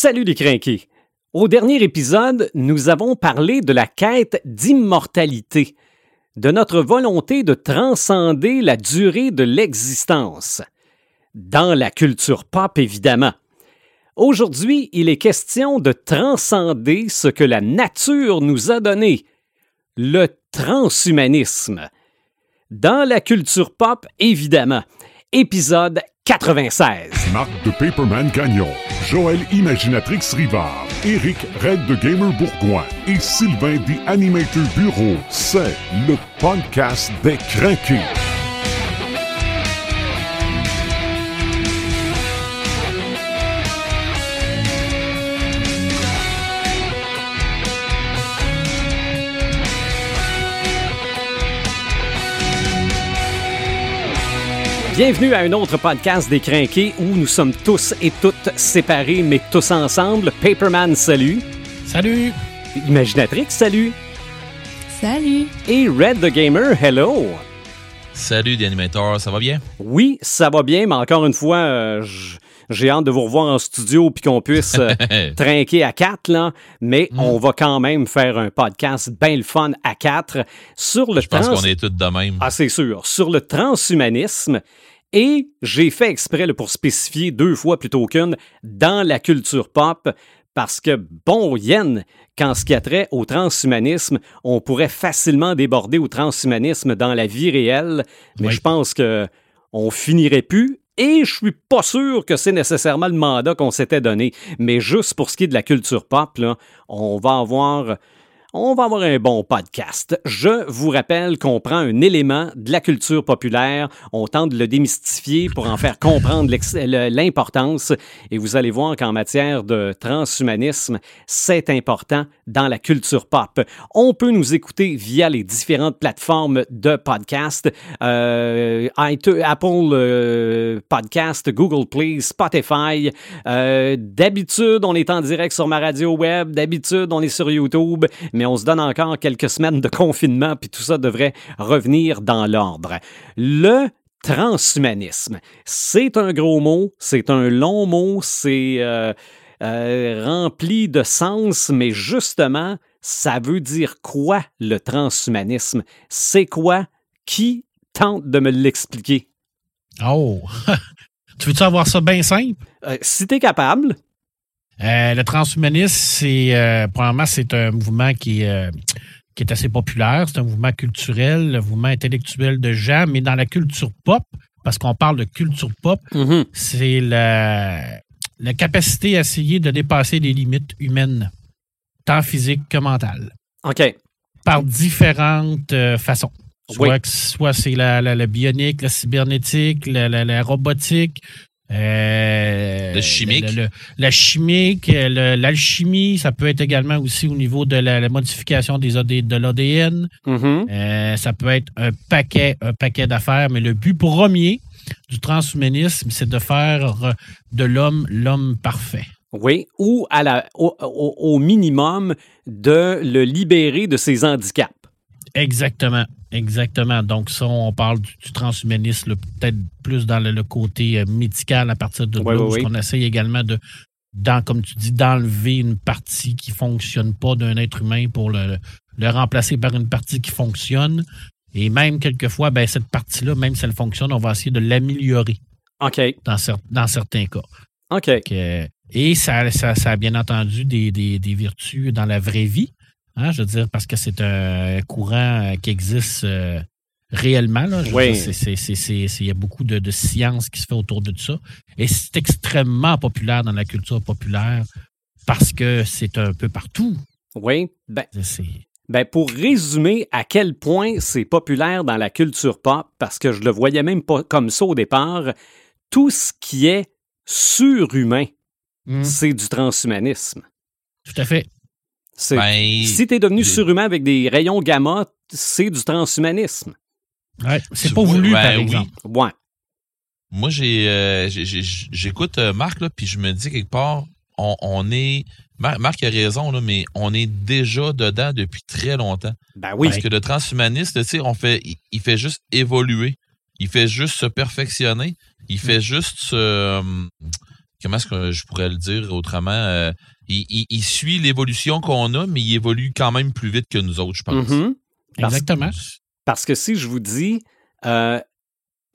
Salut les crinqués! Au dernier épisode, nous avons parlé de la quête d'immortalité, de notre volonté de transcender la durée de l'existence. Dans la culture pop, évidemment. Aujourd'hui, il est question de transcender ce que la nature nous a donné, le transhumanisme. Dans la culture pop, évidemment. Épisode 96. Marc de Paperman Gagnon, Joël Imaginatrix Rivard, Eric Red de Gamer Bourgoin et Sylvain The Animator Bureau. C'est le podcast des craqués. Bienvenue à un autre podcast des Crinqués où nous sommes tous et toutes séparés mais tous ensemble. Paperman, salut. Salut. Imaginatrix, salut. Salut. Et Red the Gamer, hello. Salut, The Animator, ça va bien? Oui, ça va bien, mais encore une fois, euh, j'ai hâte de vous revoir en studio puis qu'on puisse euh, trinquer à quatre, là. Mais Mm. on va quand même faire un podcast bien le fun à quatre sur le Je pense qu'on est tous de même. Ah, c'est sûr. Sur le transhumanisme. Et j'ai fait exprès là, pour spécifier deux fois plutôt qu'une dans la culture pop, parce que, bon, Yen, quand ce qui a trait au transhumanisme, on pourrait facilement déborder au transhumanisme dans la vie réelle, mais Oui. je pense que on finirait plus. Et je suis pas sûr que c'est nécessairement le mandat qu'on s'était donné. Mais juste pour ce qui est de la culture pop, là, on va avoir on va avoir un bon podcast. Je vous rappelle qu'on prend un élément de la culture populaire, on tente de le démystifier pour en faire comprendre l'importance, et vous allez voir qu'en matière de transhumanisme, c'est important dans la culture pop. On peut nous écouter via les différentes plateformes de podcast, euh, Apple euh, Podcast, Google Play, Spotify. Euh, D'habitude, on est en direct sur ma radio web. D'habitude, on est sur YouTube. Mais on se donne encore quelques semaines de confinement, puis tout ça devrait revenir dans l'ordre. Le transhumanisme, c'est un gros mot, c'est un long mot, c'est euh, euh, rempli de sens, mais justement, ça veut dire quoi le transhumanisme? C'est quoi? Qui tente de me l'expliquer? Oh! tu veux-tu avoir ça bien simple? Euh, si t'es capable, Euh, le transhumanisme, c'est euh, premièrement, c'est un mouvement qui, euh, qui est assez populaire. C'est un mouvement culturel, un mouvement intellectuel de gens, mais dans la culture pop, parce qu'on parle de culture pop, Mhm. c'est la, la capacité à essayer de dépasser les limites humaines, tant physiques que mentales, OK. par différentes euh, façons. Soit, Oui. soit c'est la, la, la bionique, la cybernétique, la, la, la robotique, euh, Le chimique. le- chimique, l'alchimie, ça peut être également aussi au niveau de la, la modification des de l'ADN. Mhm. Euh, ça peut être un paquet, un paquet d'affaires, mais le but premier du transhumanisme, c'est de faire de l'homme l'homme parfait. Oui, ou à la, au, au- au minimum de le libérer de ses handicaps. Exactement, exactement. Donc ça, on parle du, du transhumanisme, peut-être plus dans le, le côté euh, médical à partir de Oui, là, oui, on essaye également de, dans, comme tu dis, d'enlever une partie qui fonctionne pas d'un être humain pour le, le remplacer par une partie qui fonctionne. Et même quelquefois, ben, cette partie-là, même si elle fonctionne, on va essayer de l'améliorer OK. dans, cer- dans certains cas. OK. Que- et ça, ça, ça a bien entendu des, des- des vertus dans la vraie vie. Hein, je veux dire, parce que c'est un courant euh, qui existe euh, réellement. Là, Oui. Il y a beaucoup de, de science qui se fait autour de ça. Et c'est extrêmement populaire dans la culture populaire parce que c'est un peu partout. Oui. Ben, ben, pour résumer à quel point c'est populaire dans la culture pop, parce que je le voyais même pas comme ça au départ, tout ce qui est surhumain, Mm, c'est du transhumanisme. Tout à fait. C'est- Ben, si tu es devenu surhumain avec des rayons gamma, c'est du transhumanisme. Ouais, c'est Tu pas vois, voulu, ben par oui. exemple. Ouais. Moi, j'ai, euh, j'ai- j'ai- j'écoute euh, Marc, là, puis je me dis quelque part, on, on est. Mar- Marc a raison, là, mais on est déjà dedans depuis très longtemps. Ben oui. Parce que le transhumaniste, tu sais, on fait, il, il fait juste évoluer. Il fait juste se perfectionner. Il Mm. fait juste se, euh, comment est-ce que je pourrais le dire autrement? Il, il- il suit l'évolution qu'on a, mais il évolue quand même plus vite que nous autres, je pense. Mhm. Parce- Exactement. Parce que si je vous dis, euh,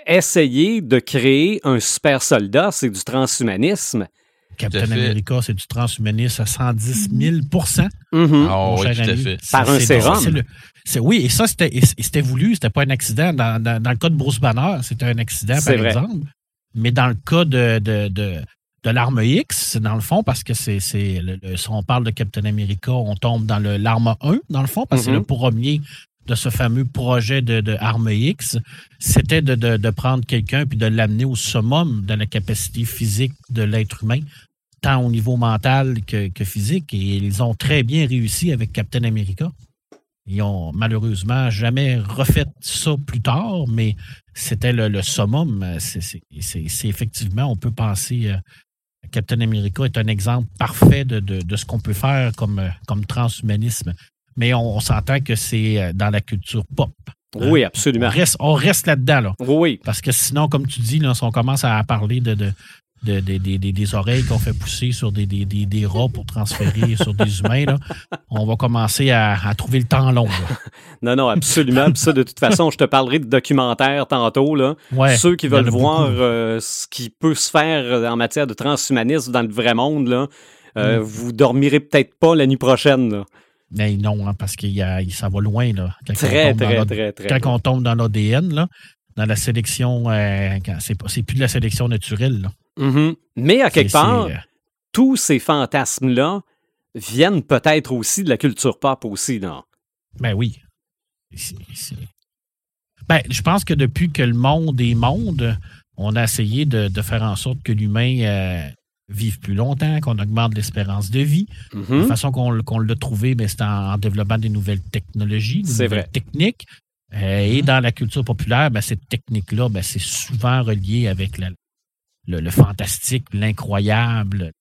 essayer de créer un super soldat, c'est du transhumanisme. Captain. America, c'est du transhumanisme à 110 000 Mhm. Ah mon oui, cher tout à ami. fait. Par un C'est- sérum. le- oui, et ça, c'était voulu, c'était pas un accident. Dans, dans- dans le cas de Bruce Banner, c'était un accident, par vrai. exemple. Mais dans le cas de, de, de, de l'arme X, c'est dans le fond, parce que c'est, si on parle de Captain America, on tombe dans le, l'arme 1, dans le fond, parce que c'est Mhm. le premier de ce fameux projet de, de Arme X, c'était de, de, de prendre quelqu'un puis de l'amener au summum de la capacité physique de l'être humain, tant au niveau mental que, que physique. Et ils ont très bien réussi avec Captain America. Ils ont malheureusement jamais refait ça plus tard, mais c'était le, le summum. C'est, c'est- c'est- c'est effectivement, on peut penser. Captain America est un exemple parfait de, de- de ce qu'on peut faire comme, euh, comme transhumanisme. Mais on, on s'entend que c'est euh, dans la culture pop. Oui, On absolument. reste, on reste là-dedans, là. Oui, Parce que sinon, comme tu dis, là, si on commence à parler de, de, de- de- de- de- des oreilles qu'on fait pousser sur des, des, des, des rats pour transférer sur des humains, là, on va commencer à, à trouver le temps long. là. non, non, absolument. Puis ça, de toute façon, je te parlerai de documentaires tantôt. Là. Ouais, Ceux qui veulent voir euh, ce qui peut se faire euh, en matière de transhumanisme dans le vrai monde, là, euh, vous dormirez peut-être pas la nuit prochaine. là. Mais non, hein, parce que ça va loin. Là, quand Très, très, très, très. Quand on tombe dans l'ADN, dans la sélection, euh, c'est plus de la sélection naturelle. Là. Mhm. Mais à quelque C'est- part, c'est, euh, tous ces fantasmes-là viennent peut-être aussi de la culture pop aussi. Là. Ben oui. C'est- Ben, je pense que depuis que le monde est monde, on a essayé de, de faire en sorte que l'humain euh, vive plus longtemps, qu'on augmente l'espérance de vie. Mhm. La façon qu'on, l'a trouvé, ben, c'est en, en développant des nouvelles technologies, des C'est nouvelles vrai. techniques. Euh, et dans la culture populaire, ben, cette technique-là, ben, c'est souvent relié avec la- le, le fantastique, l'incroyable,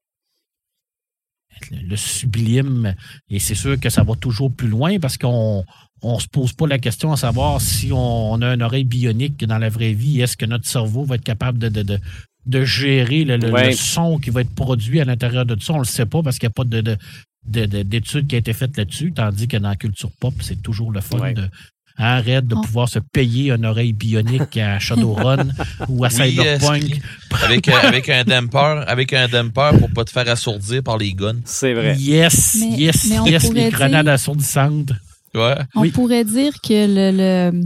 le, le sublime. Et c'est sûr que ça va toujours plus loin parce qu'on on se pose pas la question à savoir si on, on a une oreille bionique dans la vraie vie, est-ce que notre cerveau va être capable de, de, de, de gérer le, le- Ouais. le son qui va être produit à l'intérieur de tout ça? On le sait pas parce qu'il n'y a pas de, de, de- de- d'études qui a été faites là-dessus, tandis que dans la culture pop, c'est toujours le fun Ouais. de arrête de Oh. pouvoir se payer une oreille bionique à Shadowrun ou à Cyberpunk. Avec, euh, avec un damper, avec un damper pour pas te faire assourdir par les guns. C'est vrai. Yes, Mais- yes, mais yes, les grenades dire- assourdissantes. Ouais. On Oui. pourrait dire que le, le-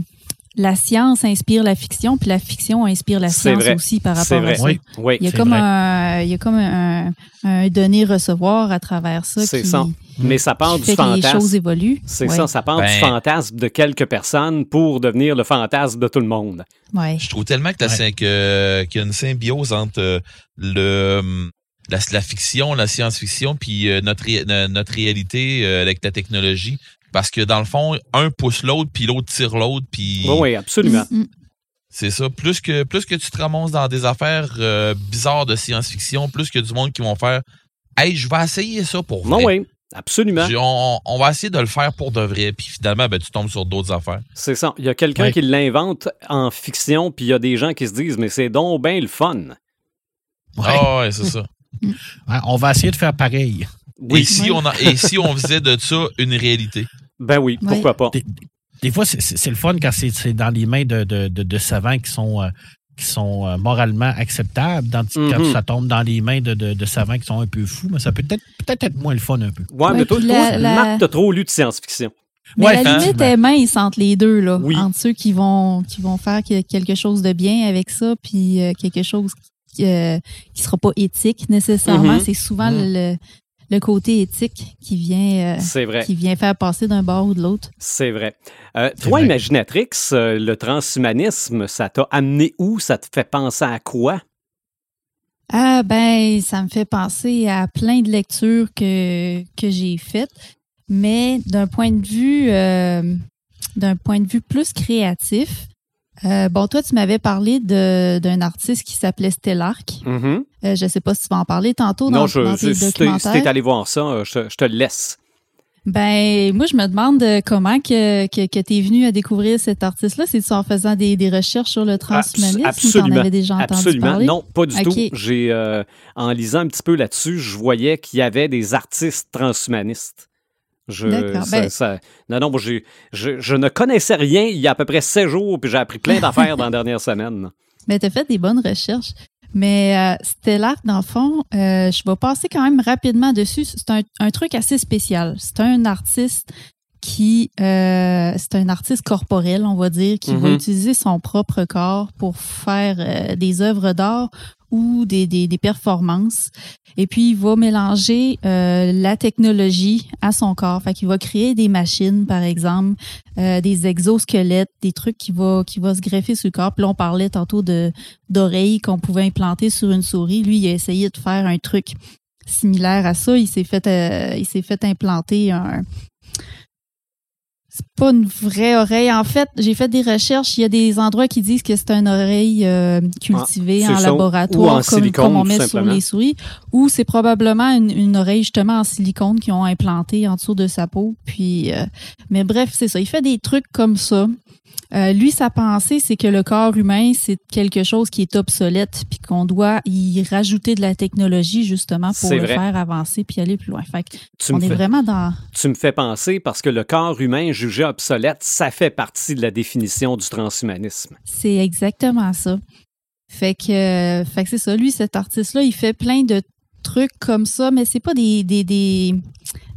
la science inspire la fiction, puis la fiction inspire la science vrai. aussi par rapport à vrai. ça. Oui. Oui, Il y a comme vrai. un, il y a comme un, un donner-recevoir à travers ça C'est ça. mais ça part du fait que les fantasme. choses évoluent. C'est Ouais. ça, ça part du Ben- fantasme de quelques personnes pour devenir le fantasme de tout le monde. Ouais. Je trouve tellement que Ouais. que- qu'il y a une symbiose entre euh, le hum, la, la fiction, la science-fiction, puis euh, notre, ré- notre réalité euh, avec la technologie. Parce que dans le fond, un pousse l'autre, puis l'autre tire l'autre, puis Oui, oui, absolument. Mm, mm. c'est ça. Plus que plus que tu te ramasses dans des affaires euh, bizarres de science-fiction, plus que du monde qui vont faire Hey, je vais essayer ça pour vrai. Non, oui, absolument. On, on va essayer de le faire pour de vrai. Puis finalement, ben, tu tombes sur d'autres affaires. C'est ça. Il y a quelqu'un Ouais. qui l'invente en fiction, puis il y a des gens qui se disent, mais c'est donc bien le fun. Ouais. Ah ouais, c'est ça. Ouais, on va essayer de faire pareil. Et si, Oui. on a- et si on faisait de ça une réalité? Ben oui, pourquoi pas? Des, des fois, c'est- le fun quand c'est dans les mains de, de, de, de savants qui sont, euh, qui sont euh, moralement acceptables, tandis que quand Mhm. ça tombe dans les mains de, de, de savants qui sont un peu fous, mais ça peut peut-être être moins le fun un peu. Ouais, Ouais, mais toi, la- la- Marc, t'as trop lu de science-fiction. Mais Ouais, la limite est mince entre les deux, là. Oui. Entre ceux qui vont, qui vont faire que- quelque chose de bien avec ça, puis euh, quelque chose qui ne sera pas éthique nécessairement. Mhm. C'est souvent Mhm. le, le côté éthique qui vient, euh, vrai. qui vient faire passer d'un bord ou de l'autre. C'est vrai. Euh, toi, vrai. Imaginatrix, euh, le transhumanisme, ça t'a amené où? Ça te fait penser à quoi? Ah ben, ça me fait penser à plein de lectures que, que j'ai faites, mais d'un point de vue euh, d'un point de vue plus créatif. euh, bon, toi, tu m'avais parlé de- d'un artiste qui s'appelait Stellark. Mhm. Euh, je sais pas si tu vas en parler tantôt dans, non, je, dans je- tes si documentaires. t'es allé voir ça, euh, je, je te le laisse. Ben, moi, je me demande euh, comment que, que, que tu es venu à découvrir cet artiste-là. C'est-tu en faisant des, des recherches sur le transhumanisme ou t'en avais déjà entendu absolument. parler? Non, pas du tout. J'ai, euh, en lisant un petit peu là-dessus, je voyais qu'il y avait des artistes transhumanistes. Je, D'accord. ça- Ben- ça- non, non, moi, je, je ne connaissais rien il y a à peu près 16 jours, puis j'ai appris plein d'affaires dans la dernière semaine. Ben, t'as fait des bonnes recherches. Mais euh, Stellar, dans le fond, euh, je vais passer quand même rapidement dessus. C'est un, un truc assez spécial. C'est un artiste qui, euh, c'est un artiste corporel, on va dire, qui va Mhm. utiliser son propre corps pour faire euh, des œuvres d'art ou des, des, des performances. Et puis, il va mélanger euh, la technologie à son corps. Fait qu'il va créer des machines, par exemple, euh, des exosquelettes, des trucs qui va, qui va se greffer sur le corps. Puis là, on parlait tantôt de d'oreilles qu'on pouvait implanter sur une souris. Lui, il a essayé de faire un truc similaire à ça. Il s'est fait, euh, il s'est fait implanter un. C'est pas une vraie oreille. En fait, j'ai fait des recherches. Il y a des endroits qui disent que c'est une oreille euh, cultivée Ah, en ça. laboratoire, Ou en comme, silicone, comme on met sur les souris, ou c'est probablement une, une oreille justement en silicone qu'ils ont implantée en dessous de sa peau. Puis, euh, mais bref, c'est ça. Il fait des trucs comme ça. Euh, lui, sa pensée, c'est que le corps humain, c'est quelque chose qui est obsolète, puis qu'on doit y rajouter de la technologie justement pour le vrai. faire avancer puis aller plus loin. Fait que Tu on me, est fais, vraiment dans. tu me fais penser parce que le corps humain jugé obsolète, ça fait partie de la définition du transhumanisme. C'est exactement ça. Fait que, euh, fait que c'est ça. Lui, cet artiste-là, il fait plein de trucs comme ça, mais c'est pas des, des, des,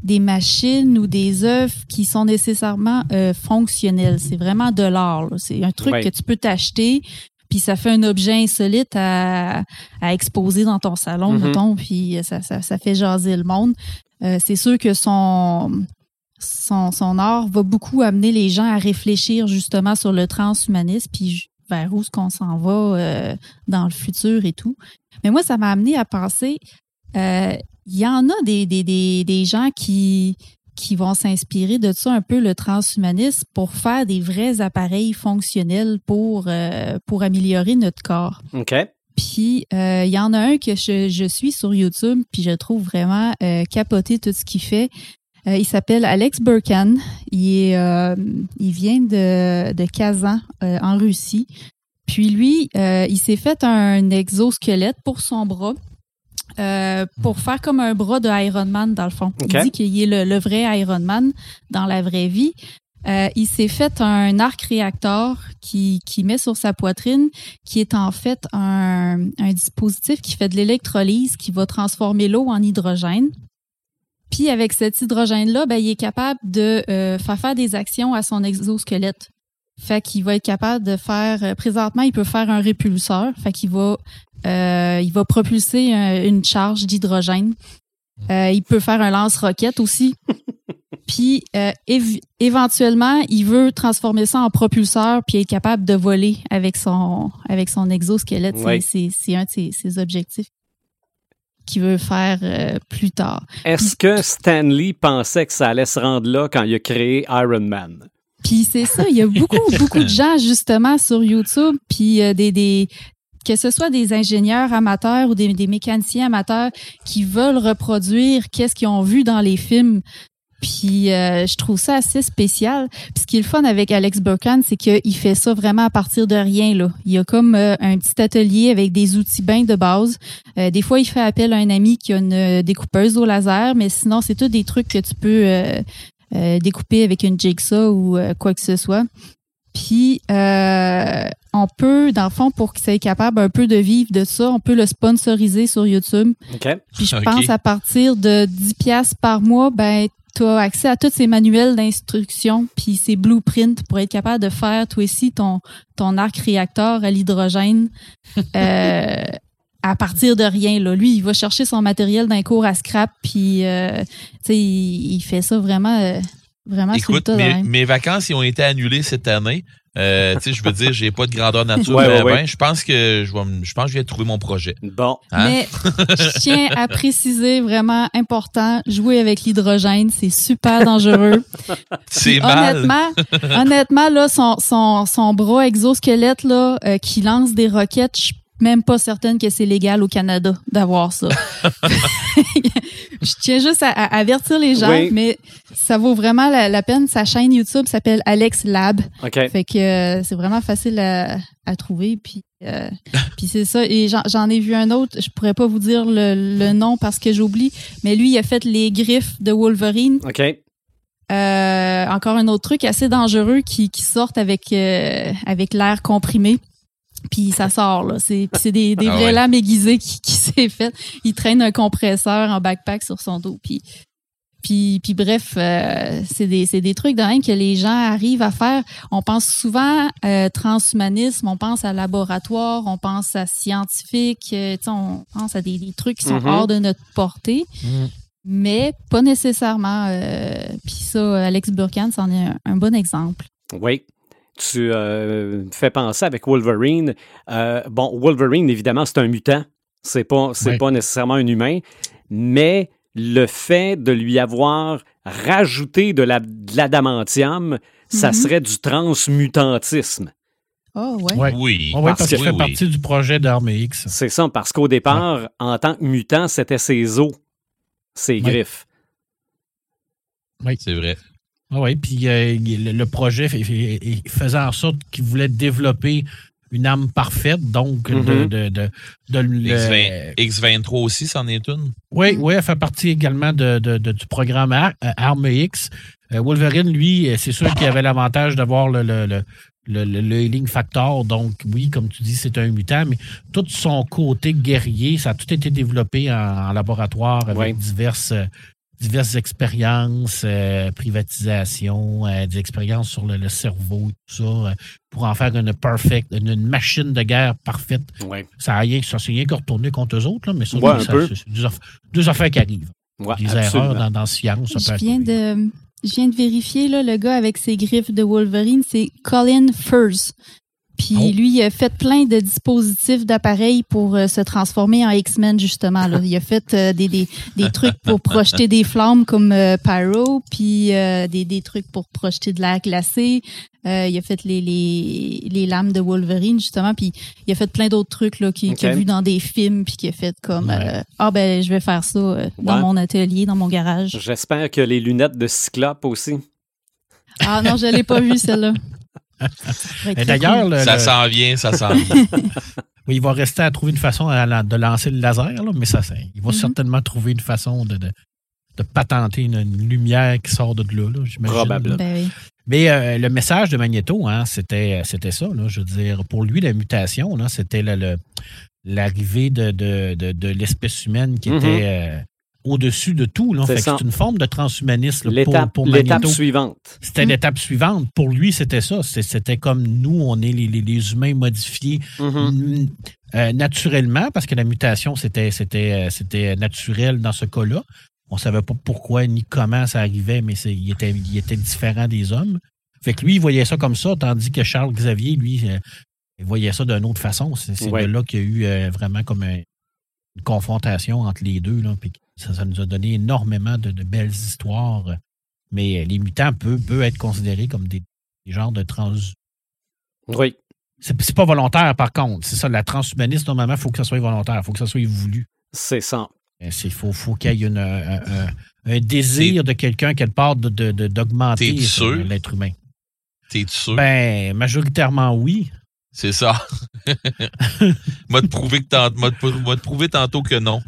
des machines ou des œuvres qui sont nécessairement euh, fonctionnelles. C'est vraiment de l'art. C'est un truc Ouais. que tu peux t'acheter, puis ça fait un objet insolite à, à exposer dans ton salon, mettons, puis ça, ça, ça fait jaser le monde. Euh, c'est sûr que son, son, son art va beaucoup amener les gens à réfléchir justement sur le transhumanisme, puis vers où est-ce qu'on s'en va euh, dans le futur et tout. Mais moi, ça m'a amené à penser, euh, il y en a des, des, des, des gens qui, qui vont s'inspirer de ça un peu, le transhumanisme, pour faire des vrais appareils fonctionnels pour, euh, pour améliorer notre corps. OK? Puis euh, il y en a un que je, je suis sur YouTube, puis je trouve vraiment euh, capoté tout ce qu'il fait. Euh, il s'appelle Alex Burkan. Il, est, euh, il vient de, de Kazan, euh, en Russie. Puis lui, euh, il s'est fait un exosquelette pour son bras. Euh, pour faire comme un bras de Iron Man, dans le fond. OK. Il dit qu'il est le, le vrai Iron Man dans la vraie vie. Euh, il s'est fait un arc réacteur qui, qui met sur sa poitrine, qui est en fait un, un dispositif qui fait de l'électrolyse, qui va transformer l'eau en hydrogène. Puis avec cet hydrogène-là, ben, il est capable de euh, faire faire des actions à son exosquelette. Fait qu'il va être capable de faire. euh, présentement, il peut faire un répulseur. Fait qu'il va, euh, il va propulser un- une charge d'hydrogène. Euh, il peut faire un lance-roquette aussi. Puis euh, év- éventuellement, il veut transformer ça en propulseur puis être capable de voler avec son avec son exosquelette. C'est- Ouais. C'est c'est un de ses, ses objectifs qu'il veut faire euh, plus tard. Est-ce que Stanley pensait que ça allait se rendre là quand il a créé Iron Man? Puis c'est ça, il y a beaucoup, beaucoup de gens justement sur YouTube, puis euh, des, des que ce soit des ingénieurs amateurs ou des, mécaniciens amateurs qui veulent reproduire qu'est-ce qu'ils ont vu dans les films. Puis euh, je trouve ça assez spécial. Puis ce qui est le fun avec Alex Burkan, c'est qu'il fait ça vraiment à partir de rien. Là. Il y a comme euh, un petit atelier avec des outils bien de base. Euh, des fois, il fait appel à un ami qui a une découpeuse au laser, mais sinon, c'est tout des trucs que tu peux découper avec une jigsaw ou quoi que ce soit. Puis, euh, on peut, dans le fond, pour qu'il soit capable un peu de vivre de ça, on peut le sponsoriser sur YouTube. OK? Puis je pense à partir de 10 pièces par mois, ben tu as accès à tous ces manuels d'instruction puis ces blueprints pour être capable de faire toi aussi ton ton arc réacteur à l'hydrogène euh, à partir de rien là. Lui, il va chercher son matériel d'un cours à scrap puis euh, tu sais il, il fait ça vraiment euh, vraiment sur le Écoute, tas mes, vacances ils ont été annulées cette année. Euh, tu sais, je veux dire, j'ai pas de grandeur nature. Ouais, ben, ouais, ben, Je pense que je vais, me- je pense que je viens de trouver mon projet. Bon. Hein? Mais je tiens à préciser vraiment important, jouer avec l'hydrogène, c'est super dangereux. C'est mal. Honnêtement, honnêtement là, son, son, son bras exosquelette là, euh, qui lance des roquettes, je même pas certaine que c'est légal au Canada d'avoir ça. je tiens juste à, à avertir les gens, Oui. mais ça vaut vraiment la, la peine. Sa chaîne YouTube s'appelle Alex Lab. OK. Fait que euh, c'est vraiment facile à, à trouver. Puis, euh, puis c'est ça. Et j'en- j'en ai vu un autre. Je pourrais pas vous dire le, le nom parce que j'oublie. Mais lui, il a fait les griffes de Wolverine. OK. Euh, encore un autre truc assez dangereux qui, qui sortent avec, euh, avec l'air comprimé. Puis ça sort, là. C'est puis c'est des, des Ah vraies ouais. lames aiguisées qui, qui s'est fait. Il traîne un compresseur en backpack sur son dos. Puis, puis, puis bref, euh, c'est des, c'est des trucs de même que les gens arrivent à faire. On pense souvent euh, transhumanisme, on pense à laboratoire, on pense à scientifique, euh, on pense à des, des trucs qui sont Mhm. hors de notre portée Mm. mais pas nécessairement. euh, Puis ça, Alex Burkhan, c'en est un, un bon exemple. Oui. Tu euh, me fais penser avec Wolverine. Euh, bon, Wolverine, évidemment, c'est un mutant. C'est pas, c'est Oui. pas nécessairement un humain. Mais le fait de lui avoir rajouté de la- de l'adamantium, ça Mhm. serait du transmutantisme. Oh, ouais. Ouais. Oui. Ah ouais, parce que- fait oui, partie du projet d'Armée X. C'est ça, parce qu'au départ, en tant que mutant, c'était ses os, ses Oui. griffes. C'est vrai. Ah oui, puis euh, le, projet faisait en sorte qu'il voulait développer une arme parfaite, donc de, Mhm. de, de, de le- X20 X23 aussi, c'en est une. Oui, oui, elle fait partie également de, de- de- du programme Ar- euh, Arme X. Euh, Wolverine, lui, euh, c'est sûr qu'il avait l'avantage d'avoir le, le, le, le, le- le healing factor. Donc, oui, comme tu dis, c'est un mutant, mais tout son côté guerrier, ça a tout été développé en, en laboratoire avec Ouais. diverses, diverses expériences, euh, privatisation, euh, des expériences sur le, le cerveau, tout ça, euh, pour en faire une perfect, une, une machine de guerre parfaite. Ouais. Ça a rien, ça s'est rien que retourné contre eux autres, là, mais ça, Ouais, ça- c'est deux, aff- deux affaires qui arrivent. Ouais, des absolument. erreurs dans, dans science. ça peut Je viens de, je viens de vérifier, là, le gars avec ses griffes de Wolverine, c'est Colin Furs. Puis Oh. lui, il a fait plein de dispositifs d'appareils pour euh, se transformer en X-Men, justement. Là. Il a fait euh, des, des, des trucs pour projeter des flammes comme euh, Pyro, puis des, des trucs pour projeter de l'air glacé. Il a fait les, les, les lames de Wolverine, justement. Puis il a fait plein d'autres trucs là, qu'il qu'il a vu dans des films, puis qu'il a fait comme Ouais. Ah, ben, je vais faire ça dans mon atelier, dans mon garage. J'espère que les lunettes de Cyclope aussi. Ah non, je l'ai pas vu, celle-là. Et d'ailleurs, le- Ça le- s'en vient, ça s'en vient. oui, il va rester à trouver une façon à la- de lancer le laser, là, mais ça, c'est- il va Mhm. certainement trouver une façon de, de, de patenter une, une lumière qui sort de là, là, j'imagine. Probablement. Ben oui. Mais euh, le message de Magneto, hein, c'était, c'était ça. Là, je veux dire, pour lui, la mutation, c'était l'arrivée de, de, de, de l'espèce humaine qui Mhm. était euh, au-dessus de tout. Là. C'est Fait que ça. c'est une forme de transhumanisme là, pour, L'étape pour l'étape Magneto. suivante. C'était Mm. l'étape suivante. Pour lui, c'était ça. C'était comme nous, on est les, les- les humains modifiés Mhm. mm, euh, naturellement, parce que la mutation, c'était c'était euh, c'était naturel dans ce cas-là. On savait pas pourquoi ni comment ça arrivait, mais c'est- il était, il était différent des hommes. Fait que lui, il voyait ça comme ça, tandis que Charles Xavier, lui, euh, il voyait ça d'une autre façon. C'est c'est Ouais. de là qu'il y a eu euh, vraiment comme un- une confrontation entre les deux. Là, puis ça, ça nous a donné énormément de, de belles histoires. Mais euh, les mutants peuvent, peuvent être considérés comme des, des genres de trans. Oui. C'est pas volontaire, par contre. C'est ça, la transhumanisme, normalement, il faut que ça soit volontaire, il faut que ça soit voulu. C'est ça. Il faut, faut qu'il y ait une, un, un- un désir de quelqu'un quelque part de- de- de- d'augmenter euh, l'être humain. T'es sûr? Ben, majoritairement, oui. C'est ça. m'a te que prouvé tantôt que non.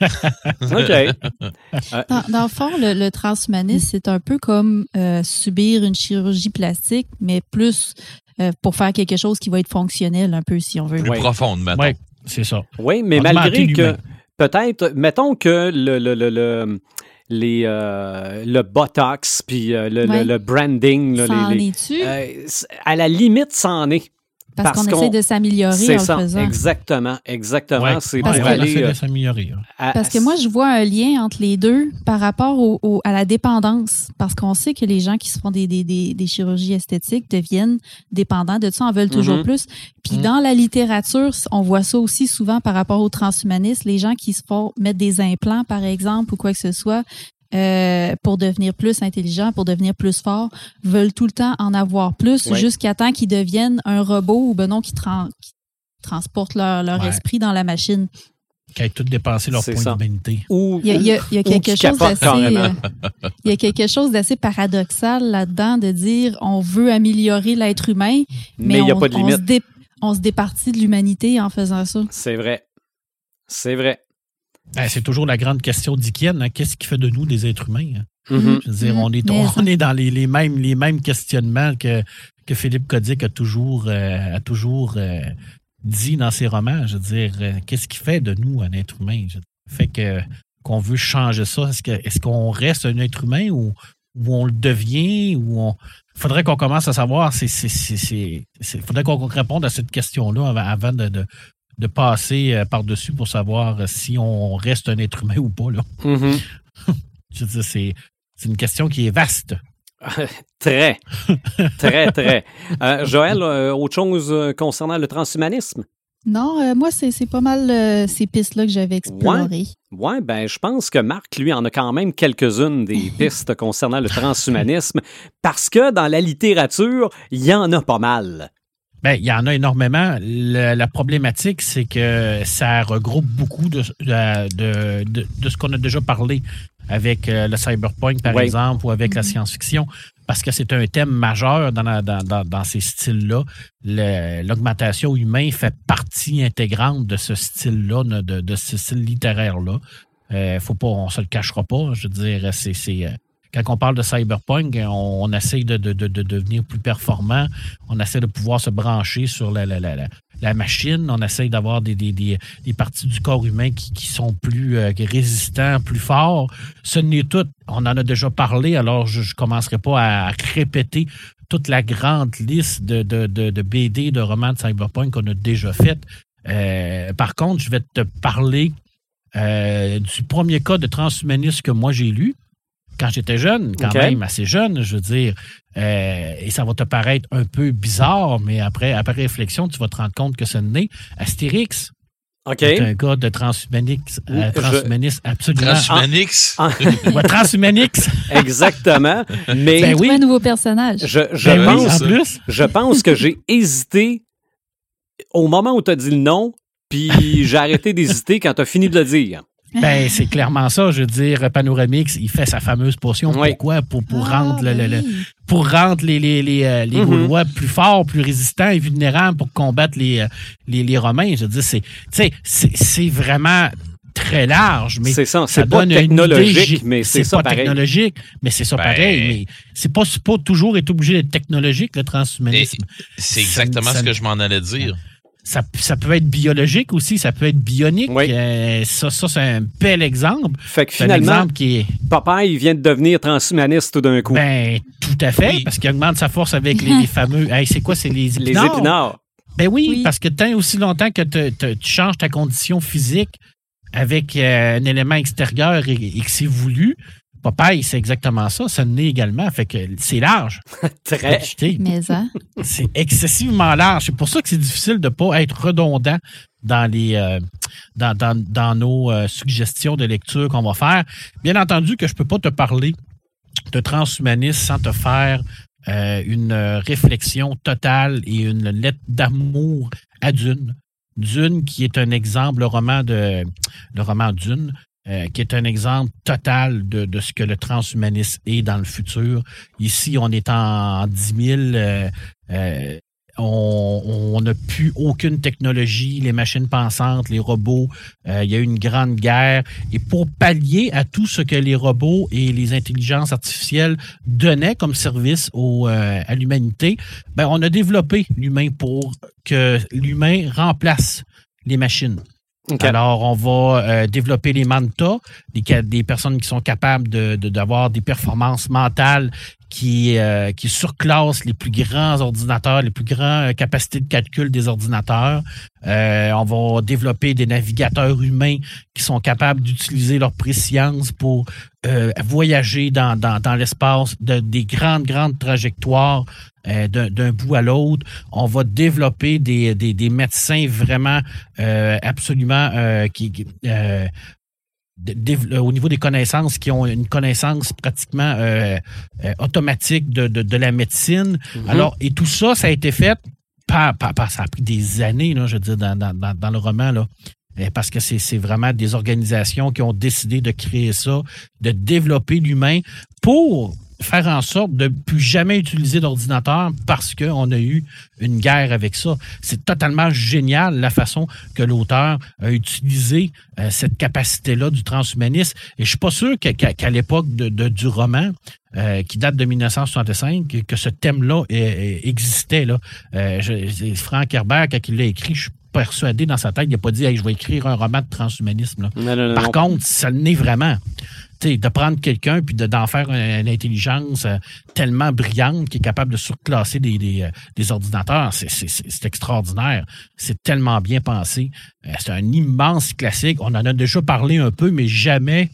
OK. Dans, dans le fond, le, le transhumanisme, c'est un peu comme euh, subir une chirurgie plastique, mais plus euh, pour faire quelque chose qui va être fonctionnel un peu, si on veut. Plus Ouais. profonde, maintenant. Oui, c'est ça. Oui, mais Augmenter malgré que peut-être, mettons que le, le, le, le- les, euh, le Botox puis euh, le, le- Ouais. le branding, là, Ça en les- euh, à la limite, c'en est. Parce, parce qu'on essaie de s'améliorer en le faisant. exactement, exactement. Ouais. C'est Parce pour aller de euh, s'améliorer. hein. Parce que moi, je vois un lien entre les deux par rapport au, au- à la dépendance. Parce qu'on sait que les gens qui se font des, des, des, des chirurgies esthétiques deviennent dépendants de ça, en veulent toujours Mhm. plus. Puis Mhm. dans la littérature, on voit ça aussi souvent par rapport aux transhumanistes. Les gens qui se font mettre des implants, par exemple, ou quoi que ce soit, euh, pour devenir plus intelligent, pour devenir plus fort, veulent tout le temps en avoir plus Ouais. jusqu'à temps qu'ils deviennent un robot ou ben non, qu'ils tran- transportent leur, leur Ouais. esprit dans la machine. Qui aient tout dépensé leur point d'humanité. Ou, Il y a, il y a- il y a ou quelque qui chose euh, il y a quelque chose d'assez paradoxal là-dedans de dire on veut améliorer l'être humain, mais il n'y a on, pas de on limite. se dé- on se départit de l'humanité en faisant ça. C'est vrai. C'est vrai. Ben, c'est toujours la grande question d'Ikienne. hein. Qu'est-ce qui fait de nous des êtres humains? hein? Mhm. Je veux dire, on est, on est dans les, les mêmes, les mêmes questionnements que, que Philippe Codic a toujours, euh, a toujours euh, dit dans ses romans. Je veux dire, euh, qu'est-ce qui fait de nous un être humain? Je- fait que qu'on veut changer ça. Est-ce que est-ce qu'on reste un être humain ou, ou on le devient ou on. Faudrait qu'on commence à savoir. C'est, c'est, c'est, c'est- c'est- faudrait qu'on réponde à cette question-là avant, avant de, de, de passer euh, par-dessus pour savoir euh, si on reste un être humain ou pas. Là. Mhm. Je veux dire, c'est, c'est une question qui est vaste. Très. très, très. Euh, Joël, euh, autre chose concernant le transhumanisme? Non, euh, moi, c'est c'est pas mal euh, ces pistes-là que j'avais explorées. Oui, ben, je pense que Marc, lui, en a quand même quelques-unes des pistes concernant le transhumanisme, parce que dans la littérature, il y en a pas mal. Ben, il y en a énormément. Le- la problématique, c'est que ça regroupe beaucoup de, de, de, de ce qu'on a déjà parlé avec euh, le cyberpunk, par Oui. exemple, ou avec la Mhm. science-fiction, parce que c'est un thème majeur dans, la- dans, dans, dans ces styles-là. Le- L'augmentation humaine fait partie intégrante de ce style-là, de, de ce style littéraire-là. Euh, faut pas, on se le cachera pas. Je veux dire, c'est, c'est, euh, quand on parle de cyberpunk, on, on essaye de, de, de, de devenir plus performant. On essaie de pouvoir se brancher sur la, la, la, la, machine. On essaye d'avoir des, des, des, des parties du corps humain qui, qui sont plus euh, résistants, plus forts. Ce n'est tout. On en a déjà parlé, alors je ne commencerai pas à répéter toute la grande liste de, de, de, BD, de romans de cyberpunk qu'on a déjà fait. Euh, par contre, je vais te parler euh, du premier cas de transhumanisme que moi j'ai lu quand j'étais jeune, quand même assez jeune, je veux dire. Euh, et ça va te paraître un peu bizarre, mais après, après réflexion, tu vas te rendre compte que ce n'est Astérix. OK? C'est un gars de transhumanisme, euh, transhumanisme absolument. Transhumanix? Ah, Ouais, transhumanix. Exactement. Mais Ben oui. Un nouveau personnage. je, je Ben oui, pense, en plus. je pense que j'ai hésité au moment où tu as dit le nom, puis j'ai arrêté d'hésiter quand tu as fini de le dire. Ben, c'est clairement ça. Je veux dire, Panoramix, il fait sa fameuse potion. Oui. Pourquoi? Pour, pour Ah, rendre, le, le- pour rendre les, les, les, euh, les Mhm. Gaulois plus forts, plus résistants et vulnérables pour combattre les, euh, les, les Romains. Je veux dire, c'est, tu sais, c'est, c'est vraiment très large, mais C'est ça, ça c'est pas donne une idée technologique, gé- mais c'est ça pas pareil. technologique, mais c'est ça Ben- pareil. Mais c'est pas, c'est pas toujours être obligé d'être technologique, le transhumanisme. C'est exactement ça- ce que je m'en allais dire. Ça, ça peut être biologique aussi, ça peut être bionique. Oui. Euh, ça, ça c'est un bel exemple. Fait que C'est un finalement, exemple qui est papa, il vient de devenir transhumaniste tout d'un coup. Ben, tout à fait, Oui. parce qu'il augmente sa force avec les, les fameux. Hey, c'est quoi, c'est les les épinards? épinards. Ben oui, Oui. parce que tant aussi longtemps que te- te- tu changes ta condition physique avec euh, un élément extérieur et, et que c'est voulu, Popeye, c'est exactement ça. Ça naît également. Fait que c'est large. Très. Mais hein, C'est excessivement large. C'est pour ça que c'est difficile de ne pas être redondant dans les euh, dans, dans- dans nos euh, suggestions de lecture qu'on va faire. Bien entendu que je ne peux pas te parler de transhumanisme sans te faire euh, une réflexion totale et une lettre d'amour à Dune. Dune, qui est un exemple, le roman de le roman Dune, euh, qui est un exemple total de, de ce que le transhumanisme est dans le futur. Ici, on est en 10 000. euh, euh, on n'a plus aucune technologie, les machines pensantes, les robots. Euh, il y a eu une grande guerre. Et pour pallier à tout ce que les robots et les intelligences artificielles donnaient comme service au, euh, à l'humanité, ben, on a développé l'humain pour que l'humain remplace les machines. Alors, on va euh, développer les mantas, des, des personnes qui sont capables de- de- d'avoir des performances mentales qui, euh, qui surclassent les plus grands ordinateurs, les plus grandes capacités de calcul des ordinateurs. Euh, on va développer des navigateurs humains qui sont capables d'utiliser leur préscience pour euh, voyager dans, dans, dans l'espace de, des grandes, grandes trajectoires euh, d'un bout à l'autre. On va développer des, des, des médecins vraiment euh, absolument euh, qui, au niveau des connaissances, qui ont une connaissance pratiquement euh, euh, automatique de, de, de la médecine. Mhm. Alors, et tout ça, ça a été fait pas, pas, pas- ça a pris des années, là, je veux dire, dans, dans- dans- le roman, là. Euh, Parce que c'est c'est vraiment des organisations qui ont décidé de créer ça, de développer l'humain pour faire en sorte de plus jamais utiliser d'ordinateur parce qu'on a eu une guerre avec ça. C'est totalement génial la façon que l'auteur a utilisé euh, cette capacité-là du transhumanisme. Et je suis pas sûr qu'à l'époque de, de- du roman, euh, qui date de 1965, que, que ce thème-là existait. Là. Euh, je- Frank Herbert, quand il l'a écrit, je suis persuadé dans sa tête, il n'a pas dit hey, je vais écrire un roman de transhumanisme. là. Non, non, non, Par contre, ça l'est vraiment. De prendre quelqu'un puis de- d'en faire une, intelligence euh, tellement brillante qui est capable de surclasser des, des, euh, ordinateurs, c'est- extraordinaire. C'est tellement bien pensé. Euh, C'est un immense classique. On en a déjà parlé un peu, mais jamais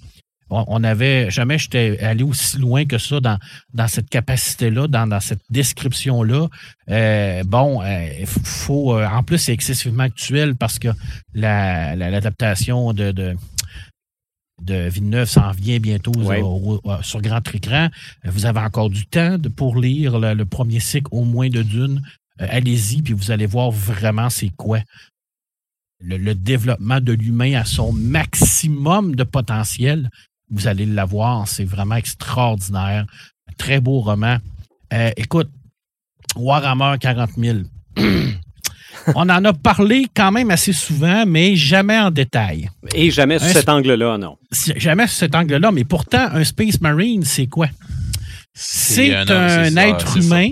on, on avait jamais j'étais allé aussi loin que ça dans, dans cette capacité-là, dans, dans cette description-là. Euh, bon, euh, faut, en plus, c'est excessivement actuel parce que la- la- l'adaptation de, de, de Villeneuve s'en vient bientôt Ouais. au- au- sur grand écran. Vous avez encore du temps de- pour lire le, le premier cycle au moins de Dune. Euh, Allez-y, puis vous allez voir vraiment c'est quoi. Le, le développement de l'humain à son maximum de potentiel, vous allez l'avoir. C'est vraiment extraordinaire. Un très beau roman. Euh, écoute, Warhammer 40 000. On en a parlé quand même assez souvent, mais jamais en détail. Et jamais sous Un- cet angle-là, non. Jamais sur cet angle-là, mais pourtant, un Space Marine, c'est quoi? C'est un, ça, être ça. humain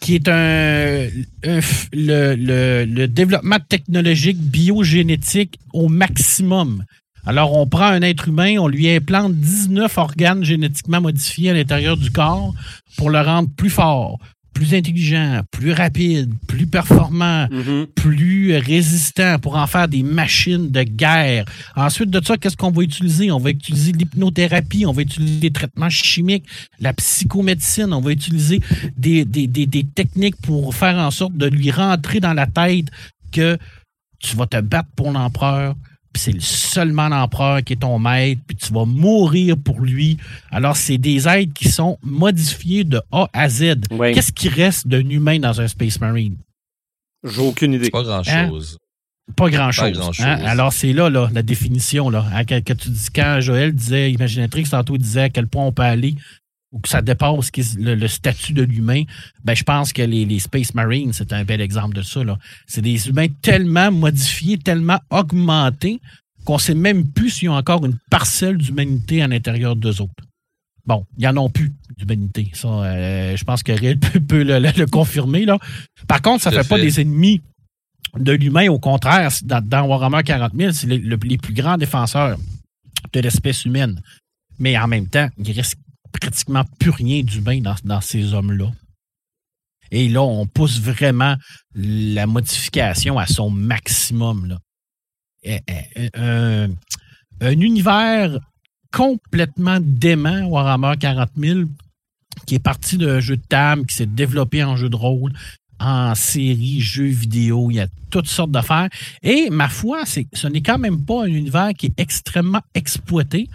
qui est un, un f- le, le- le développement technologique biogénétique au maximum. Alors, on prend un être humain, on lui implante 19 organes génétiquement modifiés à l'intérieur du corps pour le rendre plus fort, plus intelligent, plus rapide, plus performant, Mhm. plus résistant pour en faire des machines de guerre. Ensuite de ça, qu'est-ce qu'on va utiliser? On va utiliser l'hypnothérapie, on va utiliser des traitements chimiques, la psychomédecine, on va utiliser des, des, des, des techniques pour faire en sorte de lui rentrer dans la tête que tu vas te battre pour l'empereur, c'est seulement l'empereur qui est ton maître, puis tu vas mourir pour lui. Alors, c'est des êtres qui sont modifiés de A à Z. Qu'est-ce qui reste d'un humain dans un Space Marine? J'ai aucune idée. C'est pas grand-chose. Pas grand-chose. grand-chose. hein? Alors, c'est là, là, la définition. Là, hein, quand, quand tu dis, quand Joël disait, Imaginatrix, tantôt disait à quel point on peut aller ou que ça dépasse le, le statut de l'humain, ben, je pense que les, les Space Marines, c'est un bel exemple de ça. C'est des humains tellement modifiés, tellement augmentés, qu'on sait même plus s'il y a encore une parcelle d'humanité à l'intérieur d'eux autres. Bon, il n'y en a plus d'humanité. Ça, euh, je pense que Riel peut, peut le, le- le confirmer. Là. Par contre, ça ne fait pas des ennemis de l'humain. Au contraire, dans, dans Warhammer 40 000, c'est les, le- les plus grands défenseurs de l'espèce humaine. Mais en même temps, il reste pratiquement plus rien d'humain dans, dans ces hommes-là. Et là, on pousse vraiment la modification à son maximum. Là. Eh, eh, Un, un univers complètement dément, Warhammer 40 000, qui est parti d'un jeu de table, qui s'est développé en jeu de rôle, en série, jeux vidéo, il y a toutes sortes d'affaires. Et ma foi, ce n'est quand même pas un univers qui est extrêmement exploité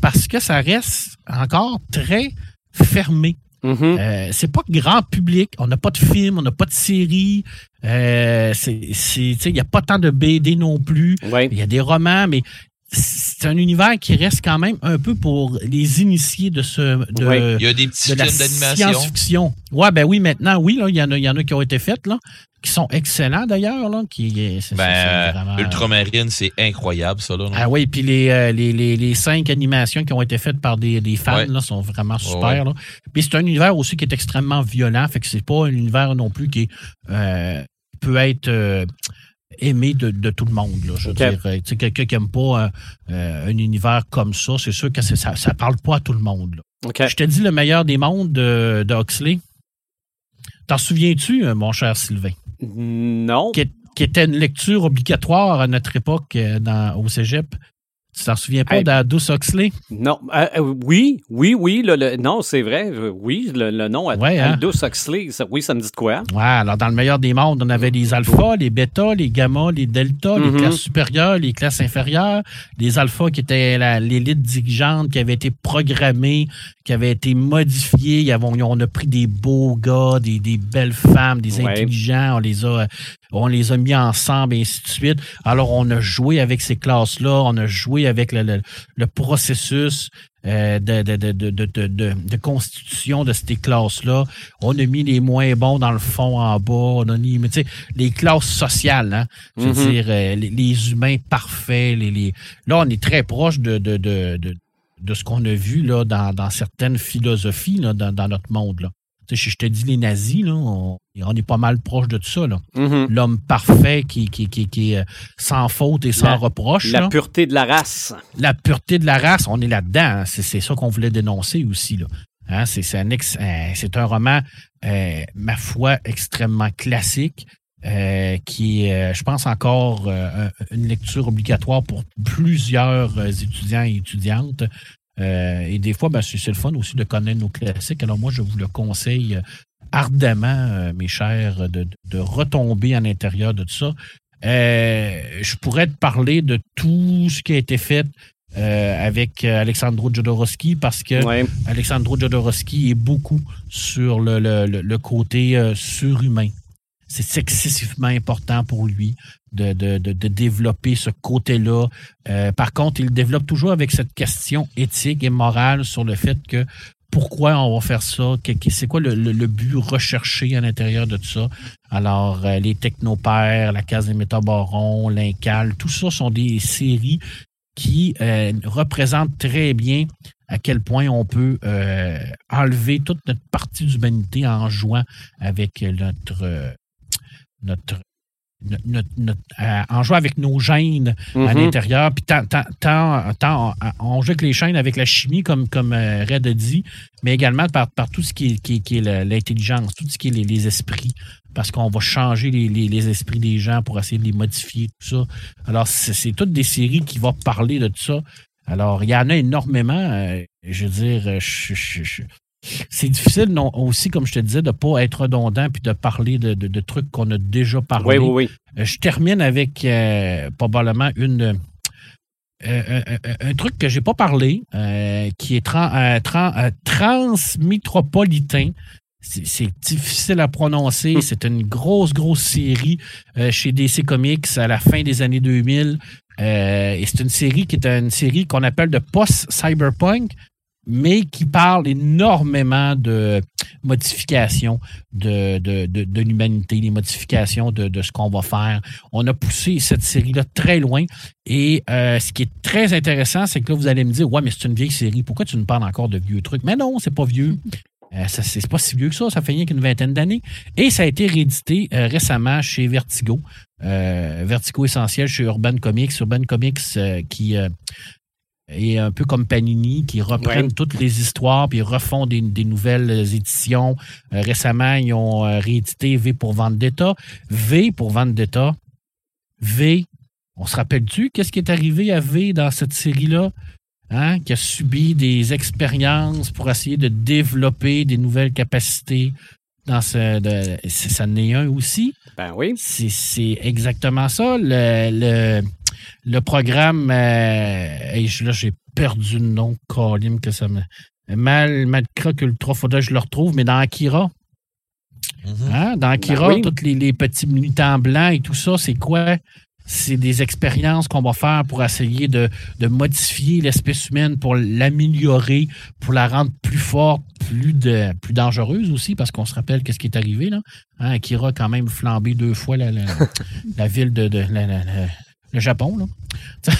parce que ça reste encore très fermé. Mhm. Euh, c'est pas grand public. On n'a pas de film, on n'a pas de série. Euh, il n'y a pas tant de BD non plus. Ouais. Il y a des romans, mais c'est un univers qui reste quand même un peu pour les initiés de ce de, Ouais, Il y a des petits de films d'animation. science-fiction. Ouais, ben oui, maintenant, oui, là, il y en a, il y en a qui ont été faites, là, qui sont excellents d'ailleurs, là, qui c'est- c'est- c'est Ben, vraiment- Ultramarine, c'est incroyable, ça, là. non? ah oui, puis les, euh, les, les, les cinq animations qui ont été faites par des, des fans Ouais. là, sont vraiment super. ouais. Puis c'est un univers aussi qui est extrêmement violent, fait que c'est pas un univers non plus qui euh, peut être euh, aimé de, de tout le monde. Là, je veux Ok. dire, tu sais, quelqu'un qui aime pas euh, un univers comme ça, c'est sûr que ça, ça parle pas à tout le monde. là. Je te dis le meilleur des mondes de, de Huxley. T'en souviens-tu, euh, mon cher Sylvain? Non. qui, est- qui était une lecture obligatoire à notre époque euh, dans, au cégep. Tu t'en souviens pas Hey. d'Aldous Huxley? Non, euh, euh, oui, oui, oui, le, le- non, c'est vrai, euh, oui, le, le nom Ouais, hein? Aldous Huxley, ça- oui, ça me dit de quoi? Ouais, alors dans le meilleur des mondes, on avait les alphas, les bêtas, les gammas, les deltas, les Mhm. classes supérieures, les classes inférieures, les alphas qui étaient l'élite dirigeante, qui avait été programmée, qui avait été modifiée. Il y avait- on a pris des beaux gars, des, des belles femmes, des Ouais. intelligents, on les a on les a mis ensemble et ainsi de suite. Alors on a joué avec ces classes-là, on a joué avec le, le- le processus euh, de, de, de, de, de, de- de constitution de ces classes-là. On a mis les moins bons dans le fond en bas. On a mis, mais les classes sociales, hein. Mhm. dire, euh, les, les humains parfaits. Les, les... Là, on est très proche de, de, de, de, de ce qu'on a vu là, dans, dans certaines philosophies là, dans, dans notre monde. Là. Je te dis les nazis, là, on, on est pas mal proche de tout ça. là. Mhm. L'homme parfait qui, qui, qui, qui est sans faute et sans La- reproche. La là pureté de la race. la pureté de la race, on est là-dedans. hein. C'est, ça qu'on voulait dénoncer aussi. Là. Hein, c'est, un, ex- c'est un roman, euh, ma foi, extrêmement classique, euh, qui est, euh, je pense, encore euh, un- une lecture obligatoire pour plusieurs étudiants et étudiantes. Euh, et des fois, ben, c'est, le fun aussi de connaître nos classiques. Alors moi, je vous le conseille euh, ardemment, euh, mes chers, de, de retomber à l'intérieur de tout ça. Euh, je pourrais te parler de tout ce qui a été fait euh, avec Alexandro Jodorowsky parce que Ouais. Alexandro Jodorowsky est beaucoup sur le, le- le- le côté euh, surhumain. C'est excessivement important pour lui de, de- de- de développer ce côté-là. Euh, par contre, il développe toujours avec cette question éthique et morale sur le fait que pourquoi on va faire ça, c'est quoi le, le- le but recherché à l'intérieur de tout ça? Alors, euh, les technopères, la case des métabarons, l'Incal, tout ça sont des séries qui euh, représentent très bien à quel point on peut euh, enlever toute notre partie d'humanité en jouant avec notre euh, notre notre- notre- euh, en jouant avec nos gènes à Mhm. l'intérieur. Puis tant, tant, tant- tant- on joue avec les chaînes, avec la chimie, comme, comme euh, Red a dit, mais également par, par tout ce qui est, qui est- qui est l'intelligence, tout ce qui est les, les esprits. Parce qu'on va changer les, les- les esprits des gens pour essayer de les modifier, tout ça. Alors, c'est toutes des séries qui vont parler de tout ça. Alors, il y en a énormément. euh, je veux dire, je- je- je- c'est difficile non, aussi, comme je te disais, de ne pas être redondant puis de parler de, de- de trucs qu'on a déjà parlé. Oui, oui, oui. Euh, Je termine avec euh, probablement une euh, un truc que j'ai pas parlé, euh, qui est tran- euh, tran- euh, transmétropolitain. C'est difficile à prononcer. Hmm. C'est une grosse, grosse série chez DC Comics à la fin des années 2000. Euh, et c'est une série qui est une série qu'on appelle de post-cyberpunk, mais qui parle énormément de modifications de, de, de, de l'humanité, les modifications de, de ce qu'on va faire. On a poussé cette série-là très loin. Et euh, ce qui est très intéressant, c'est que là, vous allez me dire, ouais, mais c'est une vieille série. Pourquoi tu nous parles encore de vieux trucs? Mais non, c'est pas vieux. Euh, c'est pas si vieux que ça, ça fait rien qu'une vingtaine d'années. Et ça a été réédité euh, récemment chez Vertigo. Euh, Vertigo Essentiel chez Urban Comics. Urban Comics euh, qui est un peu comme Panini, qui reprennent Ouais. toutes les histoires puis refont des, des nouvelles éditions. Euh, récemment, ils ont euh, réédité V pour Vendetta. V pour Vendetta. V, on se rappelle-tu qu'est-ce qui est arrivé à V dans cette série-là? Hein, qui a subi des expériences pour essayer de développer des nouvelles capacités dans ce. de- ça en est un aussi. Ben oui. C'est, c'est exactement ça. Le, le, le programme. Euh, je- là, j'ai perdu le nom, Colin, que ça me. Mal, Malcroc Ultra, faudrait que je le retrouve, mais dans Akira. Mhm. Hein? Dans Akira, Ben oui. tous les, les petits militants blancs et tout ça, c'est quoi? C'est des expériences qu'on va faire pour essayer de, de modifier l'espèce humaine, pour l'améliorer, pour la rendre plus forte, plus, de, plus dangereuse aussi, parce qu'on se rappelle qu'est-ce qui est arrivé. Là. Hein, Akira a quand même flambé deux fois la, la, la ville de, de la- le Japon. Là.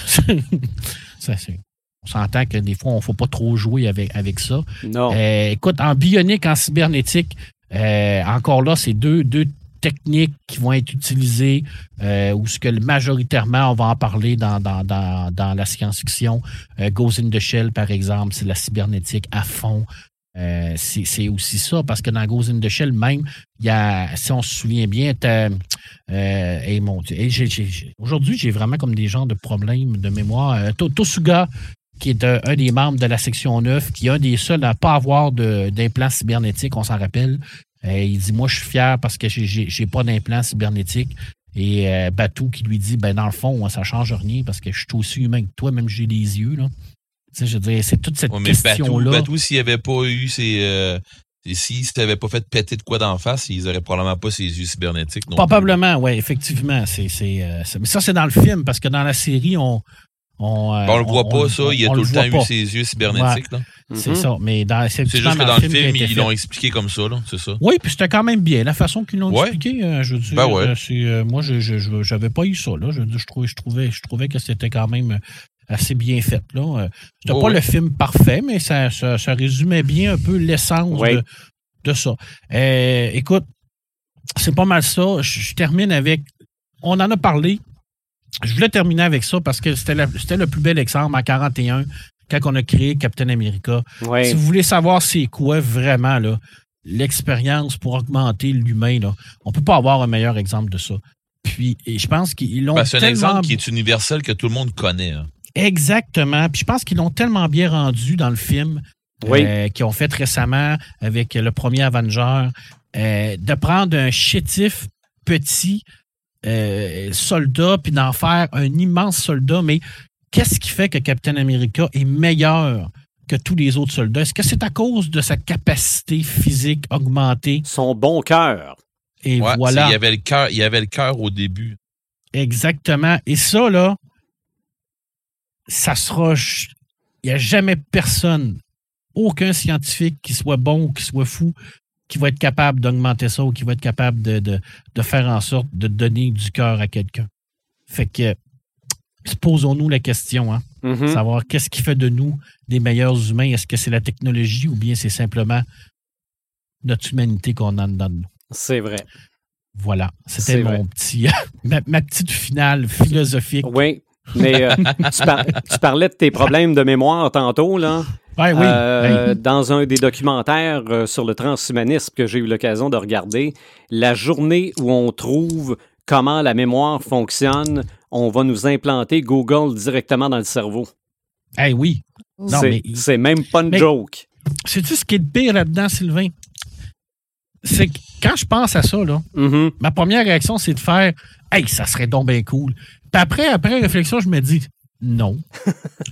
Ça, c'est- on s'entend que des fois, on ne faut pas trop jouer avec, avec ça. Non. Euh, écoute, en bionique, en cybernétique, euh, encore là, c'est deux, deux techniques qui vont être utilisées euh, ou ce que majoritairement, on va en parler dans, dans, dans, dans la science-fiction. Euh, Ghost in the Shell, par exemple, c'est la cybernétique à fond. Euh, c'est aussi ça, parce que dans Ghost in Shell, même, il y a, si on se souvient bien, euh, mon aujourd'hui, j'ai vraiment comme des genres de problèmes de mémoire. Euh, To- Tosuga, qui est un, un des membres de la section 9, qui est un des seuls à ne pas avoir d'implant cybernétique, on s'en rappelle. Euh, il dit, moi, je suis fier parce que j'ai- pas d'implant cybernétique. Et euh, Batou qui lui dit, ben dans le fond, ça change rien parce que je suis aussi humain que toi, même j'ai des yeux. Là. Tu sais, je veux dire, c'est toute cette Ouais, mais Batou, question-là. Batou s'il avait pas eu ses. Euh, s'il s'avait pas fait péter de quoi d'en face, ils auraient probablement pas ses yeux cybernétiques. Non. Probablement, oui, effectivement. C'est, c'est, euh, c'est- mais ça, c'est dans le film, parce que dans la série, on. On, euh, on le voit pas, ça. Il a tout le temps pas. eu ses yeux cybernétiques. là. C'est Mhm. ça. Mais dans, c'est, C'est juste que dans le film, ils l'ont expliqué comme ça. là, C'est ça. Oui, puis c'était quand même bien. La façon qu'ils l'ont Ouais. expliqué, euh, je veux dire, Ben ouais. euh, c'est, euh, moi, je, j'avais pas eu ça. Là. Je, je, trouvais, je, trouvais, je trouvais que c'était quand même assez bien fait. Là. Euh, C'était Ouais, pas le film parfait, mais ça, ça, ça résumait bien un peu l'essence de, de ça. Euh, écoute, c'est pas mal ça. Je, je termine avec. On en a parlé. Je voulais terminer avec ça parce que c'était, la- c'était le plus bel exemple en 41 quand on a créé Captain America. Si vous voulez savoir c'est quoi vraiment là, l'expérience pour augmenter l'humain, là, on peut pas avoir un meilleur exemple de ça. Puis, et je pense qu'ils l'ont Ben, c'est un exemple qui est universel que tout le monde connaît. hein. Exactement. Puis je pense qu'ils l'ont tellement bien rendu dans le film Oui. euh, qu'ils ont fait récemment avec le premier Avenger, euh, de prendre un chétif petit euh, soldat puis d'en faire un immense soldat. Mais qu'est-ce qui fait que Captain America est meilleur que tous les autres soldats? Est-ce que c'est à cause de sa capacité physique augmentée? Son bon cœur. Et Ouais, voilà. c'est- Il y avait le cœur, il y avait le cœur au début. Exactement. Et ça, là, ça sera. Il n'y a jamais personne, aucun scientifique qui soit bon ou qui soit fou, qui va être capable d'augmenter ça ou qui va être capable de, de, de faire en sorte de donner du cœur à quelqu'un. Fait que, posons-nous la question, hein, Mhm. savoir qu'est-ce qui fait de nous des meilleurs humains? Est-ce que c'est la technologie ou bien c'est simplement notre humanité qu'on a dedans de nous? C'est vrai. Voilà. C'était vrai. mon petit, ma, ma petite finale philosophique. Oui. Mais euh, tu, par- tu parlais de tes problèmes de mémoire tantôt, là. Ouais, oui. Euh, Dans un des documentaires euh, sur le transhumanisme que j'ai eu l'occasion de regarder, la journée où on trouve comment la mémoire fonctionne, on va nous implanter Google directement dans le cerveau. hey, oui. C'est mais- même pas une mais- joke. Sais-tu ce qui est le pire là-dedans, Sylvain? C'est que quand je pense à ça, là, Mhm. ma première réaction, c'est de faire Hey, ça serait donc bien cool. Puis après, après réflexion, je me dis Non.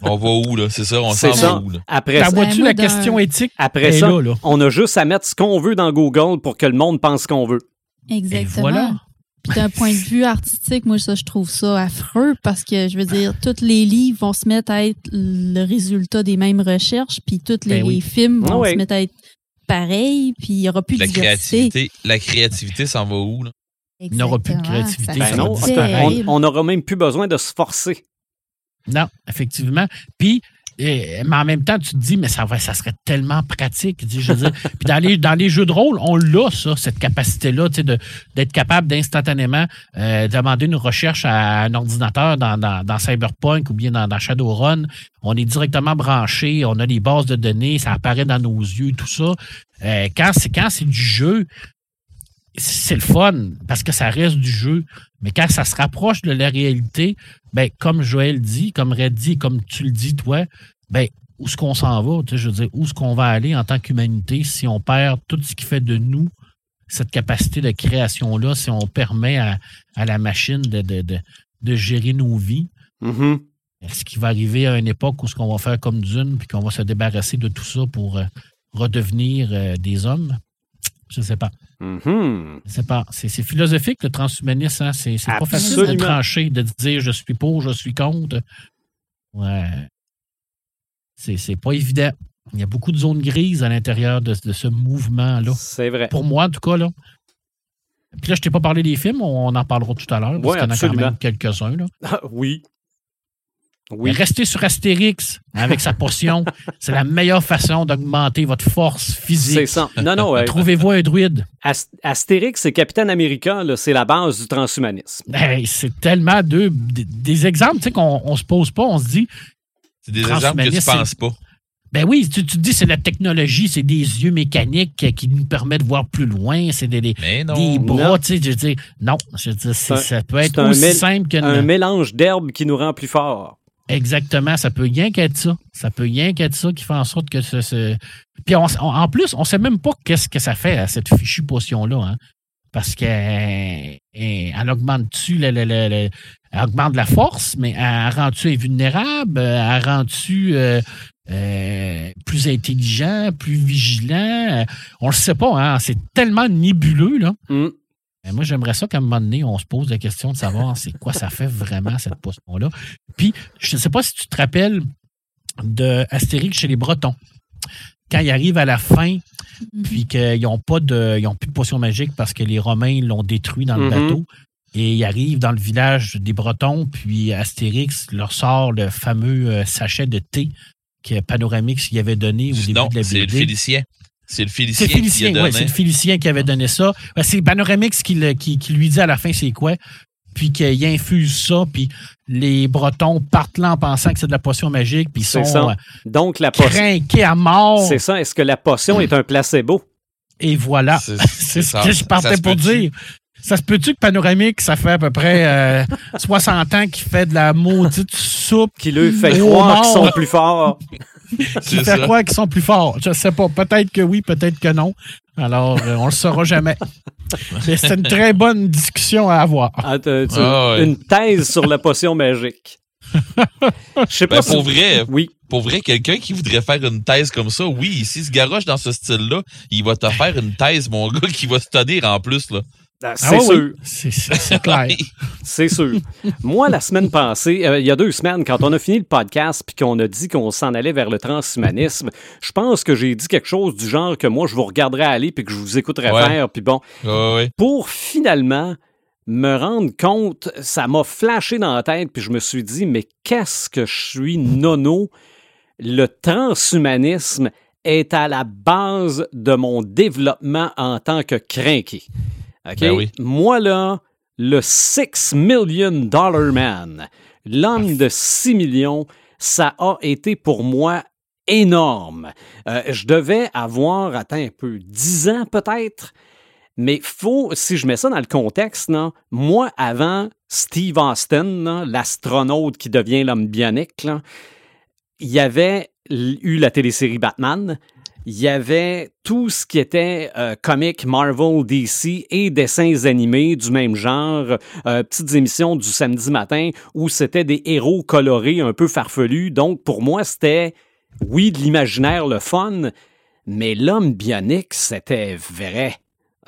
On va où, là? C'est ça, on s'en va où, là? Après, T'as ça, vois-tu la question éthique? après ça, là, là? on a juste à mettre ce qu'on veut dans Google pour que le monde pense ce qu'on veut. Exactement. Et voilà. Puis D'un point de vue artistique, moi, ça, je trouve ça affreux parce que, je veux dire, tous les livres vont se mettre à être le résultat des mêmes recherches, puis tous les, Ben oui. films vont Ah se mettre à être pareils, puis il n'y aura plus de La diversité. créativité, la créativité s'en va où, là? Il n'y aura plus de créativité, Ben non, on n'aura même plus besoin de se forcer. Non, effectivement. Puis, mais en même temps, tu te dis, mais ça, va, ça serait tellement pratique. Puis dans les, dans les jeux de rôle, on l'a, ça, cette capacité-là, d'être capable d'instantanément euh, demander une recherche à un ordinateur dans, dans, dans Cyberpunk ou bien dans, dans Shadowrun. On est directement branché, on a les bases de données, ça apparaît dans nos yeux, tout ça. Euh, quand c'est quand c'est du jeu, c'est le fun parce que ça reste du jeu. Mais quand ça se rapproche de la réalité, ben, comme Joël dit, comme Red dit, comme tu le dis, toi, ben, où est-ce qu'on s'en va? Tu sais, je veux dire, où est-ce qu'on va aller en tant qu'humanité si on perd tout ce qui fait de nous cette capacité de création-là, si on permet à, à la machine de, de, de, de gérer nos vies? Mhm. Est-ce qu'il va arriver à une époque où ce qu'on va faire comme Dune, puis qu'on va se débarrasser de tout ça pour euh, redevenir euh, des hommes? Je ne sais pas. Mhm. Je sais pas. C'est philosophique, le transhumanisme. Hein? C'est pas facile de trancher, de dire je suis pour, je suis contre. Ouais. C'est pas évident. Il y a beaucoup de zones grises à l'intérieur de, de ce mouvement-là. C'est vrai. Pour moi, en tout cas, là. Puis là, je t'ai pas parlé des films, on en parlera tout à l'heure, parce Ouais, qu'il y en a quand même quelques-uns. Ah, oui. Oui. restez sur Astérix avec sa potion. C'est la meilleure façon d'augmenter votre force C'est physique. ça. Non, non. euh, Trouvez-vous un druide? Ast- Astérix et Capitaine America, c'est la base du transhumanisme. Hey, c'est tellement deux, des, des exemples tu sais, qu'on on se pose pas, on se dit C'est des exemples que tu Transhumanisme, penses pas. Ben oui, tu, tu te dis c'est la technologie, c'est des yeux mécaniques qui nous permettent de voir plus loin, c'est des, des, des bras, non. tu sais, je veux dire, non, je veux dire, c'est- Un- ça peut être c'est un aussi simple que Un mélange d'herbes qui nous rend plus forts. Exactement, ça peut rien qu'être ça. Ça peut rien qu'être ça qui fait en sorte que ce. ce- Puis on- en plus, on sait même pas qu'est-ce que ça fait à cette fichue potion-là. Hein? Parce qu'elle elle- augmente-tu le, le- le- le- elle augmente la force, mais elle rend-tu invulnérable? Elle rend-tu euh, euh, plus intelligent, plus vigilant? On le sait pas, hein? C'est tellement nébuleux, là. Hmm. Moi, j'aimerais ça qu'à un moment donné, on se pose la question de savoir c'est quoi ça fait vraiment, cette potion-là. Puis, je ne sais pas si tu te rappelles de Astérix chez les Bretons. Quand il arrive à la fin, puis qu'ils n'ont pas de. Ils n'ont plus de potion magique parce que les Romains l'ont détruit dans le Mhm. bateau. Et ils arrivent dans le village des Bretons, puis Astérix leur sort le fameux euh, sachet de thé que Panoramix y avait donné au début Non, de la c'est le. Félicien. C'est le Félicien, C'est Félicien, qui a ouais, c'est le Félicien qui avait donné ça. Ouais, C'est Panoramix qui, qui, qui lui dit à la fin c'est quoi, puis qu'il infuse ça, puis les Bretons partent là en pensant que c'est de la potion magique, puis ils sont ça. euh, Donc, la potion. crinqués à mort. C'est ça. Est-ce que la potion est un placebo? Et voilà. C'est- C'est ce que je partais pour dire. Ça se peut-tu que Panoramique, ça fait à peu près euh, 60 ans qu'il fait de la maudite soupe, Qui lui fait croire qu'ils sont plus forts? qui C'est fait croire qu'ils sont plus forts? Je sais pas. Peut-être que oui, peut-être que non. Alors, euh, on le saura jamais. Mais c'est une très bonne discussion à avoir. Ah, t'as- Ah ouais. Une thèse sur la potion magique. Je sais pas Ben, si- pour vrai, Oui. pour vrai, quelqu'un qui voudrait faire une thèse comme ça, oui, s'il se garoche dans ce style-là, il va te faire une thèse, mon gars, qui va se tenir en plus, là. Ah, C'est Ah oui, sûr. C'est c'est- c'est clair. C'est sûr. Moi, la semaine passée, euh, il y a deux semaines, quand on a fini le podcast puis qu'on a dit qu'on s'en allait vers le transhumanisme, je pense que j'ai dit quelque chose du genre que moi, je vous regarderais aller puis que je vous écouterais Ouais. faire. Puis bon, Ouais, ouais. pour finalement me rendre compte, ça m'a flashé dans la tête puis je me suis dit, mais qu'est-ce que je suis nono? Le transhumanisme est à la base de mon développement en tant que crinqué. OK? Ben oui. Moi, là, le Six Million Dollar Man, l'homme de 6 millions, ça a été pour moi énorme. Euh, je devais avoir, attends un peu, 10 ans peut-être. Mais faut, si je mets ça dans le contexte, moi, avant Steve Austin, l'astronaute qui devient l'homme bionique, là, il y avait eu la télésérie Batman, il y avait tout ce qui était euh, comics Marvel, DC et dessins animés du même genre, euh, petites émissions du samedi matin où c'était des héros colorés un peu farfelus. Donc pour moi, c'était, oui, de l'imaginaire, le fun, mais l'homme bionique, c'était vrai.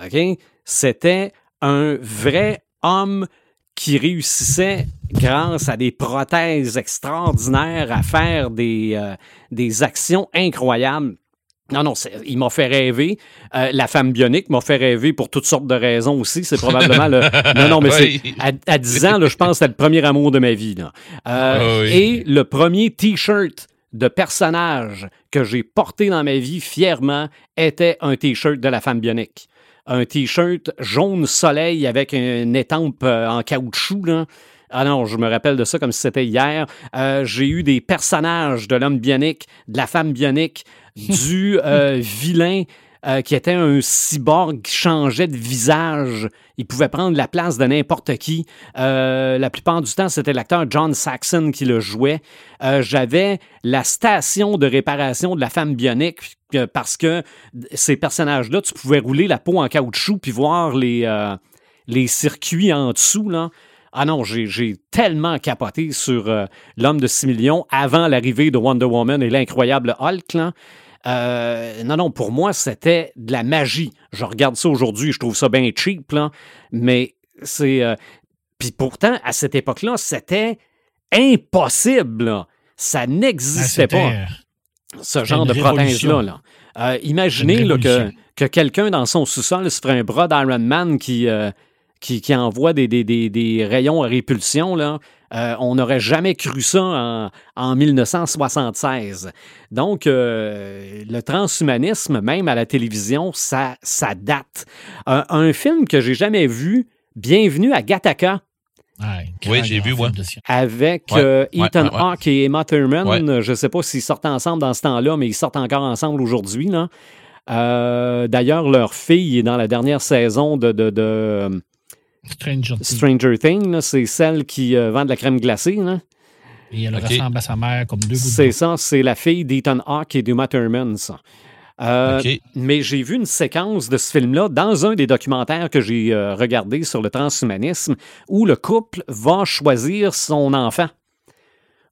OK? C'était un vrai homme qui réussissait, grâce à des prothèses extraordinaires, à faire des, euh, des actions incroyables. Non, non, il m'a fait rêver. Euh, la femme bionique m'a fait rêver pour toutes sortes de raisons aussi. C'est probablement le. Non, non, mais c'est. À, à 10 ans, là, je pense que c'était le premier amour de ma vie. là. Euh, Ah oui. Et le premier T-shirt de personnage que j'ai porté dans ma vie fièrement était un T-shirt de la femme bionique. Un T-shirt jaune soleil avec une étampe euh, en caoutchouc. Là. Ah non, je me rappelle de ça comme si c'était hier. Euh, j'ai eu des personnages de l'homme bionique, de la femme bionique, du euh, vilain euh, qui était un cyborg qui changeait de visage. Il pouvait prendre la place de n'importe qui. Euh, la plupart du temps, c'était l'acteur John Saxon qui le jouait. J'avais la station de réparation de la femme bionique parce que ces personnages-là, tu pouvais rouler la peau en caoutchouc puis voir les, les circuits en dessous. Là. Ah non, j'ai tellement capoté sur euh, l'homme de 6 millions avant l'arrivée de Wonder Woman et l'incroyable Hulk. Là. Euh, non, non, pour moi, c'était de la magie. Je regarde ça aujourd'hui, je trouve ça bien cheap, là, mais c'est. euh, Puis pourtant, à cette époque-là, c'était impossible. là. Ça Ah, n'existait c'était- pas, ce genre de prothèse-là. là. Euh, imaginez là, que, que quelqu'un dans son sous-sol se ferait un bras d'Iron Man qui, qui, qui envoie des, des, des, des rayons à répulsion. Là. Euh, on n'aurait jamais cru ça en, en 1976. Donc, euh, le transhumanisme, même à la télévision, ça, ça date. Un, un film que j'ai jamais vu, Bienvenue à Gattaca. Ouais, Oui, j'ai vu, ouais. avec Ouais, euh, ouais, Ethan ouais, ouais. Hawke et Emma Thurman. Ouais. Je ne sais pas s'ils sortent ensemble dans ce temps-là, mais ils sortent encore ensemble aujourd'hui. là. Euh, D'ailleurs, leur fille est dans la dernière saison de, de- de Stranger Things. Stranger Things. C'est celle qui euh, vend de la crème glacée. là. Et elle ressemble à sa mère comme deux gouttes C'est ça, c'est la fille d'Ethan Hawke et d'Emma Thurman. ça. Euh. Mais j'ai vu une séquence de ce film-là dans un des documentaires que j'ai euh, regardé sur le transhumanisme où le couple va choisir son enfant.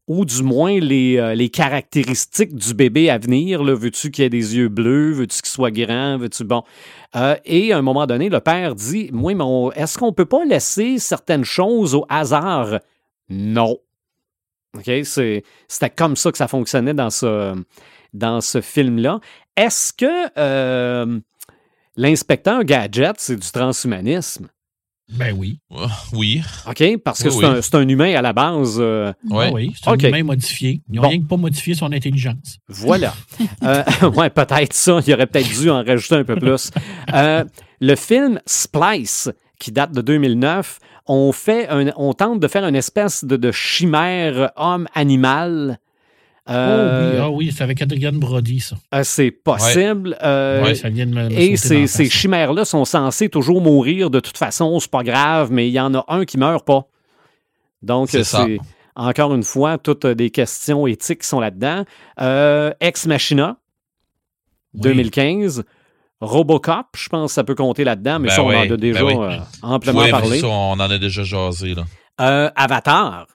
Ou du moins les, euh, les caractéristiques du bébé à venir. Veux-tu qu'il ait des yeux bleus? Veux-tu qu'il soit grand? Veux-tu. Bon. Euh, et à un moment donné, le père dit on- est-ce qu'on peut pas laisser certaines choses au hasard? Non. OK? C'était comme ça que ça fonctionnait dans ce, dans ce film-là. Est-ce que euh, l'inspecteur Gadget, c'est du transhumanisme? Ben oui. Euh, Oui. OK? Parce que Oui, c'est oui. un, c'est un humain à la base. euh, Ouais. Ah oui, c'est un humain modifié. Ils n'ont Bon. rien que pas modifié son intelligence. Voilà. Euh, ouais, peut-être ça. Il aurait peut-être dû en rajouter un peu plus. Euh, le film Splice, qui date de 2009, on, fait un- on tente de faire une espèce de, de chimère homme-animal. Oh Euh, oui, ah oui, c'est avec Adrian Brody, ça. euh, c'est possible. Euh, Ouais, ça vient de me, me Et ces, chimères-là sont censées toujours mourir de toute façon, c'est pas grave, mais il y en a un qui meurt pas. Donc, C'est euh, encore une fois toutes euh, des questions éthiques qui sont là-dedans. Euh, Ex Machina, Oui. 2015. Robocop, je pense que ça peut compter là-dedans, mais Ben ça, on en a déjà ben oui. euh, amplement parlé. ça, on en a déjà jasé, là. Euh, Avatar.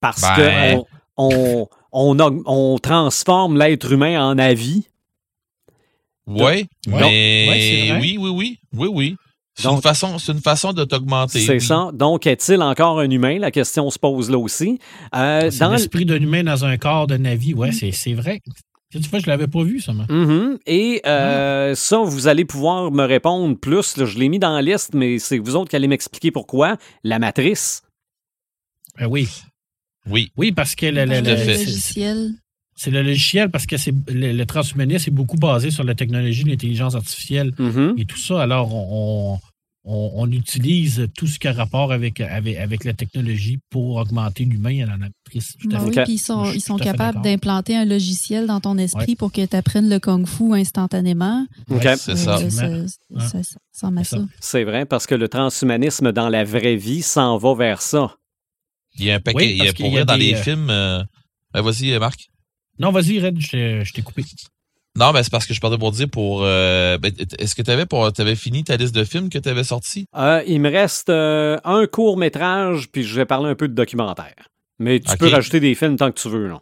Parce Ben. que on, on, on, aug- on transforme l'être humain en avis. Oui, Ouais. mais Ouais, c'est vrai. oui, oui, oui, oui, oui. C'est une façon, c'est une façon de t'augmenter. C'est ça. Donc, est-il encore un humain? La question se pose là aussi. Euh, C'est dans le- l'esprit d'un humain dans un corps de Navi. Ouais, c'est, c'est vrai. Tu vois, je l'avais pas vu, ça. moi. Mhm. Et euh, ça, vous allez pouvoir me répondre plus. là. je l'ai mis dans la liste, mais c'est vous autres qui allez m'expliquer pourquoi. La matrice. Ben oui. Oui. Oui, parce que le, logiciel. c'est le logiciel, parce que c'est, le, le transhumanisme est beaucoup basé sur la technologie, l'intelligence artificielle Mhm. et tout ça. Alors, on, on, on utilise tout ce qui a rapport avec, avec, avec la technologie pour augmenter l'humain à la matrice. Tout à fait. oui, puis ils sont, ils capables d'implanter un logiciel dans ton esprit pour que tu apprennes le kung-fu instantanément. OK. Ouais, C'est ça. Ça, Ouais. ça, ça ressemble à C'est ça. ça. C'est vrai, parce que le transhumanisme dans la vraie vie s'en va vers ça. Il y a un paquet. Oui, il y a, pour y a vrai, dans des, les euh, films. euh, ben, vas-y, euh, Marc. Non, vas-y, Red, je t'ai, je t'ai coupé. Non, ben, c'est parce que je partais pour dire pour. euh, ben, Est-ce que tu avais, pour, avais fini ta liste de films que tu avais sortis? Euh, il me reste euh, un court métrage, puis je vais parler un peu de documentaire. Mais tu peux rajouter des films tant que tu veux. Non?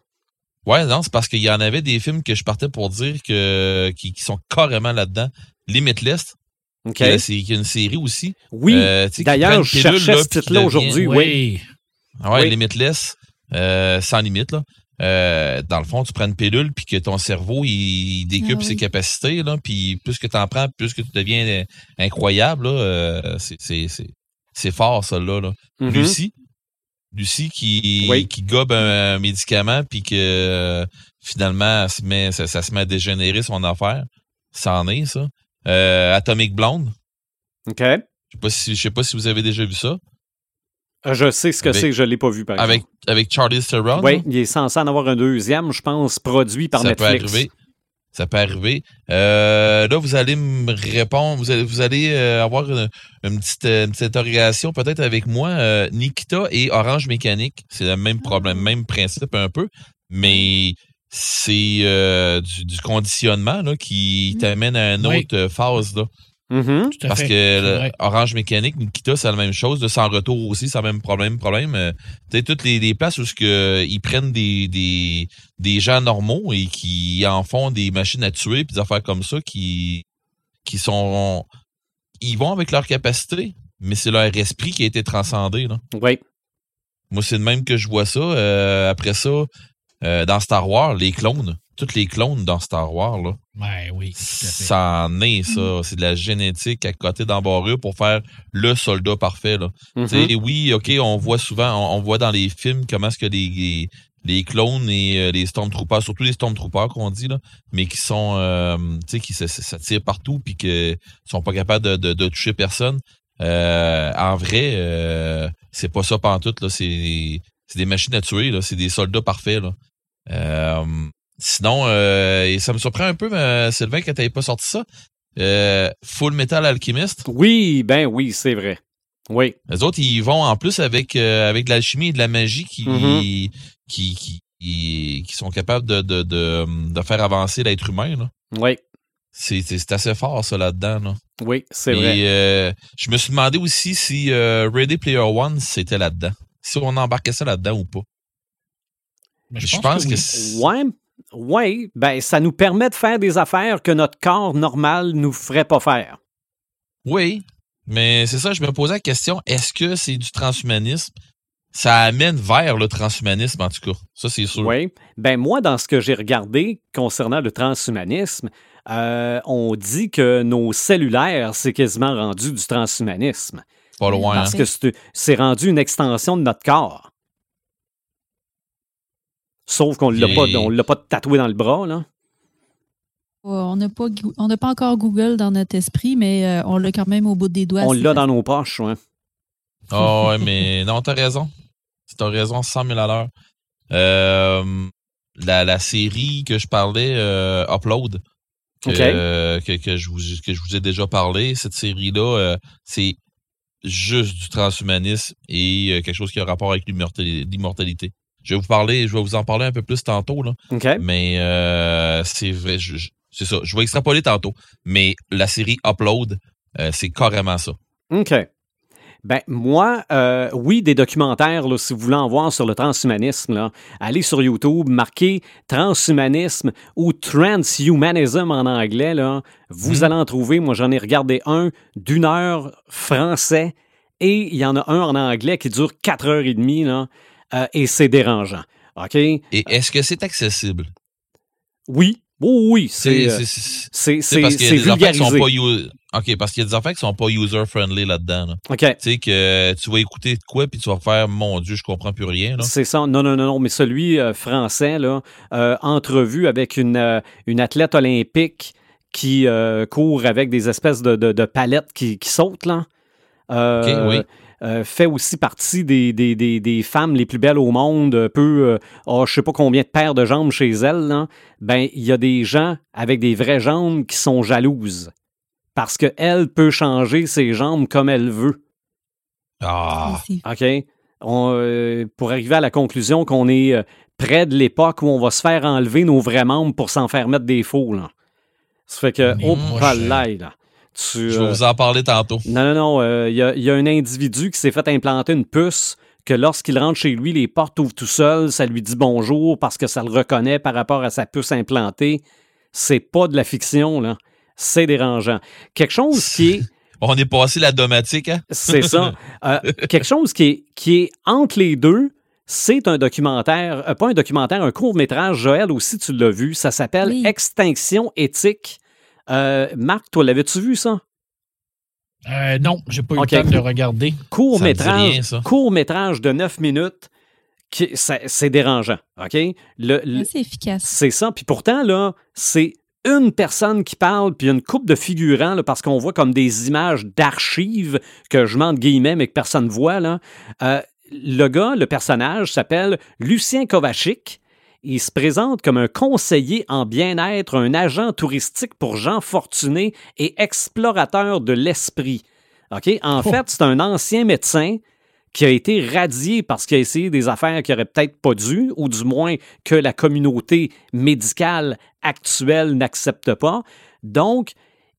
Ouais, non, c'est parce qu'il y en avait des films que je partais pour dire que qui, qui sont carrément là-dedans. Limitless, OK. qui, est, c'est- qui est une série aussi. Oui. Euh, D'ailleurs, je cherchais là, ce titre-là aujourd'hui. Oui. Ah ouais, Oui. Limitless, euh, sans limite, là. Euh, dans le fond, tu prends une pilule puis que ton cerveau il, décuple Ah oui. ses capacités là, puis plus que tu en prends, plus que tu deviens euh, incroyable là, c'est fort ça là. là. Mhm. Lucie, Lucie qui Oui. qui gobe un, un médicament puis que euh, finalement se met, ça, ça se met à dégénérer son affaire. Ça en est ça. Euh, Atomic Blonde, OK. je sais pas si je sais pas si vous avez déjà vu ça Je sais ce que c'est, je ne l'ai pas vu, par avec exemple. avec Charlie Theron. Oui, il est censé en avoir un deuxième, je pense, produit par ça Netflix. peut arriver. Ça peut arriver. Euh, là, vous allez me répondre. Vous allez, vous allez euh, avoir une, une petite, euh, une petite interrogation peut-être avec moi. Euh, Nikita et Orange Mécanique, c'est le même problème, même principe un peu, mais c'est euh, du, du conditionnement là, qui Mm. t'amène à une Oui. autre phase. Là. Tout à Parce fait. que. Orange Mécanique, Nikita, c'est la même chose. De sans retour aussi, c'est le même problème. problème. Euh, tu sais, toutes les, les places où ce que, euh, ils prennent des, des, des gens normaux et qui en font des machines à tuer puis des affaires comme ça qui, qui sont. Ils vont avec leur capacité, mais c'est leur esprit qui a été transcendé. Là. Oui. Moi, c'est de même que je vois ça. Euh, après ça, euh, dans Star Wars, les clones, toutes les clones dans Star Wars, là, Ouais, oui, tout à fait. ça en est, ça. C'est de la génétique à côté d'embarrure pour faire le soldat parfait. Là. Mhm. Tu sais, Oui, OK, on voit souvent, on, on voit dans les films comment est-ce que les, les, les clones et euh, les Stormtroopers, surtout les Stormtroopers qu'on dit, là, mais qui sont, euh, tu sais, qui s'attirent partout puis qui sont pas capables de, de, de toucher personne. Euh, en vrai, euh, c'est pas ça pantoute, là. C'est, c'est des machines à tuer, là. C'est des soldats parfaits, là. Euh, sinon, euh, et ça me surprend un peu, mais, Sylvain, que t'avais pas sorti ça. Euh, Full Metal Alchemist. Oui, ben oui, c'est vrai. Oui. Les autres, ils vont en plus avec euh, avec de l'alchimie et de la magie qui, Mhm. qui, qui, qui, qui sont capables de, de, de, de faire avancer l'être humain, là. Oui. C'est, assez fort, ça, là-dedans, là. Oui, c'est Et, vrai. euh, je me suis demandé aussi si euh, Ready Player One c'était là-dedans. Si on embarquait ça là-dedans ou pas. Mais Je pense que, oui. c'est- Ouais. Ouais, ben ça nous permet de faire des affaires que notre corps normal nous ferait pas faire. oui, mais c'est ça, je me posais la question, est-ce que c'est du transhumanisme? Ça amène vers le transhumanisme, en tout cas. Ça, c'est sûr. Oui. Ben moi, dans ce que j'ai regardé concernant le transhumanisme, euh, on dit que nos cellulaires, c'est quasiment rendu du transhumanisme. Pas loin. hein. Parce que c'est c'est rendu une extension de notre corps. Sauf qu'on l'a Et- pas, on l'a pas tatoué dans le bras, là. On n'a pas, Goo- on n'a pas encore Google dans notre esprit, mais euh, on l'a quand même au bout des doigts. on c'est l'a dans nos poches, ouais. Ah ouais, mais non, t'as raison. T'as raison, 100 000 à l'heure. Euh, la, la série que je parlais, euh, Upload, que, euh, que, que je vous, que je vous ai déjà parlé, cette série-là, euh, c'est juste du transhumanisme et euh, quelque chose qui a rapport avec l'immortali- l'immortalité. Je vais vous parler, je vais vous en parler un peu plus tantôt, là. Mais euh, c'est vrai, c'est ça. Je vais extrapoler tantôt. Mais la série Upload, euh, c'est carrément ça. OK. Ben, moi, euh, oui, des documentaires, là, si vous voulez en voir sur le transhumanisme, là, allez sur YouTube, marquez transhumanisme ou transhumanism en anglais, là, vous Mhm. allez en trouver. Moi, j'en ai regardé un d'une heure français et il y en a un en anglais qui dure quatre heures et demie, là, euh, et c'est dérangeant. OK? Et est-ce que c'est accessible? Oui, oui, oui, c'est, C'est euh, parce qu'il y a des affaires qui sont vulgarisé. pas OK, parce qu'il y a des qui sont pas user-friendly là-dedans. là. OK. Tu sais que tu vas écouter de quoi puis tu vas faire mon Dieu, je comprends plus rien. C'est ça. Non, non, non, non. Mais celui euh, français, là, euh, entrevue avec une, une athlète olympique qui court avec des espèces de, de- de palettes qui, qui sautent, là. Euh, OK, oui. Euh, fait aussi partie des, des, des, des femmes les plus belles au monde, un peu, euh, oh, je sais pas combien de paires de jambes chez elle, là. Ben, il y a des gens avec des vraies jambes qui sont jalouses. Parce qu'elle peut changer ses jambes comme elle veut. Ah, OK? On, euh, pour arriver à la conclusion qu'on est euh, près de l'époque où on va se faire enlever nos vrais membres pour s'en faire mettre des faux. Là. Ça fait que, Mais oh, moi, palais, là. Tu, je vais euh, vous en parler tantôt. non, non, non. euh, Il y, a, il y a un individu qui s'est fait implanter une puce que lorsqu'il rentre chez lui, les portes ouvrent tout seul, ça lui dit bonjour parce que ça le reconnaît par rapport à sa puce implantée. C'est pas de la fiction, là. C'est dérangeant. Quelque chose qui est On est passé la domatique, hein? c'est ça. Euh, quelque chose qui est, qui est entre les deux, c'est un documentaire, euh, pas un documentaire, un court-métrage. Joël aussi, tu l'as vu. Ça s'appelle Oui. Extinction éthique. Euh, Marc, toi, l'avais-tu vu ça? Euh, non, j'ai pas eu le temps de le regarder. Court-métrage, rien, ça. court-métrage de 9 minutes. qui- ça- C'est dérangeant. OK? Le- le- C'est efficace. C'est ça. Puis pourtant, là, c'est une personne qui parle, puis une coupe de figurants, là, parce qu'on voit comme des images d'archives que je mets entre guillemets, mais que personne ne voit. Là. Euh, le gars, le personnage, s'appelle Lucien Kovacic. Il se présente comme un conseiller en bien-être, un agent touristique pour gens fortunés et explorateur de l'esprit. En Oh. fait, c'est un ancien médecin qui a été radié parce qu'il a essayé des affaires qu'il aurait peut-être pas dû, ou du moins que la communauté médicale actuelle n'accepte pas. Donc,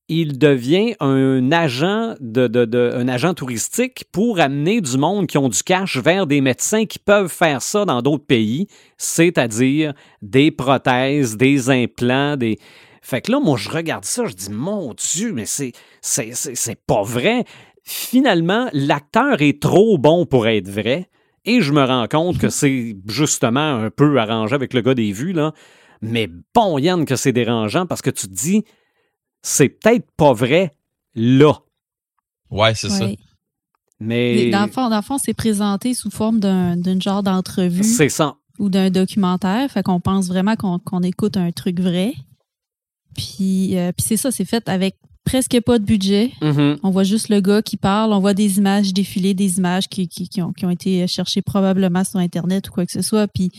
il devient un agent, un agent touristique pour amener du monde qui ont du cash vers des médecins qui peuvent faire ça dans d'autres pays, c'est-à-dire des prothèses, des implants, des... Fait que là, moi, je regarde ça, je dis, mon Dieu, mais c'est, c'est, c'est, c'est pas vrai. Finalement, l'acteur est trop bon pour être vrai. Et je me rends compte que c'est justement un peu arrangé avec le gars des vues, là. Mais bon, Yann, que c'est dérangeant parce que tu te dis, c'est peut-être pas vrai là. Ouais, c'est ça. Mais Dans le fond, dans le fond, c'est présenté sous forme d'un d'une genre d'entrevue c'est ça. ou d'un documentaire. Fait qu'on pense vraiment qu'on qu'on écoute un truc vrai. Puis, euh, puis c'est ça, c'est fait avec presque pas de budget. Mhm. On voit juste le gars qui parle, on voit des images défiler, des images qui, qui, qui ont, qui ont été cherchées probablement sur Internet ou quoi que ce soit. Puis,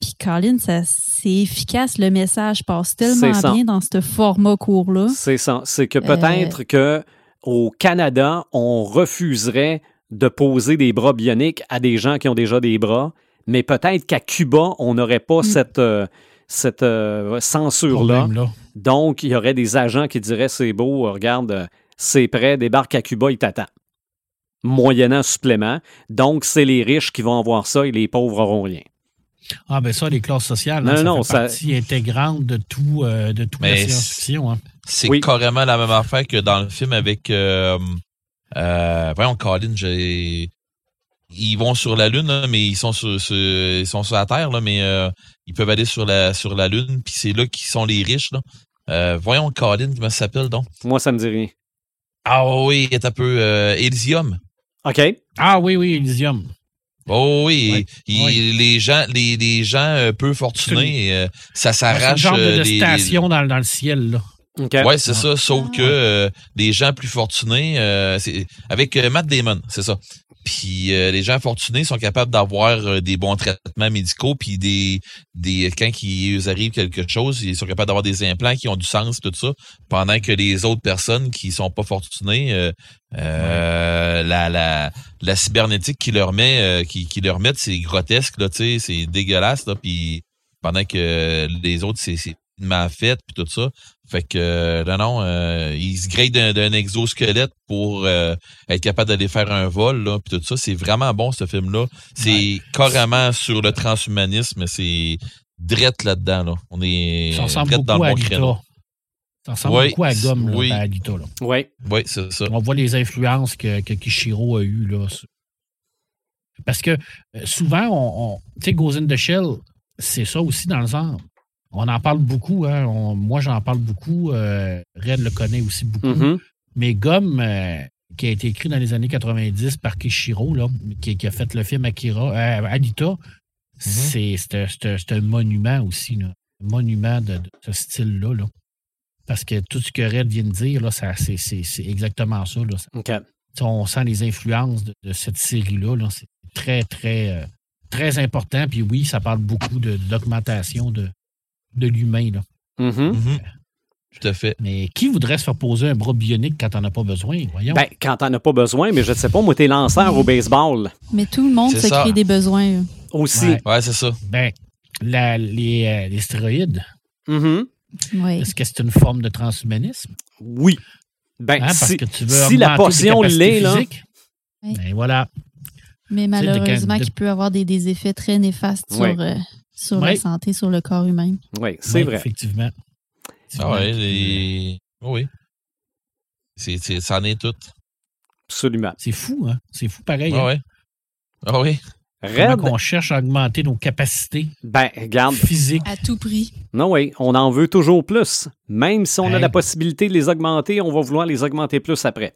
puis Colin, ça, c'est efficace. Le message passe tellement bien dans ce format court-là. C'est ça. C'est Euh, que peut-être que au Canada, on refuserait de poser des bras bioniques à des gens qui ont déjà des bras, mais peut-être qu'à Cuba, on n'aurait pas Mm. cette, euh, cette euh, censure-là. Donc, il y aurait des agents qui diraient c'est beau, euh, regarde, euh, c'est prêt, débarque à Cuba, il t'attend. Moyennant supplément. Donc, c'est les riches qui vont avoir ça et les pauvres auront rien. Ah, ben ça, les classes sociales, Non, hein, ça non, fait ça- partie intégrante de tout, euh, de toute la science-fiction. Hein. C'est Oui. carrément la même affaire que dans le film avec. Euh, euh, voyons, Colin, j'ai. Ils vont sur la Lune, là, mais ils sont sur, sur- ils sont sur la Terre, là, mais euh, ils peuvent aller sur la, sur la Lune, puis c'est là qu'ils sont les riches. Là. Euh, voyons, Colin, comment ça s'appelle donc? Moi, ça me dit rien. Ah oui, il est un peu euh, Elysium. OK? Ah oui, oui, Elysium. Oh oui, il- les gens, les, les gens euh, peu fortunés, euh, ça C'est s'arrache. genre de, euh, les- station dans, dans le ciel. Là. OK. Ouais, c'est ça. Ah. Sauf que euh, les gens plus fortunés, euh, c'est avec euh, Matt Damon, c'est ça. Puis euh, les gens fortunés sont capables d'avoir euh, des bons traitements médicaux, puis des des quand il eux arrive quelque chose, ils sont capables d'avoir des implants qui ont du sens, tout ça. Pendant que les autres personnes qui sont pas fortunées, euh, euh, la la la cybernétique qui leur met, euh, qui qui leur met, c'est grotesque là, tu sais, c'est dégueulasse là. Puis pendant que les autres c'est c'est mal fait puis tout ça. Fait que euh, non, non, euh, ils se grillent d'un, exosquelette pour euh, être capable d'aller faire un vol, là, puis tout ça. C'est vraiment bon ce film-là. C'est carrément sur le transhumanisme, c'est drette là-dedans. Là. On est drette dans beaucoup le à bon créneau. Ça ressemble Oui, beaucoup à Gomme, là, oui. ben, Alita. Là. Oui. Oui, c'est ça. On voit les influences que, que Kishiro a eues. Là. Parce que souvent, on, on- tu sais, Ghost in the Shell, c'est ça aussi dans le genre. On en parle beaucoup. Hein. On- moi, j'en parle beaucoup. Euh, Red le connaît aussi beaucoup. Mhm. Mais Gomme, euh, qui a été écrit dans les années 90 par Kishiro, là, qui, qui a fait le film Akira, euh, Alita, c'est c'est un- c'est monument aussi. Là. Un monument de, de ce style-là. Là. Parce que tout ce que Red vient de dire, c'est, exactement ça. Là. On sent les influences de, de cette série-là. là. C'est très, très, euh, très important. Puis oui, ça parle beaucoup de d'augmentation de, de l'humain. là. Mhm. Mhm. Tout à fait. Mais qui voudrait se faire poser un bras bionique quand on n'a pas besoin? Voyons? Ben, quand t'en as pas besoin, mais je ne sais pas, moi, t'es lanceur au baseball Mais tout le monde C'est se ça. crée des besoins. aussi. Ouais. Ouais, c'est ça. Ben, la- les, euh, les stéroïdes, Mhm. Oui. est-ce que c'est une forme de transhumanisme? Oui. Ben, Hein, parce si, que tu veux si la portion l'est, là. Oui. Ben voilà. Mais malheureusement, de- qui peut avoir des, des effets très néfastes sur, euh, sur Ouais. la santé, sur le corps humain. Oui, c'est Oui, vrai. Effectivement. Ah ouais, les... Oui. C'est, c'est, ça en est tout. Absolument. C'est fou, hein? C'est fou pareil. Ah hein? ouais. Ah oui. Red, qu'on cherche à augmenter nos capacités ben, regarde, physiques. À tout prix. non, oui, on en veut toujours plus. Même si on a la possibilité de les augmenter, on va vouloir les augmenter plus après.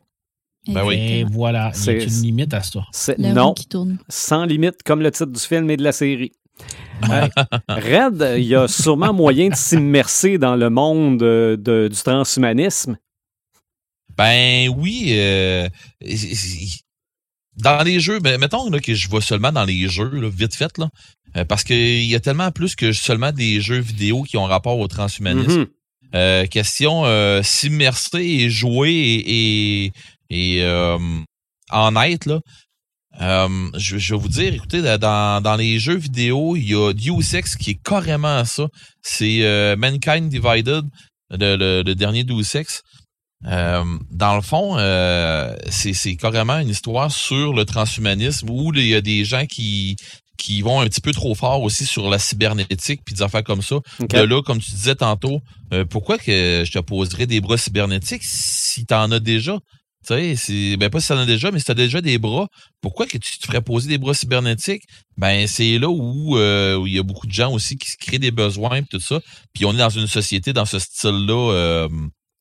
Ben oui. Et voilà, C'est- une limite à ça. Non, qui tourne. sans limite, comme le titre du film et de la série. Red, il y a sûrement moyen de s'immerser dans le monde euh, de- du transhumanisme. Ben oui. euh, dans les jeux, ben, mettons là, que je vois seulement dans les jeux, là, vite fait, là, euh, parce qu'il y a tellement plus que seulement des jeux vidéo qui ont rapport au transhumanisme. Mhm. Euh, question euh, s'immerser et jouer et, et, et, en être là. Euh, je, je vais vous dire, écoutez, dans, dans les jeux vidéo, il y a Deus Ex qui est carrément ça. C'est euh, Mankind Divided, le, le, le dernier Deus Ex. Euh, dans le fond, euh, c'est carrément une histoire sur le transhumanisme où il y a des gens qui qui vont un petit peu trop fort aussi sur la cybernétique puis des affaires comme ça. OK. De là, comme tu disais tantôt, euh, pourquoi que je te poserais des bras cybernétiques si t'en as déjà? Tu sais, c'est ben pas si t'en as déjà, mais si t'as déjà des bras, pourquoi que tu te ferais poser des bras cybernétiques? Ben c'est là où euh, où il y a beaucoup de gens aussi qui se créent des besoins et tout ça. Puis on est dans une société dans ce style-là, euh,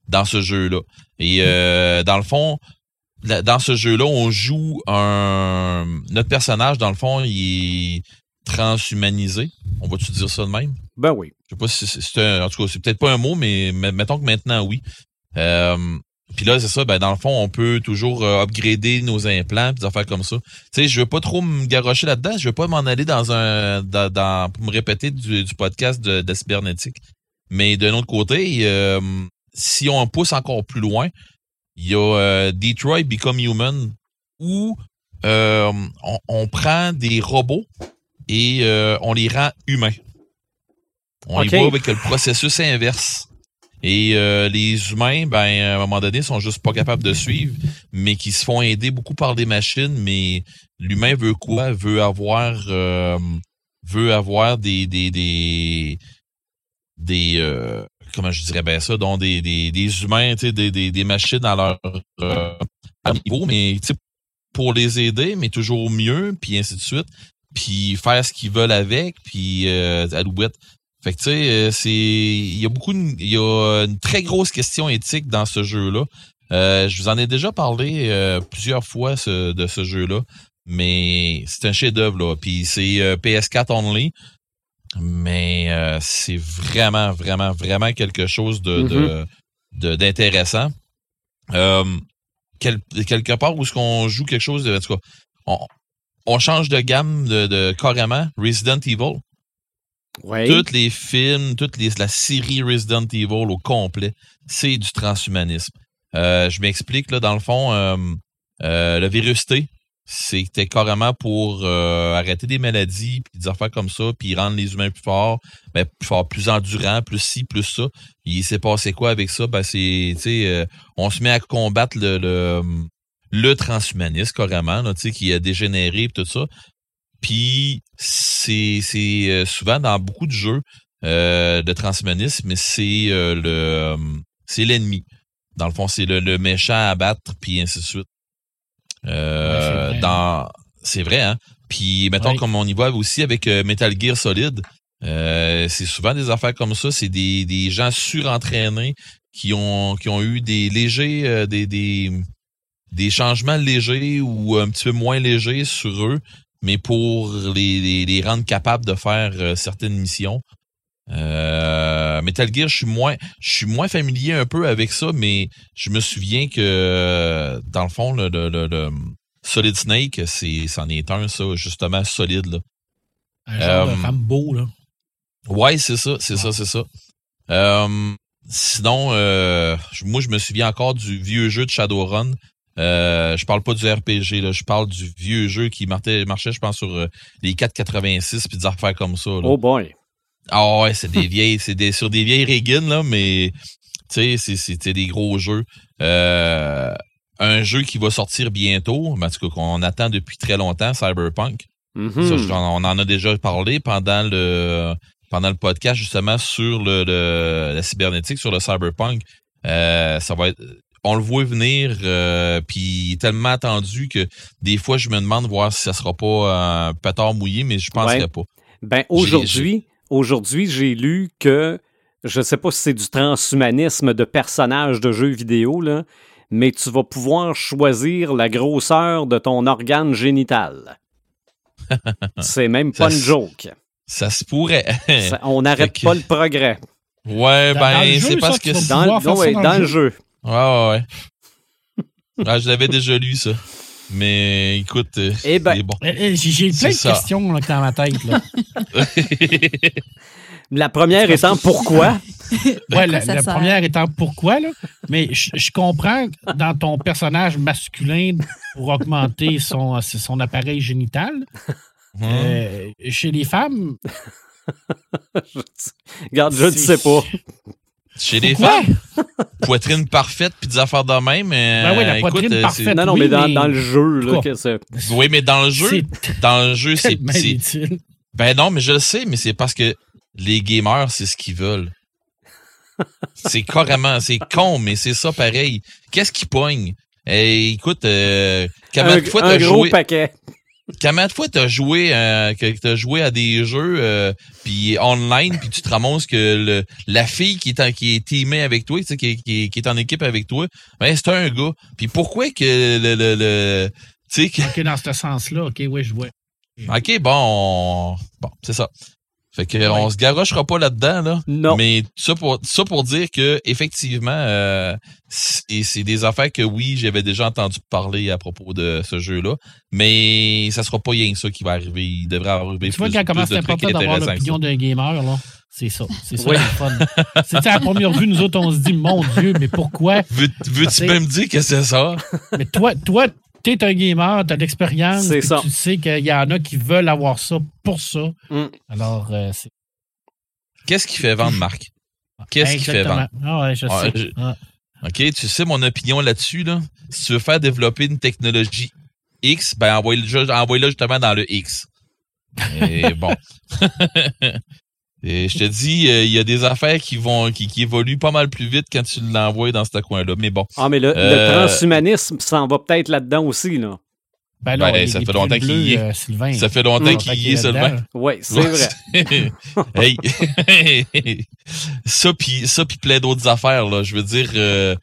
dans ce jeu-là. Et euh, dans le fond, la- dans ce jeu-là, on joue un notre personnage, dans le fond, il est transhumanisé. On va-tu dire ça de même? Ben oui. Je sais pas si c'est- un, en tout cas, c'est peut-être pas un mot, mais mais mettons que maintenant, oui. Euh, puis là, c'est ça, ben dans le fond, on peut toujours euh, upgrader nos implants, des affaires comme ça. Tu sais, je veux pas trop me garrocher là-dedans, je veux pas m'en aller dans un dans, dans- pour me répéter du, du podcast de, de cybernétique. Mais d'un autre côté, euh, si on pousse encore plus loin, il y a euh, Detroit Become Human où euh, on, on prend des robots et euh, on les rend humains. On y va avec le processus inverse. Et euh, les humains, ben, à un moment donné, sont juste pas capables de suivre, mais qui se font aider beaucoup par des machines. Mais l'humain veut quoi? Veut avoir, euh, veut avoir des, des, des, des, euh, comment je dirais bien ça, donc des, des, des humains, des, des, des machines à leur, euh, niveau, mais pour les aider, mais toujours mieux, puis ainsi de suite, puis faire ce qu'ils veulent avec, puis euh. Fait que tu sais, euh, c'est il y a beaucoup de- il y a une très grosse question éthique dans ce jeu-là. Euh, je vous en ai déjà parlé euh, plusieurs fois ce- de ce jeu-là, mais c'est un chef-d'œuvre là. Puis c'est euh, PS4 only, mais euh, c'est vraiment vraiment vraiment quelque chose de de- de- d'intéressant. Euh, quel- quelque part où est-ce qu'on joue quelque chose de en tout cas, on, on change de gamme de, de carrément Resident Evil Tous les films, toute la série Resident Evil au complet, c'est du transhumanisme. Euh, je m'explique, là, dans le fond, euh, euh, le virus T, c'était carrément pour euh, arrêter des maladies, puis des affaires comme ça, puis rendre les humains plus forts, ben, plus plus endurants, plus ci, plus ça. Il s'est passé quoi avec ça? Ben, c'est, on se met à combattre le, le, le transhumanisme, carrément, qui a dégénéré, puis tout ça. Puis c'est c'est euh, souvent dans beaucoup de jeux euh, de transhumanisme, mais c'est euh, le euh, c'est l'ennemi. Dans le fond, c'est le, le méchant à battre, puis ainsi de suite. Euh, Ouais, vrai. dans c'est vrai, hein. Puis mettons Ouais. comme on y voit aussi avec euh, Metal Gear Solid, euh, c'est souvent des affaires comme ça. C'est des, des gens surentraînés qui ont qui ont eu des légers euh, des, des des changements légers ou un petit peu moins légers sur eux, mais pour les, les, les rendre capables de faire euh, certaines missions. Euh, Metal Gear, je suis moins, je suis moins familier un peu avec ça, mais je me souviens que euh, dans le fond, le, le, le- le Solid Snake, c'est, c'en est un, ça, justement, solide, là. Un genre Euh, de Rambo, là. Ouais, c'est ça, c'est ça, c'est ça. Euh, sinon, euh, moi, je me souviens encore du vieux jeu de Shadowrun. Euh, je parle pas du RPG, là, je parle du vieux jeu qui marchait, marchait je pense, sur euh, les 486 puis des affaires comme ça. Là. Oh boy. Ah ouais, c'est des vieilles, c'est des sur des vieilles Reagan, là, mais tu sais, c'était des gros jeux. Euh, un jeu qui va sortir bientôt, mais en tout cas qu'on attend depuis très longtemps, Cyberpunk. Mhm. Ça, on en a déjà parlé pendant le pendant le podcast justement sur le, le- la cybernétique, sur le cyberpunk. Euh, ça va être on le voit venir, euh, puis il est tellement attendu que des fois je me demande voir si ça sera pas un pétard mouillé, mais je penserais Ouais. pas. Ben aujourd'hui, aujourd'hui, j'ai lu que je ne sais pas si c'est du transhumanisme de personnages de jeux vidéo là, mais tu vas pouvoir choisir la grosseur de ton organe génital. c'est même Ça pas une joke. Ça se pourrait. Ça- on n'arrête que- pas le progrès. ouais, ben c'est parce que Dans, le- ouais, dans dans le le jeu. Ouais ouais. ouais. Ah, je l'avais déjà lu ça. Mais écoute, euh, Eh ben, c'est bon. Eh, eh, J'ai plein de ça. questions là, dans ma tête. Là. La première étant pourquoi? Ouais, la, première étant pourquoi, là. Mais je, je comprends dans ton personnage masculin pour augmenter son, son appareil génital. Hum. euh, chez les femmes. Regarde, je ne sais pas. Chez les femmes, poitrine parfaite puis des affaires de même. Mais, Ben oui, la écoute, poitrine euh, parfaite. c'est- Non, non, oui, mais dans, mais- dans le jeu, là, Quoi? que c'est. Oui, mais dans le jeu, C'est dans le jeu, c'est. Ben non, mais je le sais, mais c'est parce que les gamers, c'est ce qu'ils veulent. c'est carrément, c'est con, mais c'est ça pareil. Qu'est-ce qui pogne? Eh, écoute, euh, combien de fois un t'as gros joué, paquet. Combien de fois t'as joué, euh, que t'as joué à des jeux, euh, puis online, puis tu te ramasses que le, la fille qui est en, qui est teamée avec toi, tu sais, qui, est- qui, est- qui est en équipe avec toi, ben c'est un gars. Puis pourquoi que le, le, le tu sais, que- OK, dans ce sens-là, OK, oui, je vois. OK, bon, on- bon, c'est ça. Fait que on se garochera pas là-dedans, là. Non. Mais ça pour ça pour dire que effectivement, euh, c'est c'est des affaires que oui, j'avais déjà entendu parler à propos de ce jeu-là, mais ça sera pas rien que ça qui va arriver. Il devrait arriver Tu vois plus, quand comment plus c'est de trucs important d'avoir l'opinion d'un gamer, là. C'est ça. C'est ça Oui. le fun. C'est à la première vue, nous autres, on se dit, mon Dieu, mais pourquoi? Veux- Veux-tu C'est- même dire que c'est ça? Mais toi, toi, t'es un gamer, t'as de l'expérience. C'est puis ça. Tu sais qu'il y en a qui veulent avoir ça pour ça. Mm. Alors, euh, c'est. Qu'est-ce qui fait vendre, Marc? Qu'est-ce qui fait vendre? Ah ouais, je Ah, sais. je- Ah. OK, tu sais mon opinion là-dessus, là. Si tu veux faire développer une technologie X, ben envoie-le envoie-le justement dans le X. Et bon. Et je te dis, euh, il y a des affaires qui vont qui, qui évoluent pas mal plus vite quand tu l'envoies dans ce coin-là. Mais bon. Ah, mais le, le Euh, transhumanisme s'en va peut-être là-dedans aussi, là. Ben là, Ben, les- ça les fait longtemps qu'il y est. euh, Sylvain. Ça fait longtemps Mm. qu'il y est seulement. là-dedans. Oui, c'est vrai. hey. ça puis ça puis plein d'autres affaires là, je veux dire euh,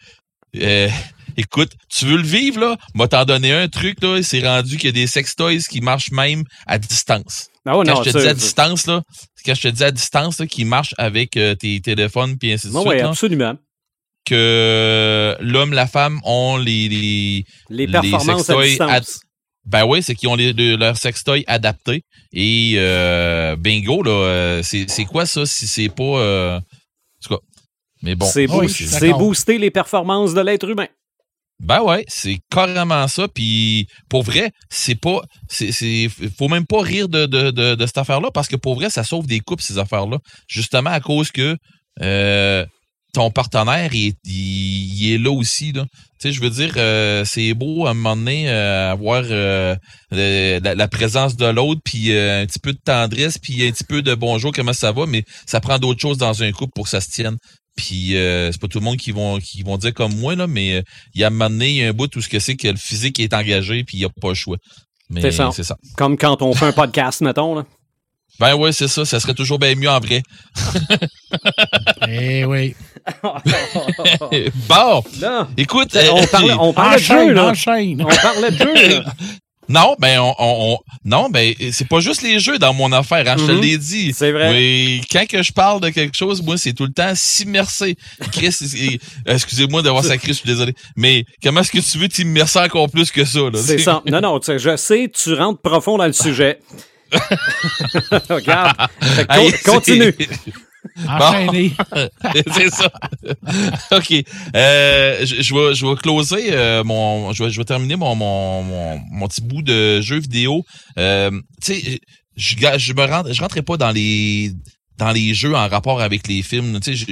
euh, écoute, tu veux le vivre là? M'a t'en donné un truc là, c'est rendu qu'il y a des sextoys qui marchent même à distance. Ah ouais, Quand non, je te dis à distance là, quand je te dis à distance là, qui marchent avec euh, tes téléphones puis ainsi de Non, suite ouais, là, absolument. que l'homme la femme ont les, les Les Les performances à sextoys distance. ben oui, c'est qu'ils ont les, de- leur sextoy adapté et euh, bingo là, euh, c'est c'est quoi ça si c'est pas euh, en tout cas. Mais bon, c'est Ah oui, booster les performances de l'être humain. Ben ouais, c'est carrément ça. Puis pour vrai, c'est pas, c'est, faut même pas rire de, de, de, de cette affaire-là parce que pour vrai, ça sauve des couples ces affaires-là. Justement à cause que euh, ton partenaire, il, est- il, il est là aussi là. Tu sais, je veux dire, euh, c'est beau à un moment donné euh, avoir euh, la, la présence de l'autre, puis euh, un petit peu de tendresse, puis un petit peu de bonjour, comment ça va, mais ça prend d'autres choses dans un couple pour que ça se tienne. Puis euh, c'est pas tout le monde qui vont qui vont dire comme moi là, mais euh, il y a un moment donné, il y a un bout où ce que c'est que le physique est engagé puis il y a pas le choix. Mais C'est ça. c'est ça. Comme quand on fait un podcast, mettons. Là. Ben ouais, c'est ça. Ça serait toujours bien mieux en vrai. Eh oui. bon, Là, écoute, on euh, parlait, on parlait de jeu, là. enchaîne. On parlait de jeu, là. Non, ben on, on- on- non, ben c'est pas juste les jeux dans mon affaire. Hein, Je te Mhm. l'ai dit. C'est vrai. Oui, quand que je parle de quelque chose, moi, c'est tout le temps s'immerser. Chris, c'est- excusez-moi d'avoir sacré, je suis désolé. Mais comment est-ce que tu veux t'immerser encore plus que ça? Là? C'est ça. Non, non, tu sais, je sais, tu rentres profond dans le sujet. Regarde. Hey, continue. c'est- Enchaîné. c'est ça. OK. Euh, je, je vais, je vais closer euh, mon. Je vais, je vais terminer mon, mon, mon, mon petit bout de jeu vidéo. Euh, tu sais, je, je, me rentre, je rentrais pas dans les dans les jeux en rapport avec les films. Tu sais,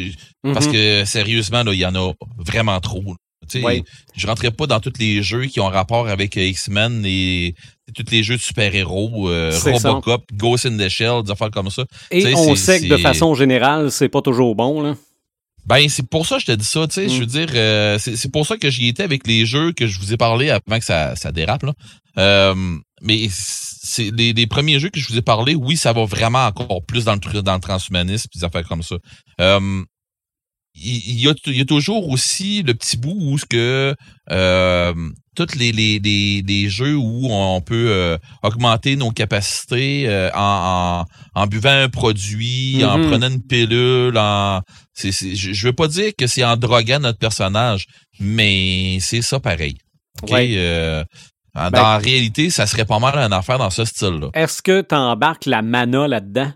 je- parce que sérieusement, là, il y en a vraiment trop. Tu sais, Ouais. je rentrais pas dans tous les jeux qui ont rapport avec X-Men et tous les jeux de super-héros, euh, ça. Robocop, Ghost in the Shell, des affaires comme ça. Et on sait que de façon générale, c'est pas toujours bon, là. Ben, c'est pour ça que je te dis ça, tu sais. Mm. Je veux dire, euh, c'est pour ça que j'y étais avec les jeux que je vous ai parlé avant que ça, ça dérape, là. Euh, mais c'est les, les premiers jeux que je vous ai parlé, oui, ça va vraiment encore plus dans le, dans le transhumanisme, des affaires comme ça. Euh, il y, a, il y a toujours aussi le petit bout où ce que euh, tous les, les, les, les jeux où on peut euh, augmenter nos capacités euh, en, en, en buvant un produit, en Mhm. prenant une pilule, en c'est- je, je veux pas dire que c'est en droguant notre personnage, mais c'est ça pareil. OK? Ouais. Euh, en- Ben- dans la réalité, ça serait pas mal une affaire dans ce style-là. Est-ce que tu embarques la mana là-dedans?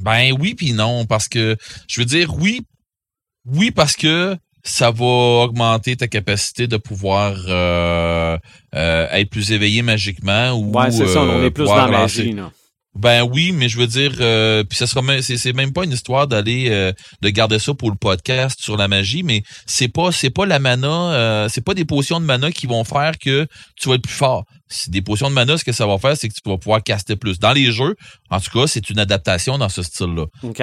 Ben oui puis non parce que je veux dire oui oui parce que ça va augmenter ta capacité de pouvoir euh, euh, être plus éveillé magiquement ou Ouais, c'est ça, on euh, est plus pouvoir dans la magie, là. Ben oui, mais je veux dire, euh, puis ça sera même, c'est, même pas une histoire d'aller euh, de garder ça pour le podcast sur la magie, mais c'est pas c'est pas la mana, euh, c'est pas des potions de mana qui vont faire que tu vas être plus fort. C'est des potions de mana, ce que ça va faire, c'est que tu vas pouvoir caster plus. Dans les jeux, en tout cas, c'est une adaptation dans ce style-là. OK.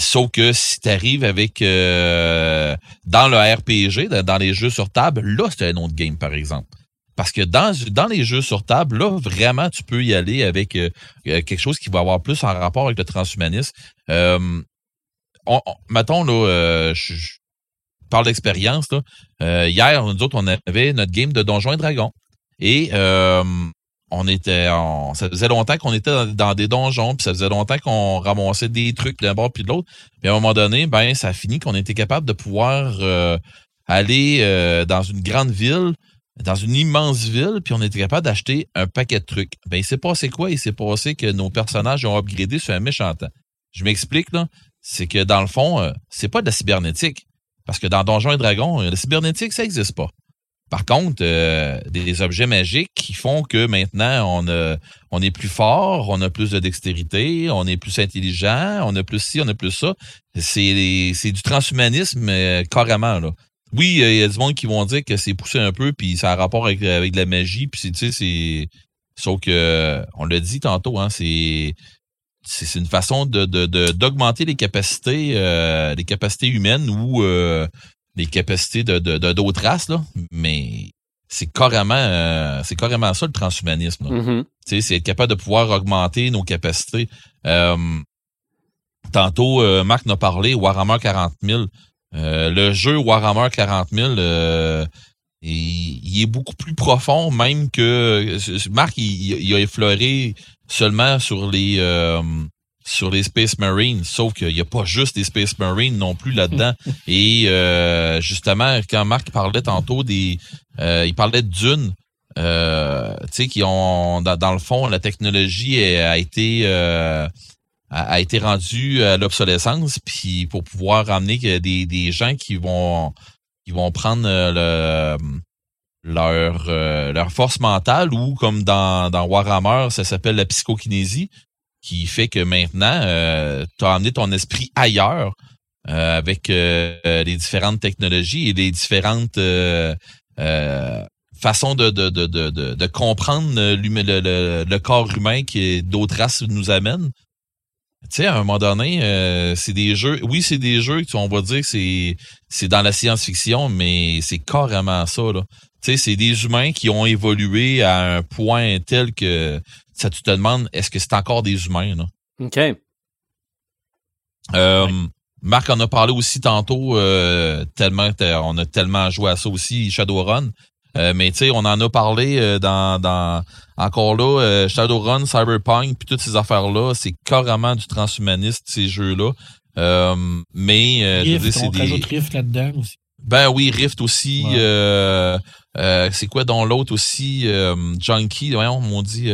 Sauf que si tu arrives avec euh, dans le RPG, dans- les jeux sur table, là, c'est un autre game, par exemple. Parce que dans, dans les jeux sur table, là, vraiment, tu peux y aller avec euh, euh, quelque chose qui va avoir plus en rapport avec le transhumanisme. Euh, on, on- mettons, là, euh, je, je parle d'expérience. Euh, hier, nous autres, on avait notre game de Donjons et Dragons. Et euh, on était, on, ça faisait longtemps qu'on était dans, des donjons, puis ça faisait longtemps qu'on ramassait des trucs d'un bord puis de l'autre. Puis à un moment donné, ben ça a fini qu'on était capable de pouvoir euh, aller euh, dans une grande ville, dans une immense ville, puis on était capable d'acheter un paquet de trucs. Ben il s'est passé quoi? Il s'est passé que nos personnages ont upgradé sur un méchant temps. Je m'explique là, c'est que dans le fond, euh, c'est pas de la cybernétique, parce que dans Donjons et Dragons, la cybernétique ça existe pas. Par contre, euh, des objets magiques qui font que maintenant on a, on est plus fort, on a plus de dextérité, on est plus intelligent, on a plus ci, on a plus ça. C'est c'est du transhumanisme euh, carrément là. Oui, il y a du monde qui vont dire que c'est poussé un peu puis ça a rapport avec, avec de la magie puis c'est- tu sais c'est sauf que on l'a dit tantôt hein, c'est c'est une façon de- de- d'augmenter les capacités euh, les capacités humaines ou euh, les capacités de de- de- d'autres races là mais c'est carrément euh, c'est carrément ça le transhumanisme. Tu sais, c'est être capable de pouvoir augmenter nos capacités. Euh, tantôt, euh, Marc n'a parlé Warhammer 40 000. Euh, le jeu Warhammer 40 000, euh, il, il est beaucoup plus profond, même que Marc, il, il a effleuré seulement sur les euh, sur les Space Marines, sauf qu'il n'y a pas juste des Space Marines non plus là-dedans. Et euh, justement, quand Marc parlait tantôt des, euh, il parlait de Dune. Euh, tu sais, qui ont dans, dans le fond, la technologie a, été euh, a, été rendue à l'obsolescence, puis pour pouvoir ramener que des, des gens qui vont qui vont prendre euh, le leur euh, leur force mentale ou comme dans, dans Warhammer, ça s'appelle la psychokinésie, qui fait que maintenant, euh, tu as amené ton esprit ailleurs euh, avec euh, les différentes technologies et les différentes euh, euh, façons de, de, de, de, de, comprendre le, le, le corps humain que d'autres races nous amènent. Tu sais, à un moment donné, euh, c'est des jeux. Oui, c'est des jeux on va dire que c'est dans la science-fiction, mais c'est carrément ça. Là. Tu sais, c'est des humains qui ont évolué à un point tel que ça tu te demandes est-ce que c'est encore des humains là? OK. Euh, Marc en a parlé aussi tantôt, euh, tellement on a tellement joué à ça aussi, Shadowrun. Euh, mais tu sais, on en a parlé euh, dans, dans encore là, euh, Shadowrun, Cyberpunk, puis toutes ces affaires-là, c'est carrément du transhumaniste, ces jeux-là. Euh, mais euh, je veux Rift, dire, c'est on des. Rift là-dedans aussi. Ben oui, Rift aussi. Ouais. euh, euh, c'est quoi dans l'autre aussi? Euh, Junkie, voyons, on dit.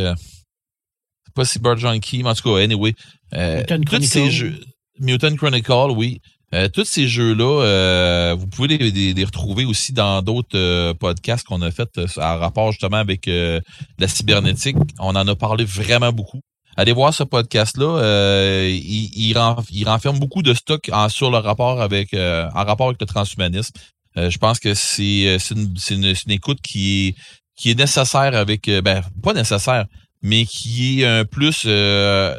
Pas Cyber Junkie, mais en tout cas, anyway. Euh, Mutant tous ces Chronicle. jeux. Mutant Chronicle, oui. Euh, tous ces jeux-là, euh, vous pouvez les, les- les retrouver aussi dans d'autres euh, podcasts qu'on a fait euh, en rapport justement avec euh, la cybernétique. On en a parlé vraiment beaucoup. Allez voir ce podcast-là. euh, il, il, il renferme beaucoup de stock en, sur le rapport avec euh, en rapport avec le transhumanisme. Euh, je pense que c'est une, une, écoute qui est qui est nécessaire avec ben pas nécessaire, mais qui est un plus euh,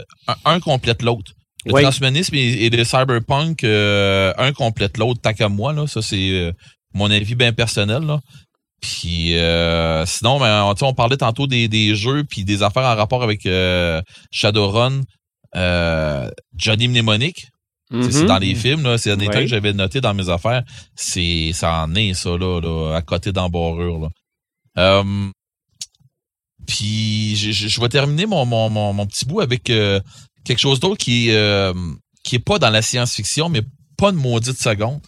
un, complète l'autre. Le Oui. transhumanisme et, et le cyberpunk, euh, un complète l'autre, tant qu'à moi, là. Ça, c'est euh, mon avis bien personnel, là. Puis euh, sinon, ben, on, parlait tantôt des, des jeux puis des affaires en rapport avec euh, Shadowrun, euh, Johnny Mnemonic. C'est Mhm. dans les films, là. C'est un des Ouais. trucs que j'avais noté dans mes affaires. C'est, ça en est, ça, là, là à côté d'embarrure, là. Euh, puis, je, je- je vais terminer mon, mon, mon, mon petit bout avec euh, quelque chose d'autre qui, est, euh, qui est pas dans la science-fiction, mais pas une maudite seconde.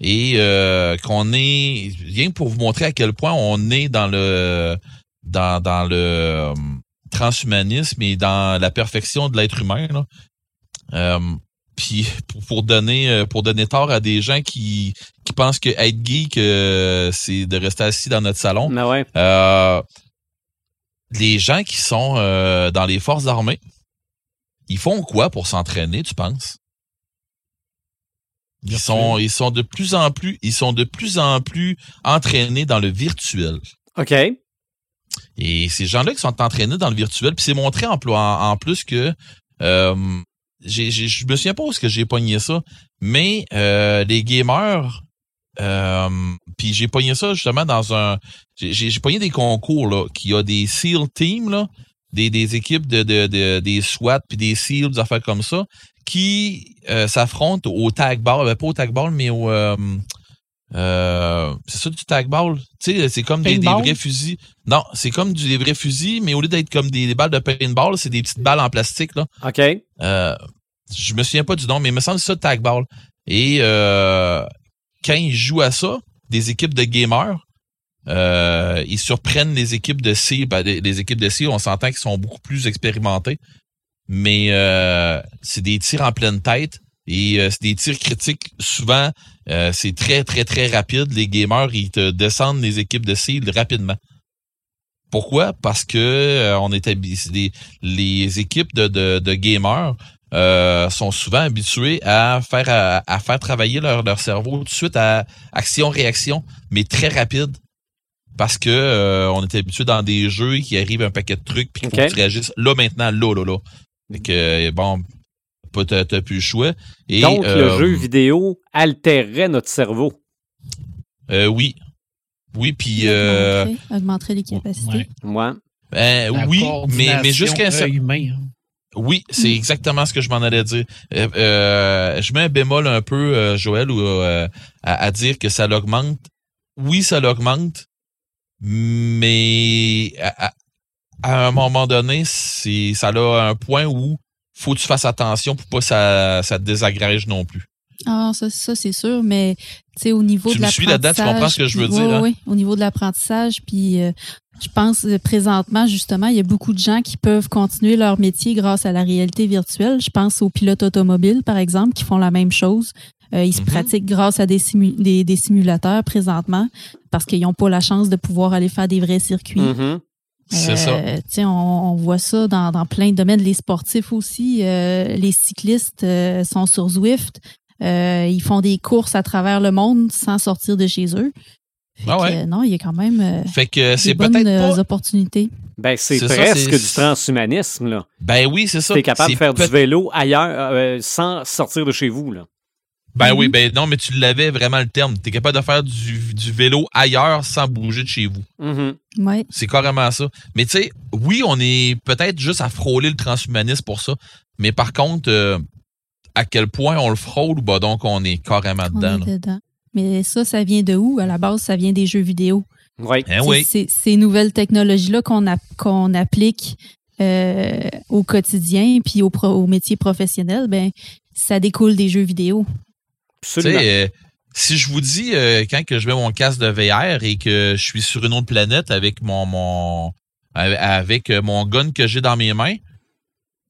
Et euh, qu'on est, rien pour vous montrer à quel point on est dans le, dans, dans le euh, transhumanisme et dans la perfection de l'être humain, là. Euh, puis pour, pour donner pour donner tort à des gens qui qui pensent que être geek euh, c'est de rester assis dans notre salon. Ah ouais. Euh, les gens qui sont euh, dans les forces armées, ils font quoi pour s'entraîner, tu penses? Ils sont ils sont de plus en plus ils sont de plus en plus entraînés dans le virtuel. OK. Et ces gens-là qui sont entraînés dans le virtuel, puis c'est montré en, pl- en, en plus que euh, j'ai- je me souviens pas où est-ce que j'ai pogné ça, mais euh, les gamers, euh, puis j'ai pogné ça justement dans un, j'ai, pogné des concours là, qui a des SEAL teams là, des, des équipes de, de, de- des SWAT puis des SEAL, des affaires comme ça, qui euh, s'affrontent au tag ball, ben, pas au tag ball, mais au euh, Euh, c'est ça du tag ball? Tu sais, c'est comme des, des vrais fusils. Non, c'est comme du, des vrais fusils, mais au lieu d'être comme des, des balles de paintball, c'est des petites balles en plastique, là. OK. Euh, je me souviens pas du nom, mais il me semble que c'est ça tag ball. Et euh, quand ils jouent à ça, des équipes de gamers, euh, ils surprennent les équipes de C. Ben, les, les équipes de C, on s'entend qu'ils sont beaucoup plus expérimentés. Mais euh, c'est des tirs en pleine tête. Et euh, c'est des tirs critiques. Souvent, euh, c'est très, très, très rapide. Les gamers, ils te descendent les équipes de cible rapidement. Pourquoi? Parce que euh, on est des- les équipes de, de, de gamers euh, sont souvent habitués à faire à, à faire travailler leur, leur cerveau tout de suite à action-réaction, mais très rapide. Parce que euh, on est habitué dans des jeux qui arrivent un paquet de trucs puis qu'il faut Ok. que tu réagisses là maintenant, là, là, là. Fait que euh, bon, pas t'as t'as plus le choix. Et, Donc, le euh, jeu vidéo altérerait notre cerveau. euh, oui. Oui, puis euh, Augmenterait, augmenterait les capacités. Ouais. Ben, oui, mais, mais jusqu'à un cer- œil-main, hein. Oui, c'est exactement ce que je m'en allais dire. Euh, euh, je mets un bémol un peu, euh, Joël, ou, euh, à, à dire que ça l'augmente. Oui, ça l'augmente, mais à, un moment donné, c'est ça a un point où faut que tu fasses attention pour pas que ça, ça te désagrège non plus. Ah, ça, ça c'est sûr, mais tu sais, au niveau Tu de me suis là-dedans, tu comprends ce que je veux dire, hein? ouais, au niveau de l'apprentissage, puis euh, je pense euh, présentement, justement, il y a beaucoup de gens qui peuvent continuer leur métier grâce à la réalité virtuelle. Je pense aux pilotes automobiles, par exemple, qui font la même chose. Euh, ils se Mhm. pratiquent grâce à des, simu- des, des simulateurs présentement parce qu'ils n'ont pas la chance de pouvoir aller faire des vrais circuits. Mhm. C'est ça. Euh, sais, on, on voit ça dans, dans plein de domaines. Les sportifs aussi, euh, les cyclistes sont sur Zwift. Ils font des courses à travers le monde sans sortir de chez eux. Fait Ah que, ouais? euh, non, il y a quand même euh, Fait que des bonnes euh, pas. opportunités. Ben, c'est ça, presque du transhumanisme, là. Ben oui, c'est ça. T'es capable de faire du vélo ailleurs euh, sans sortir de chez vous, là. Ben Mhm. oui, ben non, mais tu l'avais vraiment le terme. T'es capable de faire du, du vélo ailleurs sans bouger de chez vous. Mhm. Ouais. C'est carrément ça. Mais tu sais, oui, on est peut-être juste à frôler le transhumanisme pour ça. Mais par contre, euh, à quel point on le frôle, bah donc on est carrément On dedans. est dedans. Mais ça, ça vient de où? À la base, ça vient des jeux vidéo. Oui. C'est- oui. Ces nouvelles technologies-là qu'on a- qu'on applique euh, au quotidien puis au, pro- au métier professionnel, ben ça découle des jeux vidéo. Absolument. euh, si je vous dis euh, quand que je mets mon casque de VR et que je suis sur une autre planète avec mon mon avec mon gun que j'ai dans mes mains,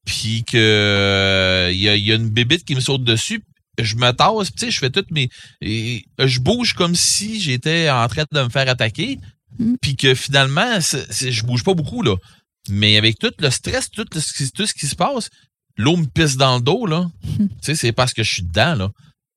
puis que euh, il y, a, il y a une bébite qui me saute dessus, je me tasse, tu sais, je fais toutes mes et, je bouge comme si j'étais en train de me faire attaquer, Mm. puis que finalement c'est- c'est- je bouge pas beaucoup là. Mais avec tout le stress, tout, le- ce qui- tout ce qui se passe, l'eau me pisse dans le dos là. tu sais, c'est parce que je suis dedans là.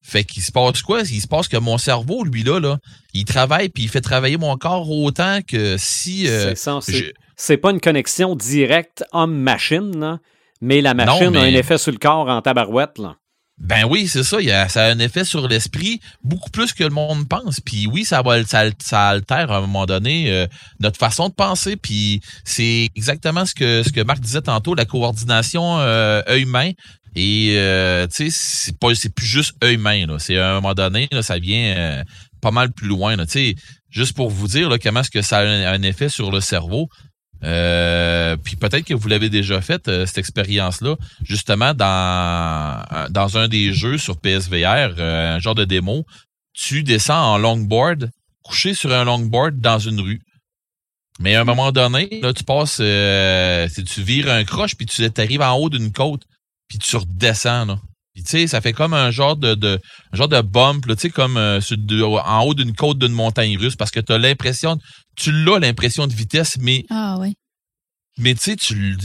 Fait qu'il se passe quoi? Il se passe que mon cerveau, lui, là, là, il travaille puis il fait travailler mon corps autant que si. euh, c'est je- pas une connexion directe homme-machine, là, mais la machine mais- a un effet sur le corps en tabarouette, là. Ben oui, c'est ça. Il a, ça a un effet sur l'esprit beaucoup plus que le monde pense. Puis oui, ça va, ça, ça altère à un moment donné euh, notre façon de penser. Puis c'est exactement ce que ce que Marc disait tantôt, la coordination euh, œil-main. Et euh, tu sais, c'est pas, c'est plus juste œil-main. C'est à un moment donné, là, ça vient euh, pas mal plus loin. Tu sais, juste pour vous dire là, comment est-ce que ça a un effet sur le cerveau. Euh, puis peut-être que vous l'avez déjà fait euh, cette expérience-là, justement dans dans un des jeux sur PSVR, euh, un genre de démo, tu descends en longboard, couché sur un longboard dans une rue. Mais à un moment donné, là, tu passes, tu vires un croche puis tu arrives en haut d'une côte puis tu redescends là. Puis tu sais, ça fait comme un genre de, de un genre de bump, tu sais, comme en haut d'une côte d'une montagne russe, parce que tu as l'impression, tu l'as l'impression de vitesse, mais Ah ouais. mais tu sais, tu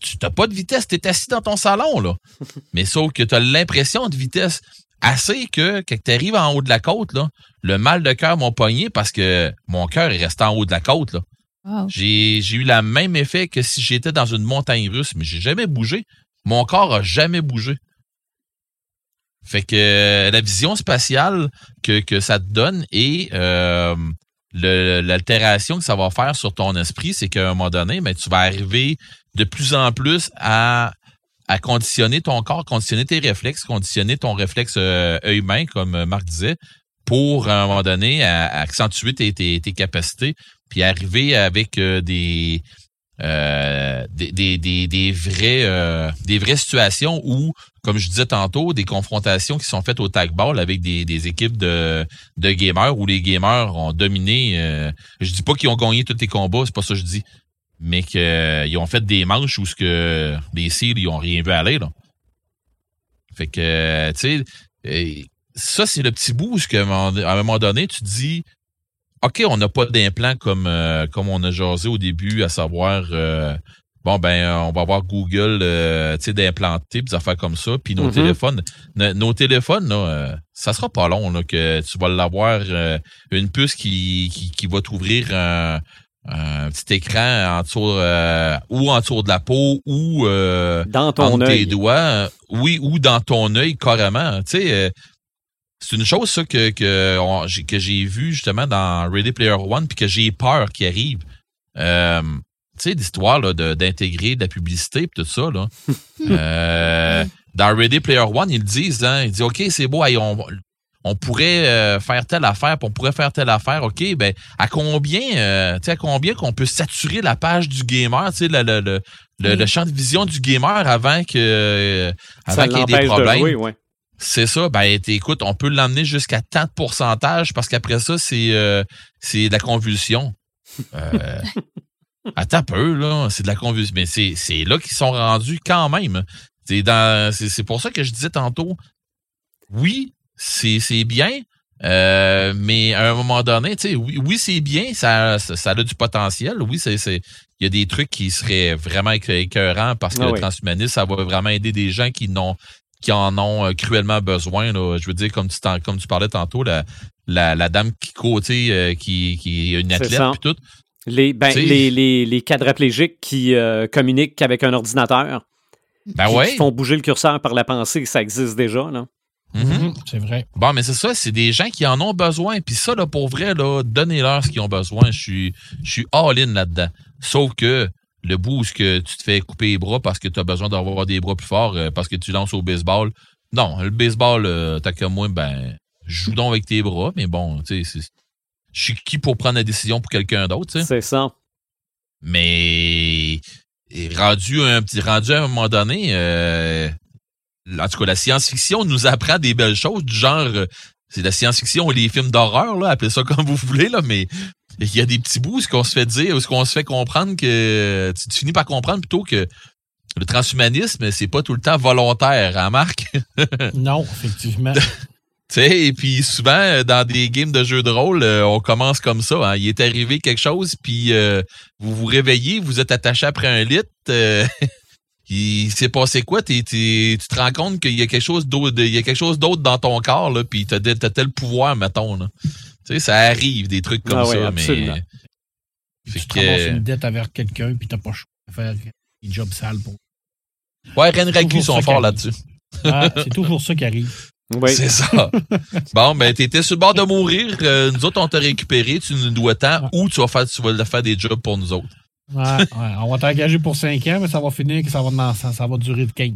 tu t'as pas de vitesse, t'es assis dans ton salon, là. Mais sauf que t'as l'impression de vitesse assez que, quand t'arrives en haut de la côte, là, le mal de cœur m'a pogné parce que mon cœur est resté en haut de la côte, là. Wow. J'ai, j'ai eu le même effet que si j'étais dans une montagne russe, mais j'ai jamais bougé. Mon corps a jamais bougé. Fait que euh, la vision spatiale que, que ça te donne et euh, l'altération que ça va faire sur ton esprit, c'est qu'à un moment donné, ben, tu vas arriver de plus en plus à, à conditionner ton corps, conditionner tes réflexes, conditionner ton réflexe euh, œil-main, comme euh, Marc disait, pour, à un moment donné, accentuer tes, tes, tes capacités, puis arriver avec euh, des, euh, des, des, des, des, vrais, euh, des vraies situations où, comme je disais tantôt, des confrontations qui sont faites au tag ball avec des, des équipes de, de gamers où les gamers ont dominé. Euh, je dis pas qu'ils ont gagné tous les combats, c'est pas ça que je dis, mais qu'ils ont fait des manches où ce que les Seals ils ont rien vu aller. Là. Fait que, tu sais, ça c'est le petit bout que à un moment donné tu dis OK, on n'a pas d'implant comme, euh, comme on a jasé au début, à savoir, euh, bon, ben, on va avoir Google, euh, tu sais, d'implanter, des affaires comme ça. Puis nos Mm-hmm. téléphones, nos téléphones, là, ça sera pas long là, que tu vas l'avoir une puce qui, qui, qui va t'ouvrir un, un petit écran en dessous, ou en dessous de la peau ou dans ton entre tes doigts. oui, ou dans ton œil carrément. Tu sais, c'est une chose ça que que, on- que j'ai vu justement dans Ready Player One puis que j'ai peur qu'il arrive. Euh, tu sais l'histoire de- d'intégrer de la publicité et tout ça là. Euh, dans Ready Player One ils le disent hein, ils disent ok c'est beau hey, on on pourrait euh, faire telle affaire, puis on pourrait faire telle affaire. OK, ben à combien, euh, tu sais, à combien qu'on peut saturer la page du gamer, tu sais, le, le, le, le- Oui. le champ de vision du gamer avant que euh, avant qu'il y ait des l'empêche de problèmes? jouer, ouais. C'est ça. Ben, écoute, on peut l'emmener jusqu'à tant de pourcentage parce qu'après ça, c'est euh, c'est de la convulsion. Euh, attends un peu, là. C'est de la convulsion. Mais c'est c'est là qu'ils sont rendus quand même. C'est dans c'est c'est pour ça que je disais tantôt, oui, c'est c'est bien, euh, mais à un moment donné, tu sais, oui, oui c'est bien, ça, ça, ça a du potentiel. Oui, c'est c'est il y a des trucs qui seraient vraiment écœ- écœurants parce que Ah le transhumanisme, ça va vraiment aider des gens qui n'ont qui en ont euh, cruellement besoin. Là. Je veux dire, comme tu, t'en- comme tu parlais tantôt, la, la, la dame sais, euh, qui, qui est une athlète puis tout. Les, ben, les, les, les quadriplégiques qui euh, communiquent avec un ordinateur, Ben qui, ouais. qui font bouger le curseur par la pensée, ça existe déjà. Là. Mhm. Mhm, C'est vrai. Bon, mais c'est ça, c'est des gens qui en ont besoin. Puis ça, là, pour vrai, là, donnez-leur ce qu'ils ont besoin. Je suis, je suis all-in là-dedans. Sauf que le bout où que tu te fais couper les bras parce que tu as besoin d'avoir des bras plus forts euh, parce que tu lances au baseball. Non, le baseball, euh, t'as que moi, ben, joue donc avec tes bras, mais bon, tu sais, c'est- je suis qui pour prendre la décision pour quelqu'un d'autre, tu sais? C'est ça. Mais et rendu un petit rendu à un moment donné, euh, en tout cas, la science-fiction nous apprend des belles choses du genre euh, c'est la science-fiction ou les films d'horreur, là, appelez ça comme vous voulez, là, mais il y a des petits bouts où ce qu'on se fait dire, où ce qu'on se fait comprendre que tu, tu finis par comprendre plutôt que le transhumanisme, c'est pas tout le temps volontaire, hein, Marc? Non, effectivement. Tu sais, et puis souvent, euh, dans des games de jeux de rôle, euh, on commence comme ça. hein. Il est arrivé quelque chose, puis euh, vous vous réveillez, vous êtes attaché après un lit. euh, il s'est passé quoi? Tu te rends compte qu'il y a quelque chose d'autre, il y a quelque chose d'autre dans ton corps, là, puis t'as, t'as tel pouvoir, mettons. Là. Tu sais, ça arrive, des trucs comme Ah ça, mais. Fait tu te que, une dette avec quelqu'un, puis t'as pas le choix de faire des jobs sales pour. ouais, Renraku sont forts là-dessus. Ah, c'est toujours ça qui arrive. Oui. C'est ça. bon, ben, t'étais sur le bord de mourir. euh, nous autres, on t'a récupéré. Tu nous dois tant. Ou tu vas faire, tu vas faire des jobs pour nous autres. Ouais, ouais, on va t'engager pour 5 ans, mais ça va finir que ça va, dans- ça, ça va durer de 15.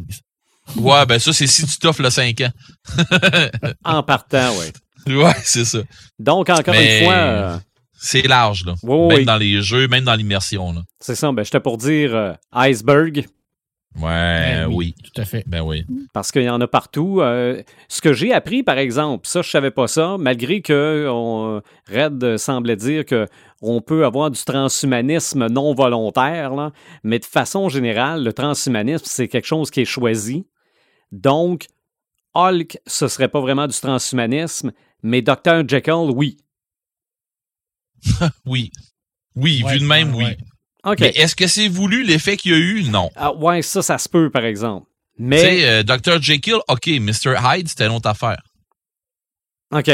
Ouais, ben, ça, c'est si tu t'offres le 5 ans. En partant, oui. Ouais, c'est ça. Donc, encore Mais- une fois, euh, C'est large, là. Oui, même oui. dans les jeux, même dans l'immersion, là. c'est ça. Ben, j'étais pour dire euh, iceberg, Ouais, Ben oui. Tout à fait. Ben oui. parce qu'il y en a partout. Euh, ce que j'ai appris, par exemple, ça, je savais pas ça, malgré que on, Red semblait dire que on peut avoir du transhumanisme non volontaire, là, mais de façon générale, le transhumanisme, c'est quelque chose qui est choisi. Donc, Hulk, ce serait pas vraiment du transhumanisme, mais Dr. Jekyll, oui. Oui. Oui, Ouais, vu de même, oui. ouais. Mais est-ce que c'est voulu l'effet qu'il y a eu? Non. Ah, ouais, ça, ça se peut, par exemple. Tu Mais, sais, euh, Dr. Jekyll, OK, Mr. Hyde, c'était une autre affaire. OK.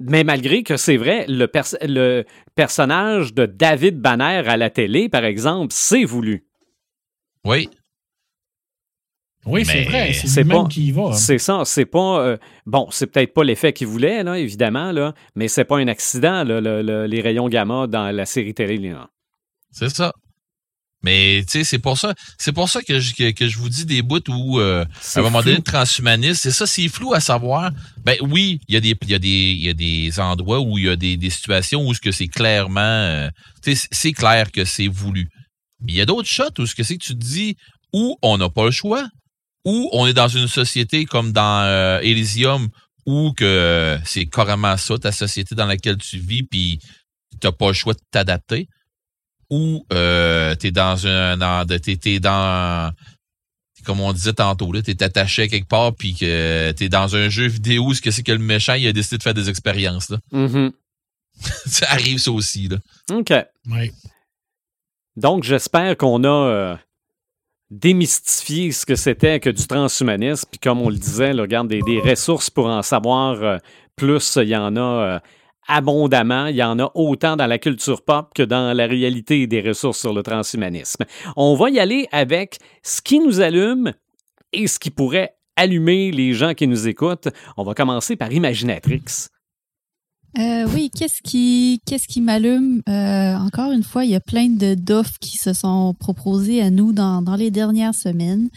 Mais malgré que c'est vrai, le, pers- le personnage de David Banner à la télé, par exemple, c'est voulu. Oui. Oui, c'est vrai. c'est lui-même qui y va. hein. C'est ça, c'est pas. euh, bon, c'est peut-être pas l'effet qu'il voulait, là, évidemment, là, mais c'est pas un accident, là, le- le- les rayons gamma dans la série télé. C'est ça. Mais tu sais, c'est pour ça, c'est pour ça que je, que, que je vous dis des bouts où euh, à C'est un moment donné, flou. le transhumanisme, c'est ça, c'est flou à savoir. Ben oui, il y a des, il y a des, il y a des endroits où il y a des, des situations où ce que c'est clairement, euh, tu sais, c'est clair que c'est voulu. Mais il y a d'autres shots où ce que c'est que tu te dis où on n'a pas le choix, où on est dans une société comme dans euh, Elysium où que c'est carrément ça ta société dans laquelle tu vis puis t'as pas le choix de t'adapter ou euh, t'es dans un dans, t'es, t'es dans comme on disait tantôt là t'es attaché à quelque part puis que t'es dans un jeu vidéo où ce que c'est que le méchant il a décidé de faire des expériences là Mhm. ça arrive ça aussi là OK. Ouais. Donc, j'espère qu'on a euh, démystifié ce que c'était que du transhumanisme. Puis, comme on le disait, regarde, des, des ressources pour en savoir euh, plus, il y en a euh, abondamment. Il y en a autant dans la culture pop que dans la réalité des ressources sur le transhumanisme. On va y aller avec ce qui nous allume et ce qui pourrait allumer les gens qui nous écoutent. On va commencer par Imaginatrix. Euh, oui, qu'est-ce qui, qu'est-ce qui m'allume? Euh, encore une fois, il y a plein de d'offres qui se sont proposées à nous dans, dans les dernières semaines.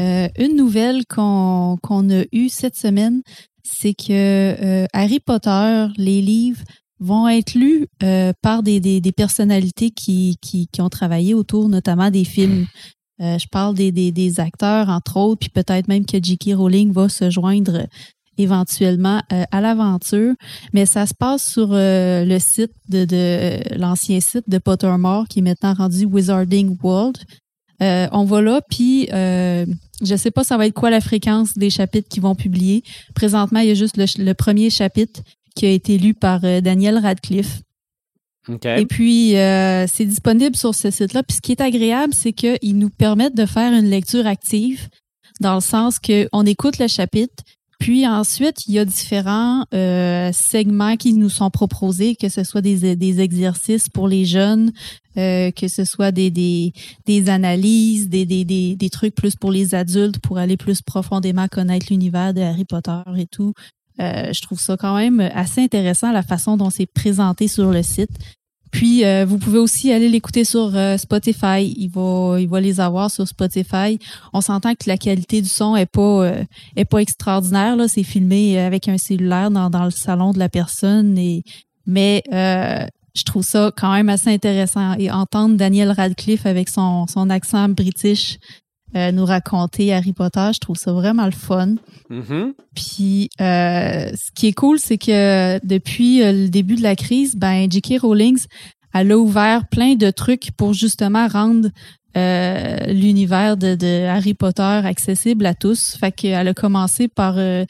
Euh, une nouvelle qu'on qu'on a eue cette semaine, c'est que euh, Harry Potter, les livres, vont être lus par des, des, personnalités qui, qui, qui ont travaillé autour notamment des films. Je parle des, des acteurs, entre autres, puis peut-être même que J.K. Rowling va se joindre éventuellement euh, à l'aventure. Mais ça se passe sur euh, le site de, de euh, l'ancien site de Pottermore, qui est maintenant rendu Wizarding World. Euh, on va là, puis je sais pas ça va être quoi la fréquence des chapitres qu'ils vont publier. Présentement, il y a juste le, le premier chapitre qui a été lu par Daniel Radcliffe. Et puis, c'est disponible sur ce site-là. Puis ce qui est agréable, c'est qu'ils nous permettent de faire une lecture active, dans le sens qu'on écoute le chapitre, puis ensuite, il y a différents euh, segments qui nous sont proposés, que ce soit des, des exercices pour les jeunes, euh, que ce soit des, des, des analyses, des, des, des, trucs plus pour les adultes, pour aller plus profondément connaître l'univers de Harry Potter et tout. Euh, je trouve ça quand même assez intéressant la façon dont c'est présenté sur le site. Puis, euh, vous pouvez aussi aller l'écouter sur euh, Spotify. Il va, il va les avoir sur Spotify. On s'entend que la qualité du son est pas, euh, est pas extraordinaire. Là, c'est filmé avec un cellulaire dans, dans le salon de la personne. Et, mais euh, je trouve ça quand même assez intéressant. Et entendre Daniel Radcliffe avec son, son accent british euh, nous raconter Harry Potter, je trouve ça vraiment le fun. Mhm. Puis, euh, ce qui est cool, c'est que depuis euh, le début de la crise, ben, J.K. Rowling, elle a ouvert plein de trucs pour justement rendre euh, l'univers de, de Harry Potter accessible à tous. Fait qu'elle a commencé par euh,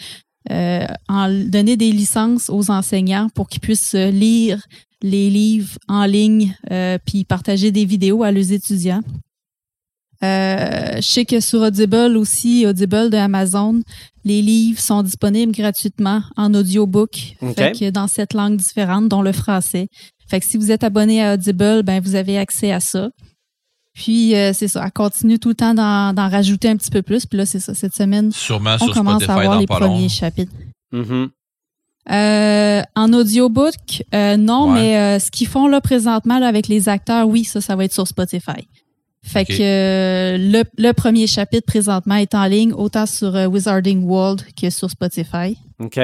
euh, en donner des licences aux enseignants pour qu'ils puissent lire les livres en ligne euh, puis partager des vidéos à leurs étudiants. Euh, je sais que sur Audible aussi, Audible de Amazon, les livres sont disponibles gratuitement en audiobook, OK. fait que dans sept langues différentes, dont le français. Fait que si vous êtes abonné à Audible, ben vous avez accès à ça. Puis euh, c'est ça, elle continue tout le temps d'en d'en rajouter un petit peu plus. Puis là, c'est ça, cette semaine, sûrement on sur commence Spotify à avoir les premiers chapitres. Mhm. Euh, en audiobook, euh, non, Ouais. mais euh, ce qu'ils font là présentement là, avec les acteurs, oui, ça, ça va être sur Spotify. Fait que euh, le, le premier chapitre présentement est en ligne autant sur euh, Wizarding World que sur Spotify. OK.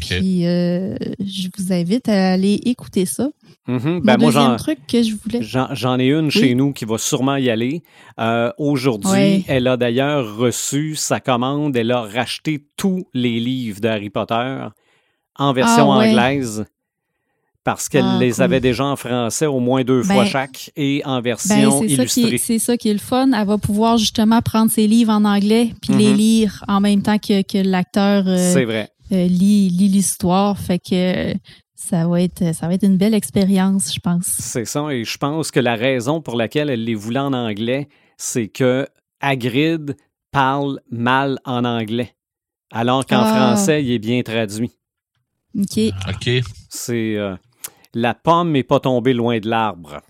Puis euh, je vous invite à aller écouter ça. Mhm. Mon Ben, moi, truc que je voulais. J'en, ai une chez nous qui va sûrement y aller. Euh, aujourd'hui, Ouais. elle a d'ailleurs reçu sa commande. Elle a racheté tous les livres d'Harry Potter en version Ah ouais. anglaise parce qu'elle Ah, les cool. avait déjà en français au moins deux fois Ben, chaque et en Ben, version c'est ça, qui illustrée. est, c'est ça qui est le fun. Elle va pouvoir justement prendre ses livres en anglais puis les Mhm. lire en même temps que, que l'acteur euh, euh, lit, lit l'histoire. Fait que ça va être ça va être une belle expérience, je pense. C'est ça. Et je pense que la raison pour laquelle elle les voulait en anglais, c'est que Hagrid parle mal en anglais, alors qu'en Ah. français, il est bien traduit. OK. OK. C'est euh, la pomme n'est pas tombée loin de l'arbre.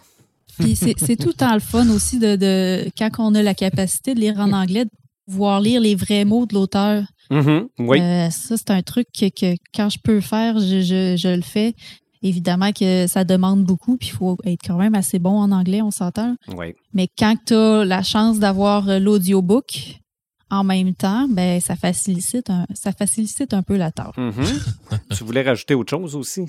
Puis c'est tout le temps le fun aussi de, de quand on a la capacité de lire en anglais, de pouvoir lire les vrais mots de l'auteur. Mhm, oui. Euh, ça, c'est un truc que, que quand je peux faire, je, je, je le fais. Évidemment que ça demande beaucoup, puis il faut être quand même assez bon en anglais, on s'entend. Oui. Mais quand tu as la chance d'avoir euh, l'audiobook en même temps, ben ça facilite un, ça facilite un peu la tâche. Mhm. tu voulais rajouter autre chose aussi?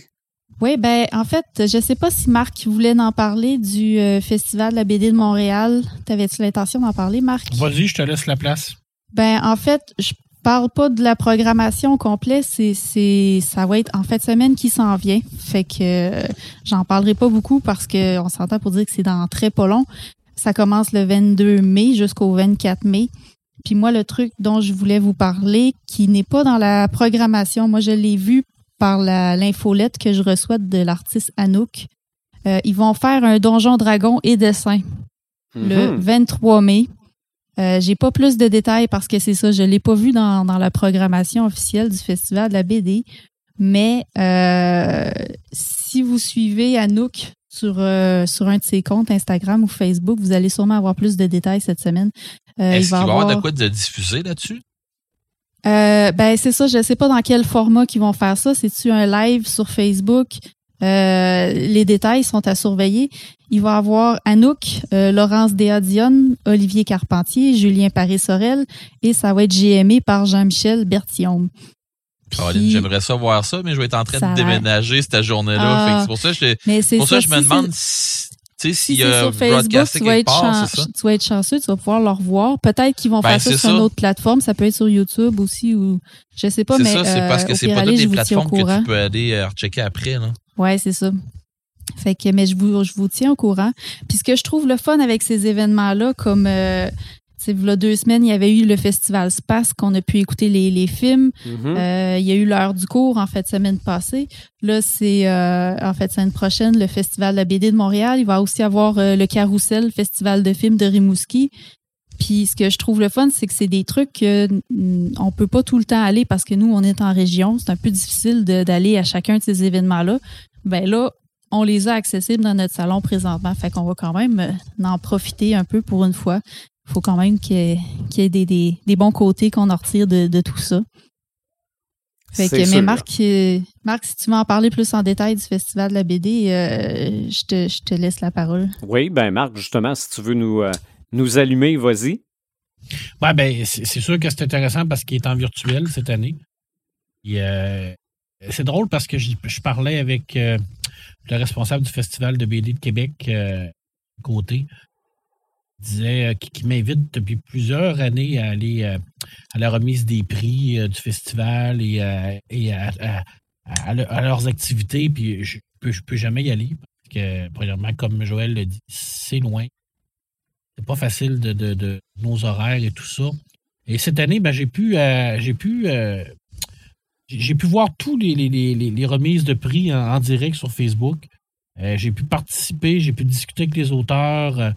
Oui, ben en fait, je sais pas si Marc voulait en parler du euh, Festival de la BD de Montréal. T'avais-tu l'intention d'en parler, Marc? Vas-y, je te laisse la place. Ben en fait, je parle pas de la programmation au complet, c'est c'est ça va être en fait semaine qui s'en vient. Fait que euh, j'en parlerai pas beaucoup parce que on s'entend pour dire que c'est dans très pas long. Ça commence le 22 mai jusqu'au 24 mai. Puis moi le truc dont je voulais vous parler qui n'est pas dans la programmation, moi je l'ai vu par l'infolette que je reçois de l'artiste Anouk. Euh, ils vont faire un donjon dragon et dessin le Mhm. 23 mai. Euh, j'ai pas plus de détails parce que c'est ça, je l'ai pas vu dans, dans la programmation officielle du festival de la BD. Mais euh, si vous suivez Anouk sur, euh, sur un de ses comptes Instagram ou Facebook, vous allez sûrement avoir plus de détails cette semaine. Est-ce qu'il va y avoir de quoi de diffuser là-dessus? Euh, ben c'est ça, je sais pas dans quel format qu'ils vont faire ça. C'est-tu un live sur Facebook? Euh, les détails sont à surveiller. Il va y avoir Anouk, euh, Laurence Déadion, Olivier Carpentier, Julien Paris-Sorel et ça va être GMé par Jean-Michel Bertillon. Caroline, Puis- J'aimerais ça voir ça, mais je vais être en train de déménager cette journée-là. Ah. C'est pour ça que je, pour ça, je me demande si, tu sais, Si c'est sur Facebook, tu vas, être part, chan- c'est ça? tu vas être chanceux, tu vas pouvoir le revoir. Peut-être qu'ils vont Ben, faire ça c'est sur ça. une autre plateforme. Ça peut être sur YouTube aussi ou je sais pas, C'est mais ça, c'est euh, parce que c'est pas toutes au plateformes que courant. tu peux aller euh, rechecker après. Là. Ouais, c'est ça. Fait que, mais je vous, je vous tiens au courant. Puis ce que je trouve le fun avec ces événements-là, comme, euh, tu sais, v'là deux semaines, il y avait eu le festival Space qu'on a pu écouter les, les films. Mhm. Euh, il y a eu l'heure du cours, en fait, semaine passée. Là, c'est, euh, en fait, semaine prochaine, le festival de la BD de Montréal. Il va aussi avoir euh, le Carousel, le festival de films de Rimouski. Puis ce que je trouve le fun, c'est que c'est des trucs que mm, on peut pas tout le temps aller parce que nous, on est en région. C'est un peu difficile d'aller à chacun de ces événements-là. Ben là, on les a accessibles dans notre salon présentement. Fait qu'on va quand même en profiter un peu pour une fois. Il faut quand même qu'il y ait, qu'il y ait des, des- des bons côtés qu'on en retire de, de tout ça. Fait que, mais sûr. Marc, euh, Marc, si tu veux en parler plus en détail du Festival de la BD, euh, je, te, je te laisse la parole. Oui, ben Marc, justement, si tu veux nous, euh, nous allumer, vas-y. Ouais, ben, c'est sûr que c'est intéressant parce qu'il est en virtuel cette année. Euh, c'est drôle parce que je, je parlais avec euh, le responsable du Festival de BD de Québec, euh, côté. Disait euh, qui, qui m'invite depuis plusieurs années à aller euh, à la remise des prix euh, du festival et, euh, et à, à- à le- à leurs activités. Puis je peux, je peux jamais y aller parce que, premièrement, comme Joël le dit, c'est loin. C'est pas facile de, de- nos horaires et tout ça. Et cette année, ben, j'ai pu, j'ai pu, j'ai pu voir tous les, les- les- les- remises de prix en, direct sur Facebook. J'ai pu participer, j'ai pu discuter avec les auteurs.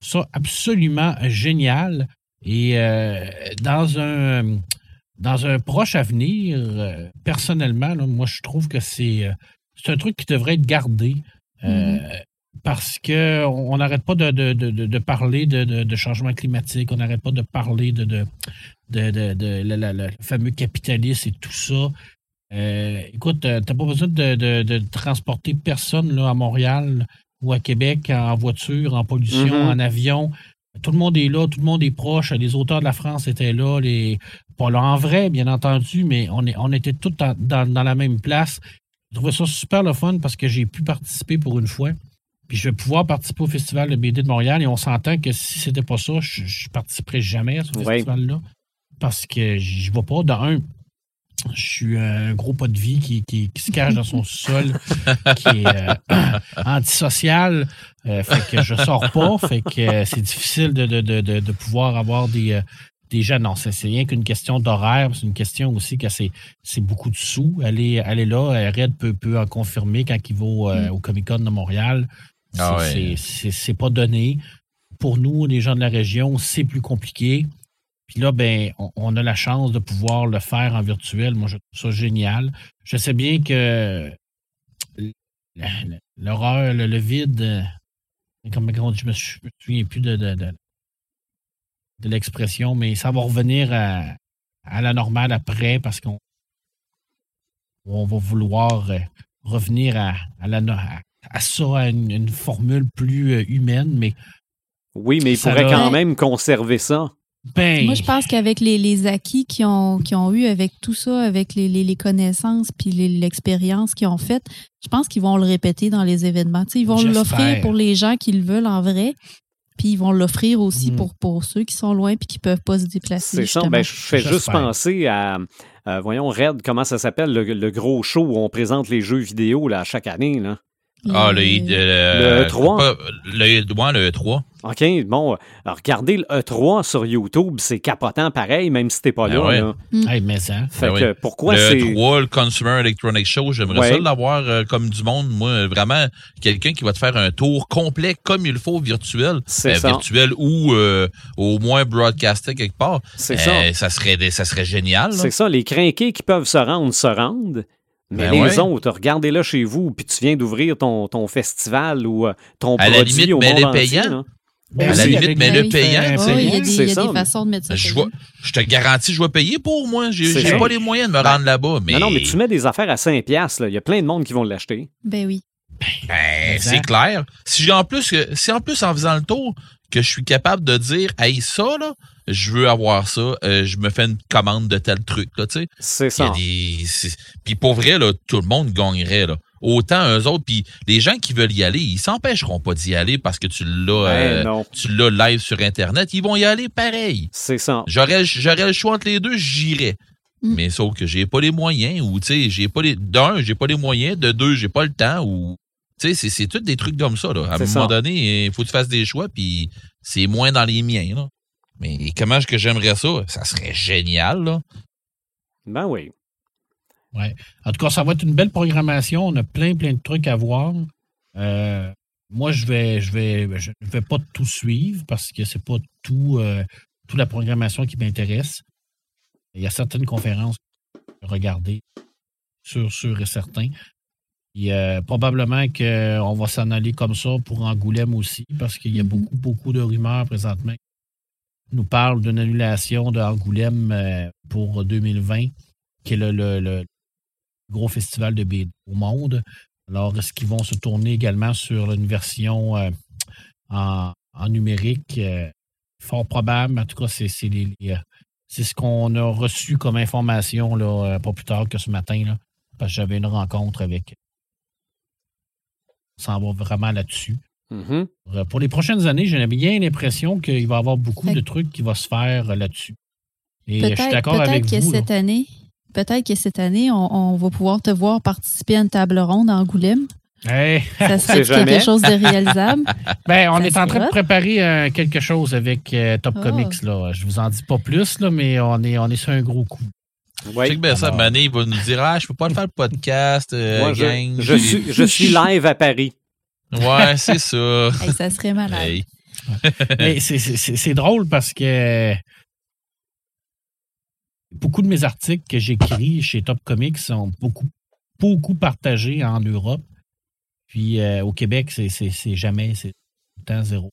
Ça, absolument génial. Et euh, dans un dans un proche avenir, euh, personnellement, là, moi, je trouve que c'est euh, c'est un truc qui devrait être gardé. euh, Parce que on on n'arrête pas de, de- de- de- parler de, changement climatique, on n'arrête pas de parler de, le fameux capitalisme et tout ça. Écoute, euh, t'as pas besoin de transporter personne là, à Montréal ou à Québec en voiture, en pollution, Mhm. en avion. Tout le monde est là, tout le monde est proche. Les auteurs de la France étaient là, les pas là en vrai, bien entendu, mais on, est, on était tous dans, dans la même place. Je trouvais ça super le fun parce que j'ai pu participer pour une fois. Puis je vais pouvoir participer au Festival de BD de Montréal et on s'entend que si c'était pas ça, je, je participerais jamais à ce festival-là. Parce que j'y vais pas. De un, je suis un gros pas de vie qui, qui- qui se cache dans son sol, qui est euh, antisocial. Euh, fait que je sors pas. Fait que euh, c'est difficile de, de, de, de, pouvoir avoir des, des gens. Non, c'est rien qu'une question d'horaire. C'est une question aussi que c'est beaucoup de sous. Aller, aller là, Red peut, peut en confirmer quand il va au, euh, au Comic Con de Montréal. C'est Ah ouais. c'est- c'est pas donné. Pour nous, les gens de la région, c'est plus compliqué. Puis là, ben, on, on a la chance de pouvoir le faire en virtuel. Moi, je trouve ça génial. Je sais bien que l'horreur, le, le vide, euh, comme je me, souviens plus de, de, de, de l'expression, mais ça va revenir à, à la normale après parce qu'on on va vouloir euh, revenir à, à, la, à, à ça, à une, une formule plus euh, humaine, mais Oui, mais il pourrait quand même conserver ça. Ben, Moi, je pense qu'avec les, les acquis qu'ils ont, qu'ils ont eu avec tout ça, avec les, les, les connaissances puis l'expérience qu'ils ont faite, je pense qu'ils vont le répéter dans les événements. Tu sais, ils vont l'offrir pour les gens qui le veulent en vrai, puis ils vont l'offrir aussi Mm. pour, pour ceux qui sont loin puis qui peuvent pas se déplacer. C'est ça. Ben, je fais juste penser à, euh, voyons, Red, comment ça s'appelle, le, le gros show où on présente les jeux vidéo là, chaque année. Là. Ah, le, Le- le, Le E3. pas- Le, ouais, le E3. OK, bon, euh, regardez le E3 sur YouTube, c'est capotant pareil, même si t'es pas Ben là. ouais. là. hey, mais ça. Fait Ben que oui. pourquoi le c'est. E3, le Consumer Electronic Show, j'aimerais Ouais. ça l'avoir euh, comme du monde. Moi, vraiment, quelqu'un qui va te faire un tour complet comme il faut virtuel. Euh, C'est ça. Virtuel ou euh, au moins broadcasté quelque part. C'est Euh, ça. ça. serait, ça serait génial. là. C'est ça, les crinqués qui peuvent se rendre se rendent. Mais Ben les ouais. autres, regardez-là chez vous, puis tu viens d'ouvrir ton, ton festival ou euh, ton À la produit limite, au mets-le monde entier, payant. là. Ben À la limite, mais le payant, sais. il y a des, C'est il y a ça, des mais- façons de mettre ça. Je, vois- je te garantis, je vais payer pour moi. J'ai pas les moyens de me Ben, rendre là-bas. Mais, Non, non, mais tu mets des affaires à 5$, piastres, là. il y a plein de monde qui vont l'acheter. Ben oui. Ben, c'est clair. Si j'ai en plus, que- si en plus en faisant le tour, que je suis capable de dire, hey, ça, là, je veux avoir ça, euh, je me fais une commande de tel truc, là, tu sais. C'est ça. des- c'est- Puis pour vrai, là, tout le monde gagnerait, là. Autant eux autres, puis les gens qui veulent y aller, ils s'empêcheront pas d'y aller parce que tu l'as, Ben euh, non, tu l'as live sur Internet. Ils vont y aller pareil. c'est ça. J'aurais, j'aurais le choix entre les deux, j'irais. Mm. Mais sauf que j'ai pas les moyens, ou tu sais, j'ai pas les. D'un, j'ai pas les moyens, de deux, j'ai pas le temps, ou. Tu sais, c'est, c'est tout des trucs comme ça, là. À un moment ça. donné, il faut que tu fasses des choix, puis c'est moins dans les miens, là. Mais comment est-ce que j'aimerais ça? Ça serait génial, là. Ben oui. En tout cas, ça va être une belle programmation. On a plein, plein de trucs à voir. Euh, moi, je vais, je vais, je ne vais pas tout suivre parce que c'est pas tout, euh, toute la programmation qui m'intéresse. Il y a certaines conférences à regarder, sûr, sûr et certain. Et, euh, probablement qu'on va s'en aller comme ça pour Angoulême aussi, parce qu'il y a Mhm. beaucoup, beaucoup de rumeurs présentement qui nous parlent d'une annulation de Angoulême euh, pour 2020, qui est le, le- le gros festival de BD au monde. Alors, est-ce qu'ils vont se tourner également sur une version euh, en, en numérique? euh, fort probable. En tout cas, c'est c'est les- les, c'est ce qu'on a reçu comme information là, pas plus tard que ce matin, là, parce que j'avais une rencontre avec. On s'en va vraiment là-dessus. Mhm. Euh, Pour les prochaines années, j'ai bien l'impression qu'il va y avoir beaucoup Fait de trucs qui vont se faire euh, là-dessus. Et je suis Peut-être d'accord avec que vous. là. cette année, peut-être que cette année, on, on va pouvoir te voir participer à une table ronde à Angoulême. Hey, Ça serait jamais. quelque chose de réalisable. Ben, on Ça est en train de préparer euh, quelque chose avec euh, Top Oh. Comics. Là. Je vous en dis pas plus, là, mais on est, on est sur un gros coup. Ouais. Check bien ça, Mané, il va nous dire, ah, je peux pas le faire le podcast, euh, Moi, je, gang. je suis, je suis live à Paris. Ouais, c'est ça. Hey, ça serait malade. Hey. Mais c'est- drôle parce que beaucoup de mes articles que j'écris chez Top Comics sont beaucoup, beaucoup partagés en Europe. Puis euh, au Québec, c'est- jamais, c'est tout le temps zéro.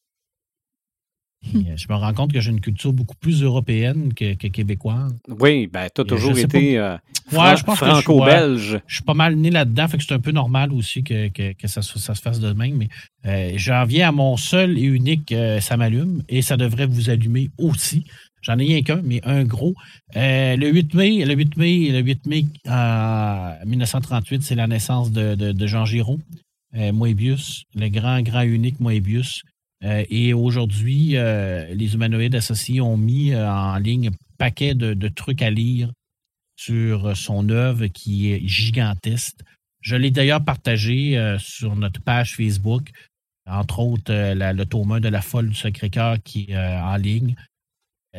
Euh, je me rends compte que j'ai une culture beaucoup plus européenne que, que québécoise. Oui, ben, tu as toujours été euh, Ouais, fran- je pense que je suis- franco-belge. je suis pas mal né là-dedans, fait que c'est un peu normal aussi que, que, que ça, se- ça se fasse de même. Mais euh, j'en viens à mon seul et unique euh, ça m'allume et ça devrait vous allumer aussi. J'en ai rien qu'un, mais un gros. Le 8 mai, le 8 mai, le 8 mai euh, 1938, c'est la naissance de, de, de Jean Giraud, Moebius, le grand, grand unique Moebius. Euh, et aujourd'hui, euh, les humanoïdes associés ont mis euh, en ligne un paquet de, trucs à lire sur son œuvre qui est gigantesque. Je l'ai d'ailleurs partagé sur notre page Facebook, entre autres le tome 1 de La Folle du Sacré-Cœur qui est en ligne.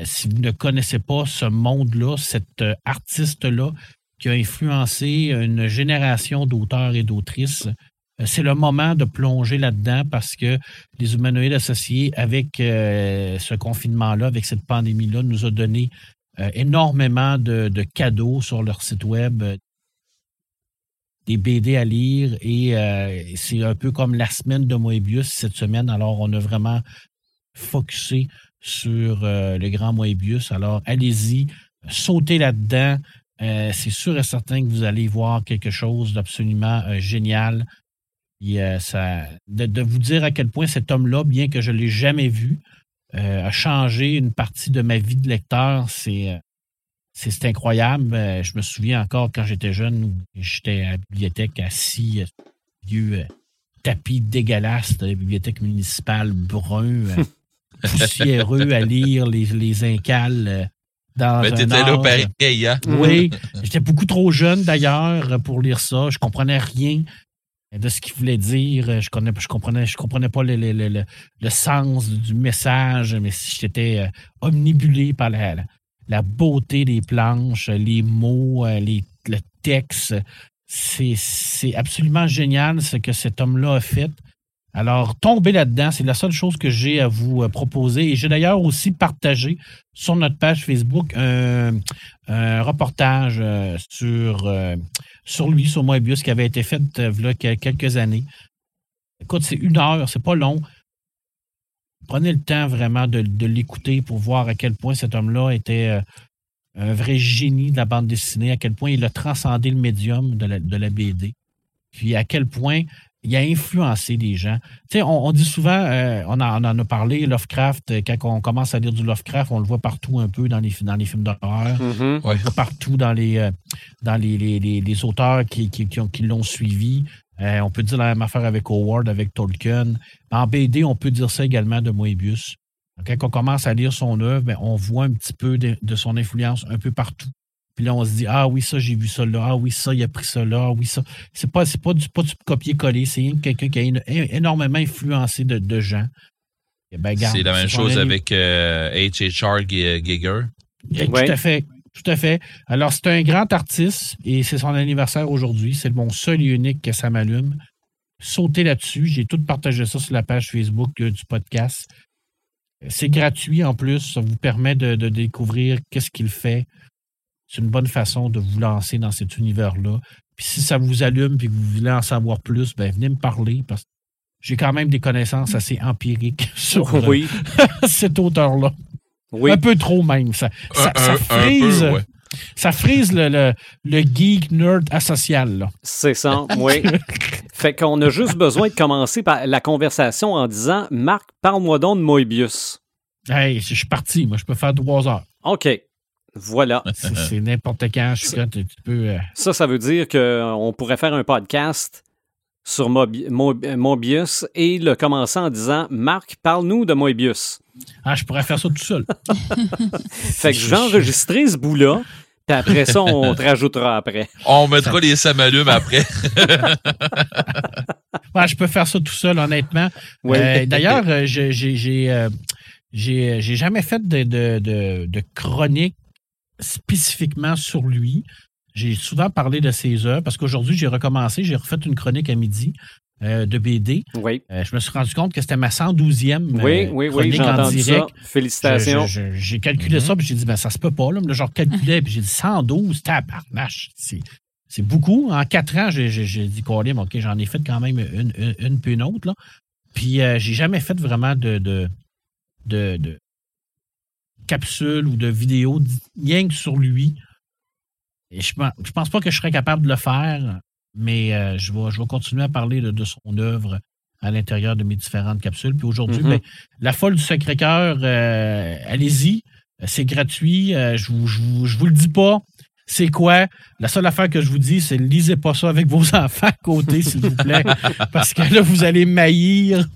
Si vous ne connaissez pas ce monde-là, cet artiste-là qui a influencé une génération d'auteurs et d'autrices, c'est le moment de plonger là-dedans parce que les humanoïdes associés, avec euh, ce confinement-là, avec cette pandémie-là, nous a donné euh, énormément de, de cadeaux sur leur site web, euh, des BD à lire et euh, c'est un peu comme la semaine de Moebius cette semaine. Alors, on a vraiment focusé sur euh, le grand Moebius. Alors, allez-y, sautez là-dedans. euh, c'est sûr et certain que vous allez voir quelque chose d'absolument euh, génial. Euh, ça, de, de vous dire à quel point cet homme-là, bien que je ne l'ai jamais vu, euh, a changé une partie de ma vie de lecteur, c'est euh, c'est incroyable. Je me souviens encore quand j'étais jeune, où j'étais à la bibliothèque assis, vieux tapis dégueulasse de la bibliothèque municipale brun, poussiéreux à lire les, les incales dans Mais t'étais là pareil, hein? oui, j'étais beaucoup trop jeune d'ailleurs pour lire ça. Je comprenais rien de ce qu'il voulait dire. Je, connais, je comprenais, je comprenais pas le, le- le- le- sens du message, mais j'étais euh, omnibulé par la, la- beauté des planches, les mots, euh, les, le texte. C'est absolument génial ce que cet homme-là a fait. Alors, tomber là-dedans, c'est la seule chose que j'ai à vous euh, proposer. Et j'ai d'ailleurs aussi partagé sur notre page Facebook un, un reportage euh, sur, euh, sur lui, sur Moebius, qui avait été fait euh, v'là quel- quelques années. Écoute, c'est une heure, c'est pas long. Prenez le temps vraiment de, l'écouter pour voir à quel point cet homme-là était euh, un vrai génie de la bande dessinée, à quel point il a transcendé le médium de la BD, puis à quel point il a influencé des gens. Tu sais, on, on dit souvent, euh, on, en, on en a parlé, Lovecraft, euh, quand on commence à lire du Lovecraft, on le voit partout un peu dans les, dans les films d'horreur. Mhm. On le voit partout dans les, euh, dans les, les, les- les auteurs qui, qui, qui ont- qui l'ont suivi. Euh, on peut dire la même affaire avec Howard, avec Tolkien. En BD, on peut dire ça également de Moebius. Quand on commence à lire son œuvre, ben, on voit un petit peu de, de son influence un peu partout. Puis là, on se dit, ah oui, ça, j'ai vu ça là. Ah oui, ça, il a pris ça là. Ah oui, ça. C'est pas, c'est pas du, pas du copier-coller. C'est quelqu'un qui a éno- énormément influencé de, de gens. Eh ben, C'est la même chose avec euh, H.H.R. Gi- Giger. eh, Ouais. Tout à fait. Tout à fait. Alors, c'est un grand artiste et c'est son anniversaire aujourd'hui. C'est mon seul et unique que ça m'allume. Sautez là-dessus. J'ai tout partagé ça sur la page Facebook euh, du podcast. C'est gratuit en plus. Ça vous permet de, de découvrir qu'est-ce qu'il fait. C'est une bonne façon de vous lancer dans cet univers-là. Puis si ça vous allume et que vous voulez en savoir plus, ben venez me parler parce que j'ai quand même des connaissances assez empiriques sur euh, Oui, cet auteur-là. oui. Un peu trop même. Ça, ça, Un- frise, peu, ouais. ça frise le, le, le geek nerd asocial. Là. C'est ça, oui. fait qu'on a juste besoin de commencer par la conversation en disant Marc, parle-moi donc de Moebius. Hey, je suis parti. Moi, je peux faire trois heures. OK. Voilà. C'est n'importe quand. Je suis quand tu peux. euh, Ça, ça veut dire qu'on pourrait faire un podcast sur Mobi- Mo- Mobius et le commencer en disant Marc, parle-nous de Moebius. Ah, je pourrais faire ça tout seul. Fait que je vais enregistrer ce bout-là, puis après ça, on te rajoutera après. On mettra les samalumes après. Ouais, je peux faire ça tout seul, honnêtement. Oui. Euh, D'ailleurs, euh, j'ai j'ai- j'ai, euh, j'ai- j'ai jamais fait de, de, de, de chronique spécifiquement sur lui. J'ai souvent parlé de ses œuvres parce qu'aujourd'hui, j'ai recommencé, j'ai refait une chronique à midi euh, de BD. Oui, Euh, je me suis rendu compte que c'était ma 112e euh, oui, oui, oui, chronique j'ai en entendu ça. direct. Félicitations. J'ai calculé ça, puis j'ai dit, ben, ça se peut pas. Là, Là, je recalculais, puis j'ai dit 112, tabarnache. C'est, c'est beaucoup. En quatre ans, j'ai dit, Colin, OK, j'en ai fait quand même une, une, une puis une autre. Là. Puis euh, j'ai jamais fait vraiment de, de, de, de capsules ou de vidéos rien que sur lui. Et je, je pense pas que je serais capable de le faire, mais euh, je, vais, je vais continuer à parler de, de son œuvre à l'intérieur de mes différentes capsules. Puis aujourd'hui, Mhm. ben, la folle du Sacré-Cœur, euh, allez-y. C'est gratuit. Euh, je, vous, je, vous, je vous le dis pas. C'est quoi? La seule affaire que je vous dis, c'est lisez pas ça avec vos enfants à côté, s'il vous plaît. parce que là, vous allez maillir.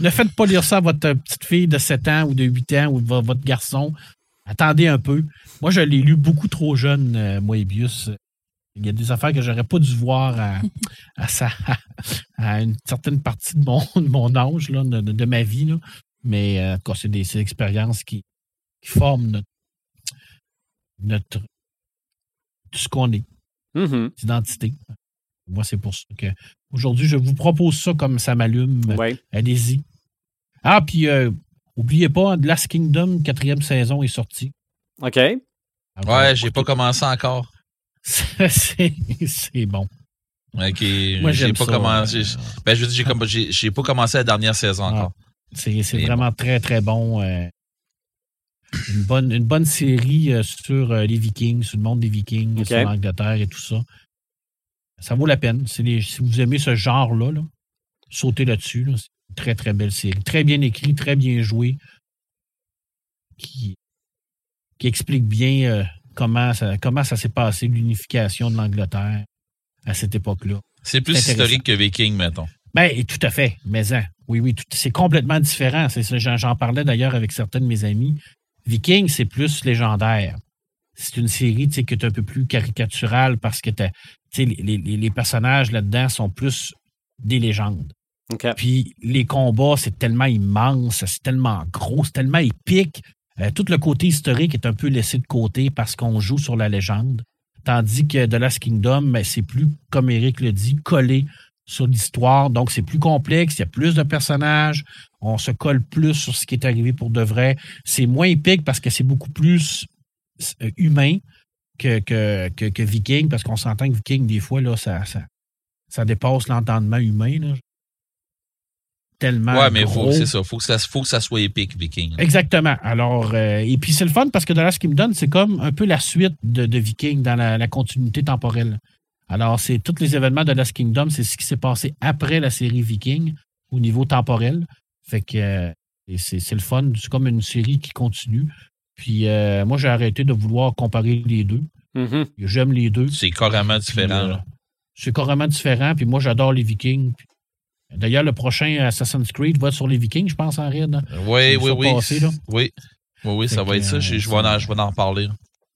Ne faites pas lire ça à votre petite fille de 7 ans ou de 8 ans ou vo- votre garçon. Attendez un peu. Moi, je l'ai lu beaucoup trop jeune, euh, Moebius. Il y a des affaires que j'aurais pas dû voir à, à, sa- à une certaine partie de mon, de mon âge, là, de, ma vie. là. Mais euh, c'est des, expériences qui, qui forment notre, notre tout ce qu'on est, Mhm. notre identité. Moi, c'est pour ça que aujourd'hui, je vous propose ça comme ça m'allume. Allez-y. Ah, puis euh, oubliez pas, The Last Kingdom, quatrième saison est sortie. OK. Alors, Ouais, j'ai pas commencé encore. c'est bon. Ok, Moi, j'ai pas ça. commencé. euh, Ben, je veux dire, j'ai pas commencé la dernière saison Ah. encore. C'est vraiment très, très bon. euh. une, bonne, une bonne série euh, sur euh, les Vikings, sur le monde des Vikings, sur l'Angleterre et tout ça. Ça vaut la peine. Les- si vous aimez ce genre-là, là, sautez là-dessus. là. C'est une très, très belle série. Très bien écrit, très bien joué. Qui, qui explique bien euh, comment ça, comment ça s'est passé, l'unification de l'Angleterre à cette époque-là. C'est plus historique que Viking, mettons. Ben, et tout à fait. Mais hein, oui, oui, c'est complètement différent. C'est j'en parlais d'ailleurs avec certains de mes amis. Viking, c'est plus légendaire. C'est une série qui est un peu plus caricaturale parce que t'as- les, les- les personnages là-dedans sont plus des légendes. Puis les combats, c'est tellement immense, c'est tellement gros, c'est tellement épique. Euh, tout le côté historique est un peu laissé de côté parce qu'on joue sur la légende. Tandis que The Last Kingdom, ben, c'est plus, comme Eric le dit, collé sur l'histoire. Donc, c'est plus complexe, il y a plus de personnages, on se colle plus sur ce qui est arrivé pour de vrai. C'est moins épique parce que c'est beaucoup plus humain que, que, que, que Viking, parce qu'on s'entend que Viking, des fois, là, ça, ça, ça dépasse l'entendement humain. Là. Tellement. Ouais, mais c'est ça. Faut que ça, faut que ça soit épique, Viking. Exactement. Alors, euh, et puis c'est le fun parce que dans là, ce me donne, c'est comme un peu la suite de, de Viking dans la, la continuité temporelle. Alors, c'est tous les événements de Last Kingdom, c'est ce qui s'est passé après la série Viking au niveau temporel. Fait que euh, c'est le fun. C'est comme une série qui continue. Puis euh, moi, j'ai arrêté de vouloir comparer les deux. Mhm. J'aime les deux. C'est carrément différent. euh, là. c'est carrément différent. Puis moi, j'adore les Vikings. Puis, D'ailleurs, le prochain Assassin's Creed va être sur les Vikings, je pense, en raid. Oui, Ils oui, sont oui. passés, là. Oui. Oui, oui, ça va être ça. Je, euh, je vais en, je vais en reparler.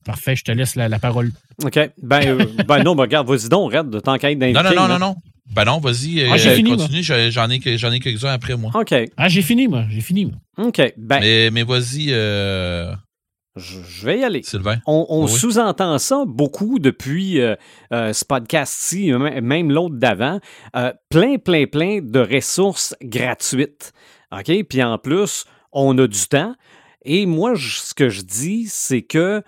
Parfait, je te laisse la, la parole. OK. Ben, euh, ben non, ben, regarde, vas-y donc, Red, de tant qu'à être dans les Non, non, non, non, non. Ben non, vas-y. Ah, j'ai euh, fini, continue. Je- J'en ai, que- j'en ai quelques-uns après moi. OK. Ah, j'ai fini, moi. J'ai fini. moi. OK. Ben, Mais, mais vas-y, euh, je je vais y aller. Sylvain? On, on Oui. sous-entend ça beaucoup depuis euh, euh, ce podcast-ci, même l'autre d'avant. Euh, plein, plein, plein de ressources gratuites. OK? Puis en plus, on a du temps. Et moi, je- ce que je dis, c'est que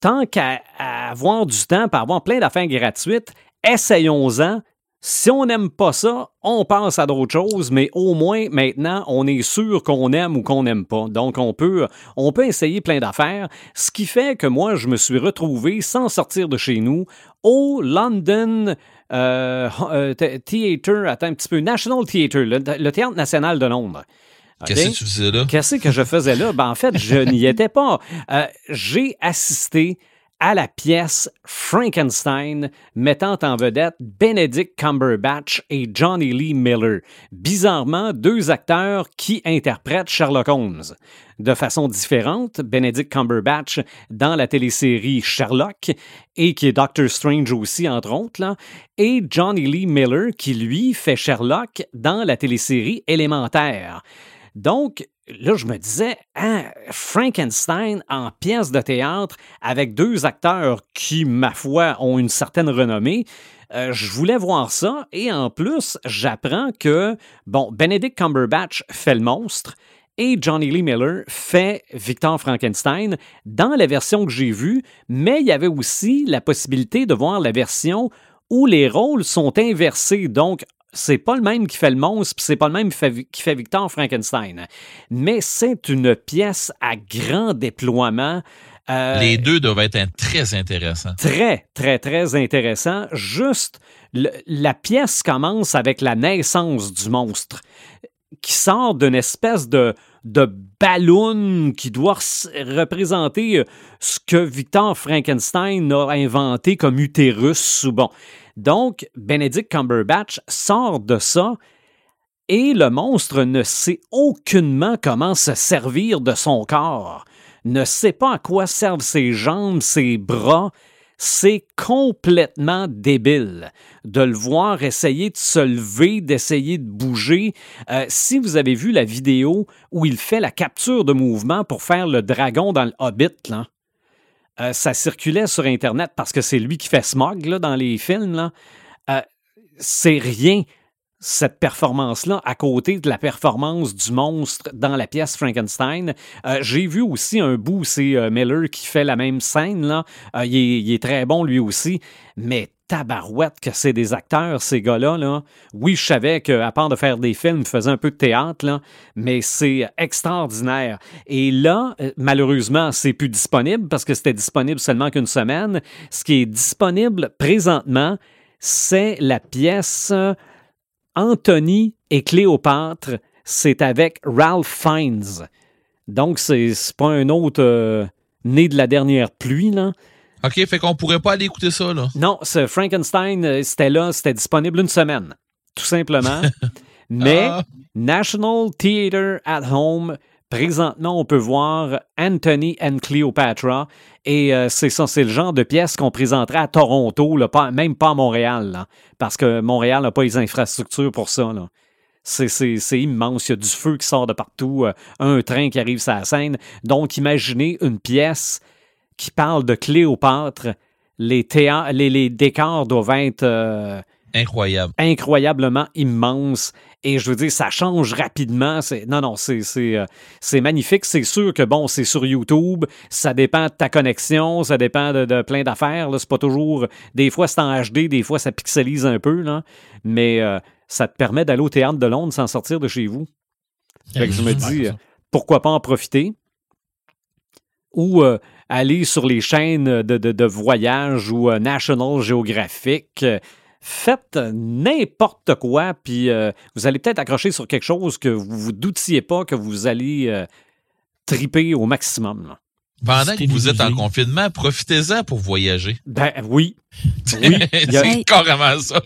tant qu'à avoir du temps, pour avoir plein d'affaires gratuites, essayons-en. Si on n'aime pas ça, on pense à d'autres choses, mais au moins maintenant, on est sûr qu'on aime ou qu'on n'aime pas. Donc, on peut, on peut essayer plein d'affaires, ce qui fait que moi, je me suis retrouvé sans sortir de chez nous au London euh, euh, Th- Theatre, attends un petit peu, National Theatre, le, le Théâtre national de Londres. Qu'est-ce que tu faisais là? Qu'est-ce que je faisais là? Ben, en fait, je n'y étais pas. Euh, J'ai assisté à la pièce Frankenstein mettant en vedette Benedict Cumberbatch et Johnny Lee Miller. Bizarrement, deux acteurs qui interprètent Sherlock Holmes. De façon différente, Benedict Cumberbatch dans la télésérie Sherlock et qui est Doctor Strange aussi, entre autres, et Johnny Lee Miller qui, lui, fait Sherlock dans la télésérie Élémentaire. Donc, là, je me disais, hein, Frankenstein en pièce de théâtre avec deux acteurs qui, ma foi, ont une certaine renommée. euh, je voulais voir ça et en plus, j'apprends que, bon, Benedict Cumberbatch fait le monstre et Johnny Lee Miller fait Victor Frankenstein dans la version que j'ai vue, mais il y avait aussi la possibilité de voir la version où les rôles sont inversés. Donc, c'est pas le même qui fait le monstre, puis c'est pas le même qui fait, qui fait Victor Frankenstein. Mais c'est une pièce à grand déploiement. euh, Les deux doivent être très intéressants. Très, très, très intéressant. Juste, le- la pièce commence avec la naissance du monstre qui sort d'une espèce de, de ballon qui doit représenter euh, ce que Victor Frankenstein a inventé comme utérus. ou Bon. Donc, Benedict Cumberbatch sort de ça et le monstre ne sait aucunement comment se servir de son corps, ne sait pas à quoi servent ses jambes, ses bras. C'est complètement débile de le voir essayer de se lever, d'essayer de bouger. Euh, si vous avez vu la vidéo où il fait la capture de mouvement pour faire le dragon dans le Hobbit, là, euh, ça circulait sur Internet parce que c'est lui qui fait Smog là, dans les films. Euh, c'est rien. cette performance-là à côté de la performance du monstre dans la pièce Frankenstein. Euh, j'ai vu aussi un bout, c'est Miller qui fait la même scène. Là. Il, est, il, est, très bon lui aussi, mais tabarouette que c'est des acteurs, ces gars-là. Là. Oui, je savais qu'à part de faire des films, ils faisaient un peu de théâtre, mais c'est extraordinaire. Et là, malheureusement, c'est plus disponible parce que c'était disponible seulement qu'une semaine. Ce qui est disponible présentement, c'est la pièce Anthony et Cléopâtre, c'est avec Ralph Fiennes. Donc, c'est pas un autre euh, né de la dernière pluie, là. OK, fait qu'on pourrait pas aller écouter ça, là. Non, Frankenstein, euh, c'était là, c'était disponible une semaine, tout simplement. Mais ah. National Theatre at Home, présentement, on peut voir Anthony and Cleopatra. Et euh, c'est ça, c'est le genre de pièce qu'on présenterait à Toronto, là, pas, même pas à Montréal, parce que Montréal n'a pas les infrastructures pour ça. C'est immense, il y a du feu qui sort de partout, euh, un train qui arrive sur la scène. Donc, imaginez une pièce qui parle de Cléopâtre. Les, les, les décors doivent être euh, Incroyable. incroyablement immenses. Et je veux dire, ça change rapidement. Non, non, euh, c'est magnifique. C'est sûr que, bon, c'est sur YouTube. Ça dépend de ta connexion. Ça dépend de, plein d'affaires. C'est pas toujours... Des fois, c'est en HD. Des fois, ça pixelise un peu. Là. Mais euh, ça te permet d'aller au Théâtre de Londres sans sortir de chez vous. Fait que je me dis, pourquoi pas en profiter? Ou aller sur les chaînes de, de voyage ou National Geographic faites n'importe quoi, puis euh, vous allez peut-être accrocher sur quelque chose que vous vous doutiez pas que vous allez euh, triper au maximum. Pendant que vous êtes en confinement, profitez-en pour voyager. Ben oui. Oui. C'est carrément ça.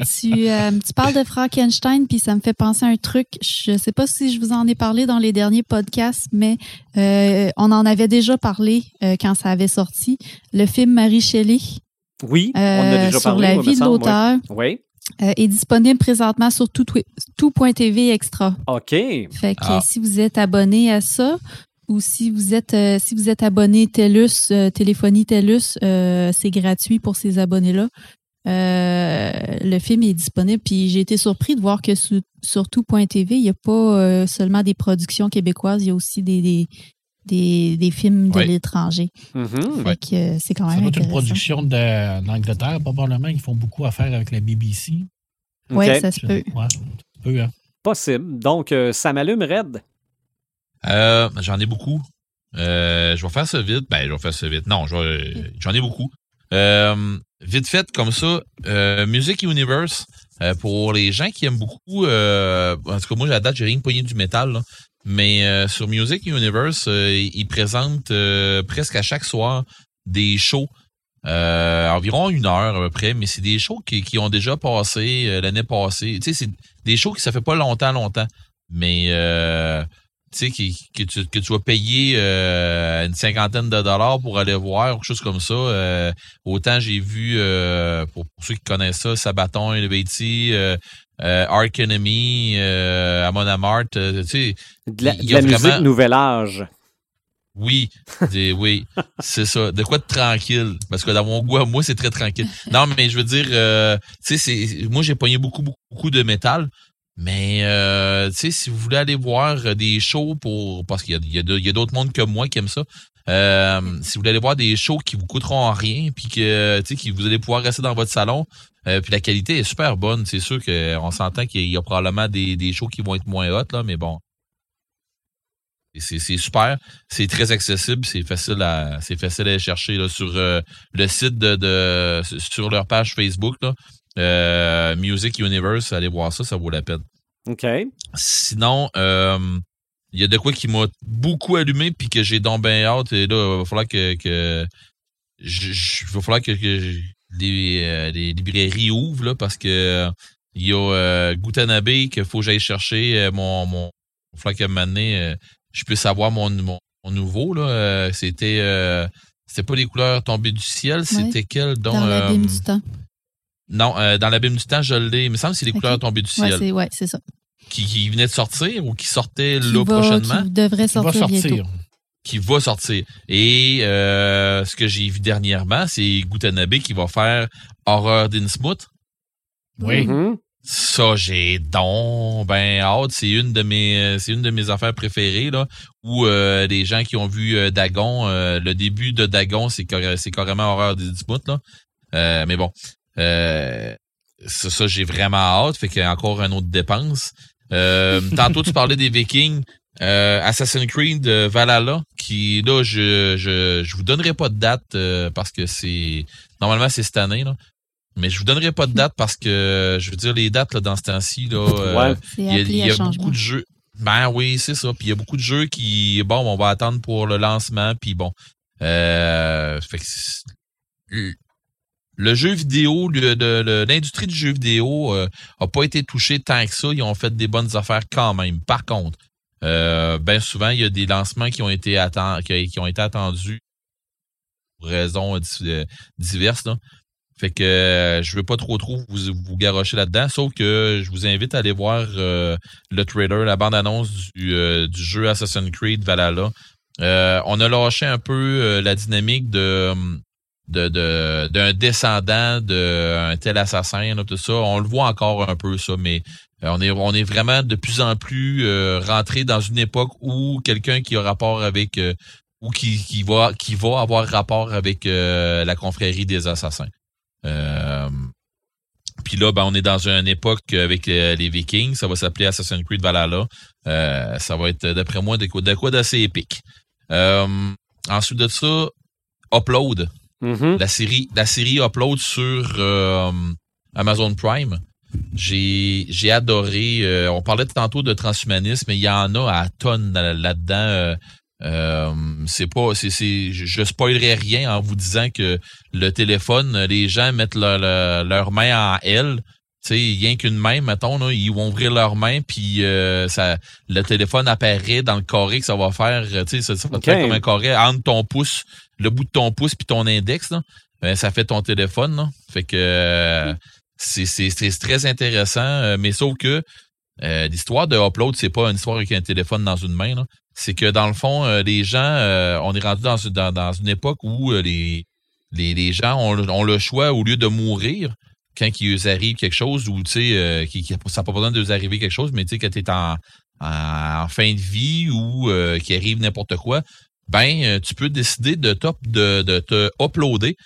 Tu, euh, tu, parles de Frankenstein, puis ça me fait penser à un truc. Je ne sais pas si je vous en ai parlé dans les derniers podcasts, mais on en avait déjà parlé quand ça avait sorti. Le film Marie Shelley. Oui, on a euh, déjà sur parlé. la vie de l'auteur. Oui. Euh, est disponible présentement sur tout.tv extra. OK. Fait que ah. si vous êtes abonné à ça, ou si vous êtes euh, si vous êtes abonné TELUS, téléphonie TELUS, c'est gratuit pour ces abonnés-là. Le film est disponible, puis j'ai été surpris de voir que sur, tout.tv, il n'y a pas seulement des productions québécoises, il y a aussi des, des, films de l'étranger. Mm-hmm. c'est quand même. C'est une production d'Angleterre, probablement. Ils font beaucoup affaire avec la BBC. Oui, ça se peut. Ouais, hein. Possible. Donc, euh, ça m'allume, Red. Euh, j'en ai beaucoup. Euh, je vais faire ça vite. Ben, je vais faire ça vite. Non, j'en ai beaucoup. Vite fait, comme ça, Music Universe, pour les gens qui aiment beaucoup, en tout cas, moi, à la date, j'ai rien pogné du métal. Mais euh, sur Music Universe, euh, ils présentent euh, presque à chaque soir des shows. environ une heure à peu près, mais c'est des shows qui, qui ont déjà passé l'année passée. Tu sais, c'est des shows qui ça fait pas longtemps, longtemps. Mais tu sais, que, tu, que tu vas payer une cinquantaine de dollars pour aller voir, quelque chose comme ça. autant j'ai vu, pour, ceux qui connaissent ça, Sabaton et le Betty, euh, Ark Enemy, euh, Amon Amart, euh, tu sais. De la, de la musique Nouvel Âge. Oui, oui, c'est ça. De quoi de tranquille? Parce que dans mon goût, moi, c'est très tranquille. Non, mais je veux dire, euh, tu sais, moi, j'ai pogné beaucoup, beaucoup de métal. Mais, euh, tu sais, si vous voulez aller voir des shows pour, parce qu'il y a, d'autres mondes que moi qui aiment ça. Euh, si vous voulez aller voir des shows qui vous coûteront rien, puis que, tu sais, que vous allez pouvoir rester dans votre salon, euh, puis la qualité est super bonne. C'est sûr qu'on s'entend qu'il y a probablement des, des shows qui vont être moins hot, là, mais bon. C'est super. C'est très accessible. C'est facile à c'est facile à chercher là, sur euh, le site de, de, sur leur page Facebook. Là. Euh, Music Universe, allez voir ça, ça vaut la peine. OK. Sinon, il y a de quoi qui m'a beaucoup allumé puis que j'ai donc bien hâte. Et là, il va falloir que, que je, va falloir que, que les, euh, les, librairies ouvrent là, parce que euh, il y a euh, Gutanabe qu'il faut que j'aille chercher euh, mon mon il va falloir qu'à je puisse avoir mon, mon, nouveau là c'était c'était pas les couleurs tombées du ciel c'était quel donc dans l'abîme du temps non dans l'abîme du temps je l'ai il me semble que c'est les couleurs tombées du ciel ouais, ouais c'est ça qui, qui, venait de sortir ou qui sortait là prochainement? qui devrait sortir, bientôt qui va sortir. Et euh, ce que j'ai vu dernièrement, c'est Gutanabe qui va faire Horror d'Innsmouth. Oui. Mm-hmm. Ça, j'ai donc ben hâte. C'est une de mes c'est une de mes affaires préférées là. Où euh, les gens qui ont vu euh, Dagon, euh, le début de Dagon, c'est c'est carrément horreur des là. Euh, mais bon, ça, ça j'ai vraiment hâte. Fait qu'il y a encore une autre dépense. tantôt tu parlais des Vikings. Assassin's Creed Valhalla, qui là, je, je je vous donnerai pas de date parce que c'est normalement c'est cette année là. Mais je vous donnerai pas de date parce que je veux dire les dates là, dans ce temps-ci là, euh, il y a, il y a beaucoup de jeux. Ben oui, c'est ça. Puis il y a beaucoup de jeux qui bon, on va attendre pour le lancement. Puis bon, euh, fait que le jeu vidéo, l'industrie du jeu vidéo euh, a pas été touchée tant que ça. Ils ont fait des bonnes affaires quand même. Par contre, euh, ben souvent il y a des lancements qui ont été attendus pour raisons euh, diverses. Là. Fait que euh, je veux pas trop trop vous, vous garrocher là-dedans, sauf que je vous invite à aller voir euh, le trailer, la bande-annonce du, euh, du jeu Assassin's Creed Valhalla. on a lâché un peu la dynamique de de d'un descendant d'un tel assassin, tout ça. On le voit encore un peu ça, mais on est on est vraiment de plus en plus rentré dans une époque où quelqu'un qui a rapport avec ou qui, qui va qui va avoir rapport avec la confrérie des assassins. Euh, puis là, ben, on est dans une époque avec les, Vikings. Ça va s'appeler Assassin's Creed Valhalla. Euh, ça va être, d'après moi, de quoi, d'assez épique. Euh, ensuite de ça, Upload. Mm-hmm. La série, la série Upload sur Amazon Prime. J'ai, j'ai adoré. on parlait tantôt de transhumanisme, mais il y en a à tonnes là-dedans. Euh, c'est pas, c'est, c'est, je spoilerai rien en vous disant que le téléphone, les gens mettent leur, leur, main en L. Tu sais, rien qu'une main, mettons, là, ils vont ouvrir leur main, puis euh, ça, le téléphone apparaît dans le carré que ça va faire. Tu sais, ça, va faire comme un carré entre ton pouce, le bout de ton pouce puis ton index. Là, ben, ça fait ton téléphone. Là. Fait que euh, c'est, c'est, c'est très intéressant, mais sauf que l'histoire de upload, c'est pas une histoire avec un téléphone dans une main. C'est que dans le fond, euh, les gens, euh, on est rendu dans, dans, dans, une époque où euh, les, les, les, gens ont, le choix, au lieu de mourir, quand il arrive quelque chose, ou tu sais, qui, qui, ça n'a pas besoin de vous arriver quelque chose, mais tu sais, quand tu es en, en, fin de vie ou qu'il arrive n'importe quoi, ben, tu peux décider de, top, de, de te uploader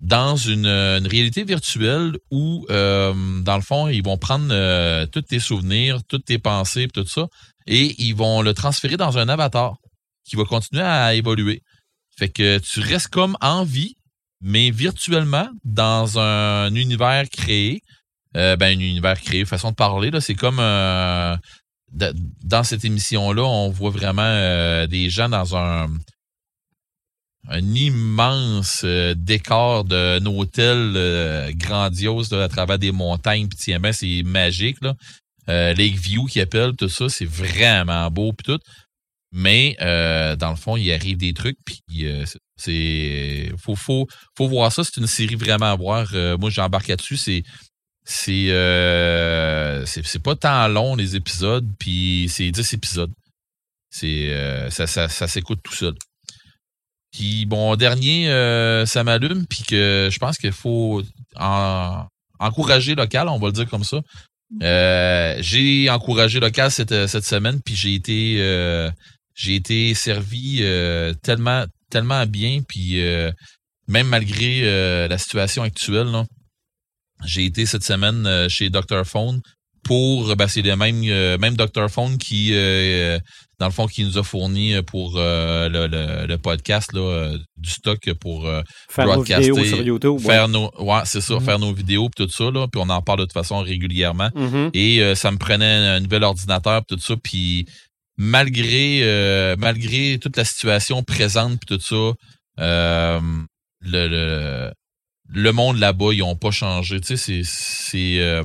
dans une, une, réalité virtuelle où, dans le fond, ils vont prendre tous tes souvenirs, toutes tes pensées, tout ça, et ils vont le transférer dans un avatar qui va continuer à évoluer. Fait que tu restes comme en vie, mais virtuellement dans un univers créé. Euh, ben, un univers créé, façon de parler, là, c'est comme euh, dans cette émission-là, on voit vraiment euh, des gens dans un un immense décor d'un hôtel grandiose à travers des montagnes. Puis ben, c'est magique. Là. Euh, Lakeview qui appelle, tout ça, c'est vraiment beau puis tout. Mais euh, dans le fond, il arrive des trucs, puis euh, c'est faut, faut, faut voir ça. C'est une série vraiment à voir. moi, j'embarque là-dessus. C'est c'est c'est pas tant long les épisodes, puis c'est 10 épisodes. C'est ça, ça, ça s'écoute tout seul. Puis bon, dernier, ça m'allume, puis que je pense qu'il faut en, encourager local, on va le dire comme ça. Euh, j'ai encouragé local cette, euh, cette semaine, puis j'ai été euh, j'ai été servi tellement tellement bien, puis même malgré la situation actuelle, j'ai été cette semaine chez Dr. Phone pour ben, c'est le même même Dr. Phone qui dans le fond, qui nous a fourni euh, pour euh, le, le, podcast là, euh, du stock pour faire nos vidéos sur YouTube. Faire nos, ouais, c'est ça, mm-hmm. faire nos vidéos et tout ça. Là, puis on en parle de toute façon régulièrement. Mm-hmm. Et ça me prenait un nouvel ordinateur tout ça. Puis malgré malgré toute la situation présente puis tout ça, le, le, le monde là-bas, ils ont pas changé. Tu sais, c'est c'est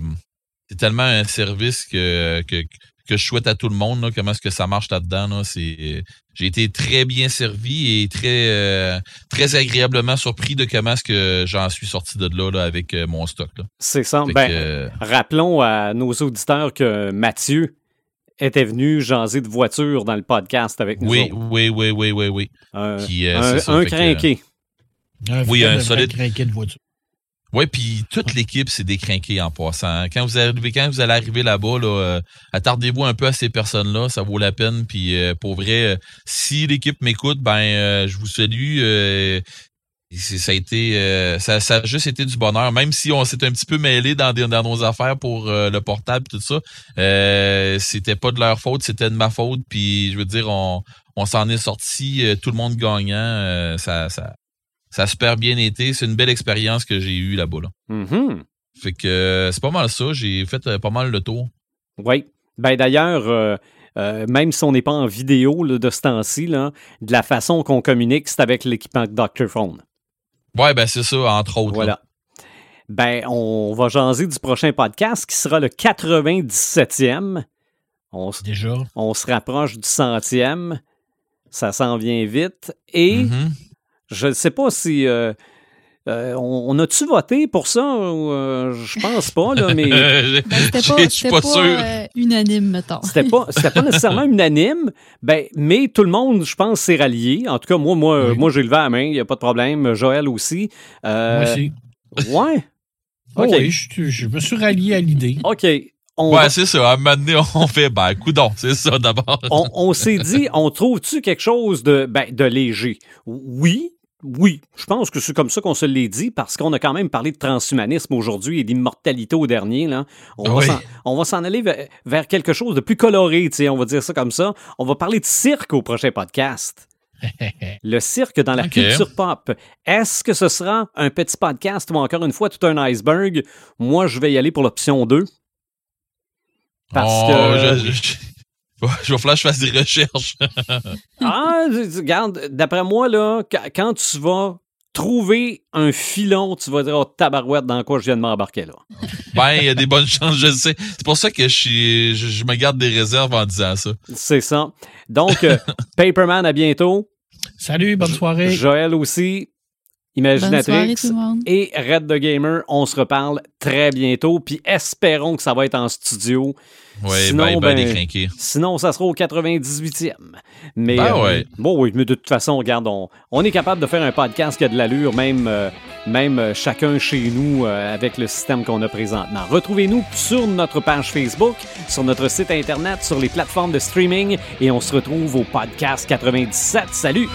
c'est tellement un service que, que que je souhaite à tout le monde, comment est-ce que ça marche là-dedans. C'est, j'ai été très bien servi et très, euh, très agréablement surpris de comment est-ce que j'en suis sorti de là, avec euh, mon stock. C'est ça. Ben, euh, rappelons à nos auditeurs que Mathieu était venu jaser de voiture dans le podcast avec nous. Oui, oui, oui, oui, oui, oui. un, un, crinqué. Un oui, un solide. de voiture. Ouais, puis toute l'équipe s'est décrinquée en passant. Quand vous arrivez, quand vous allez arriver là-bas, là, euh, attardez-vous un peu à ces personnes-là, ça vaut la peine. Puis euh, pour vrai, euh, si l'équipe m'écoute, ben euh, je vous salue. euh, ça a été, euh, ça, ça a juste été du bonheur. Même si on s'est un petit peu mêlé dans, des- dans nos affaires pour euh, le portable et tout ça, euh, c'était pas de leur faute, c'était de ma faute. Puis je veux dire, on, on s'en est sorti, euh, tout le monde gagnant. euh, ça, ça, ça a super bien été. C'est une belle expérience que j'ai eue là-bas. Là. Mhm. Fait que c'est pas mal ça. J'ai fait euh, pas mal le tour. Oui. Ben d'ailleurs, euh, euh, même si on n'est pas en vidéo là, de ce temps-ci, de la façon qu'on communique, c'est avec l'équipement Dr. Phone. Ouais, ben c'est ça, entre autres. là. Voilà. Ben, on va jaser du prochain podcast qui sera le 97e. On, Déjà. on se rapproche du centième. Ça s'en vient vite. Et Mhm. Je ne sais pas si. euh, euh, on, on a-tu voté pour ça? euh, je pense pas, là, mais. Ben, c'était Je pas, pas pas, sûr. euh, unanime, mettons. C'était pas, c'était pas nécessairement unanime, ben, mais tout le monde, je pense, s'est rallié. En tout cas, moi, moi, Oui. moi j'ai levé la main, il n'y a pas de problème. Joël aussi. Euh, Moi aussi. Ouais. Oh OK. oui, je, je me suis rallié à l'idée. OK. On, Ouais, c'est ça. À un moment donné, on fait, ben, coudon, c'est ça d'abord. on, on s'est dit, on trouve-tu quelque chose de, ben, de léger? Oui. Oui, je pense que c'est comme ça qu'on se l'est dit parce qu'on a quand même parlé de transhumanisme aujourd'hui et d'immortalité au dernier. Là. On, va Oui. s'en- on va s'en aller vers, vers quelque chose de plus coloré, tu sais, on va dire ça comme ça. On va parler de cirque au prochain podcast. Le cirque dans la culture pop. Est-ce que ce sera un petit podcast ou encore une fois tout un iceberg? Moi, je vais y aller pour l'option 2. Parce Oh, que. je, je, je- vais falloir que je fasse des recherches. Ah, regarde, d'après moi, là, qu- quand tu vas trouver un filon, tu vas dire, oh, tabarouette, dans quoi je viens de m'embarquer là. ben, il y a des bonnes chances, je le sais. C'est pour ça que je, suis, je, je me garde des réserves en disant ça. C'est ça. Donc, euh, Paperman, à bientôt. Salut, bonne soirée. Joël aussi. Soirée, Imaginatrix. monde. et Red the Gamer, on se reparle très bientôt. Puis espérons que ça va être en studio. Ouais, Sinon, ben, ben, ben, décrinqué. Sinon, ça sera au 98e. Mais, Ben euh, ouais. bon, oui, mais de toute façon, regarde, on, on est capable de faire un podcast qui a de l'allure, même, euh, même euh, chacun chez nous euh, avec le système qu'on a présentement. Retrouvez-nous sur notre page Facebook, sur notre site Internet, sur les plateformes de streaming et on se retrouve au podcast 97. Salut!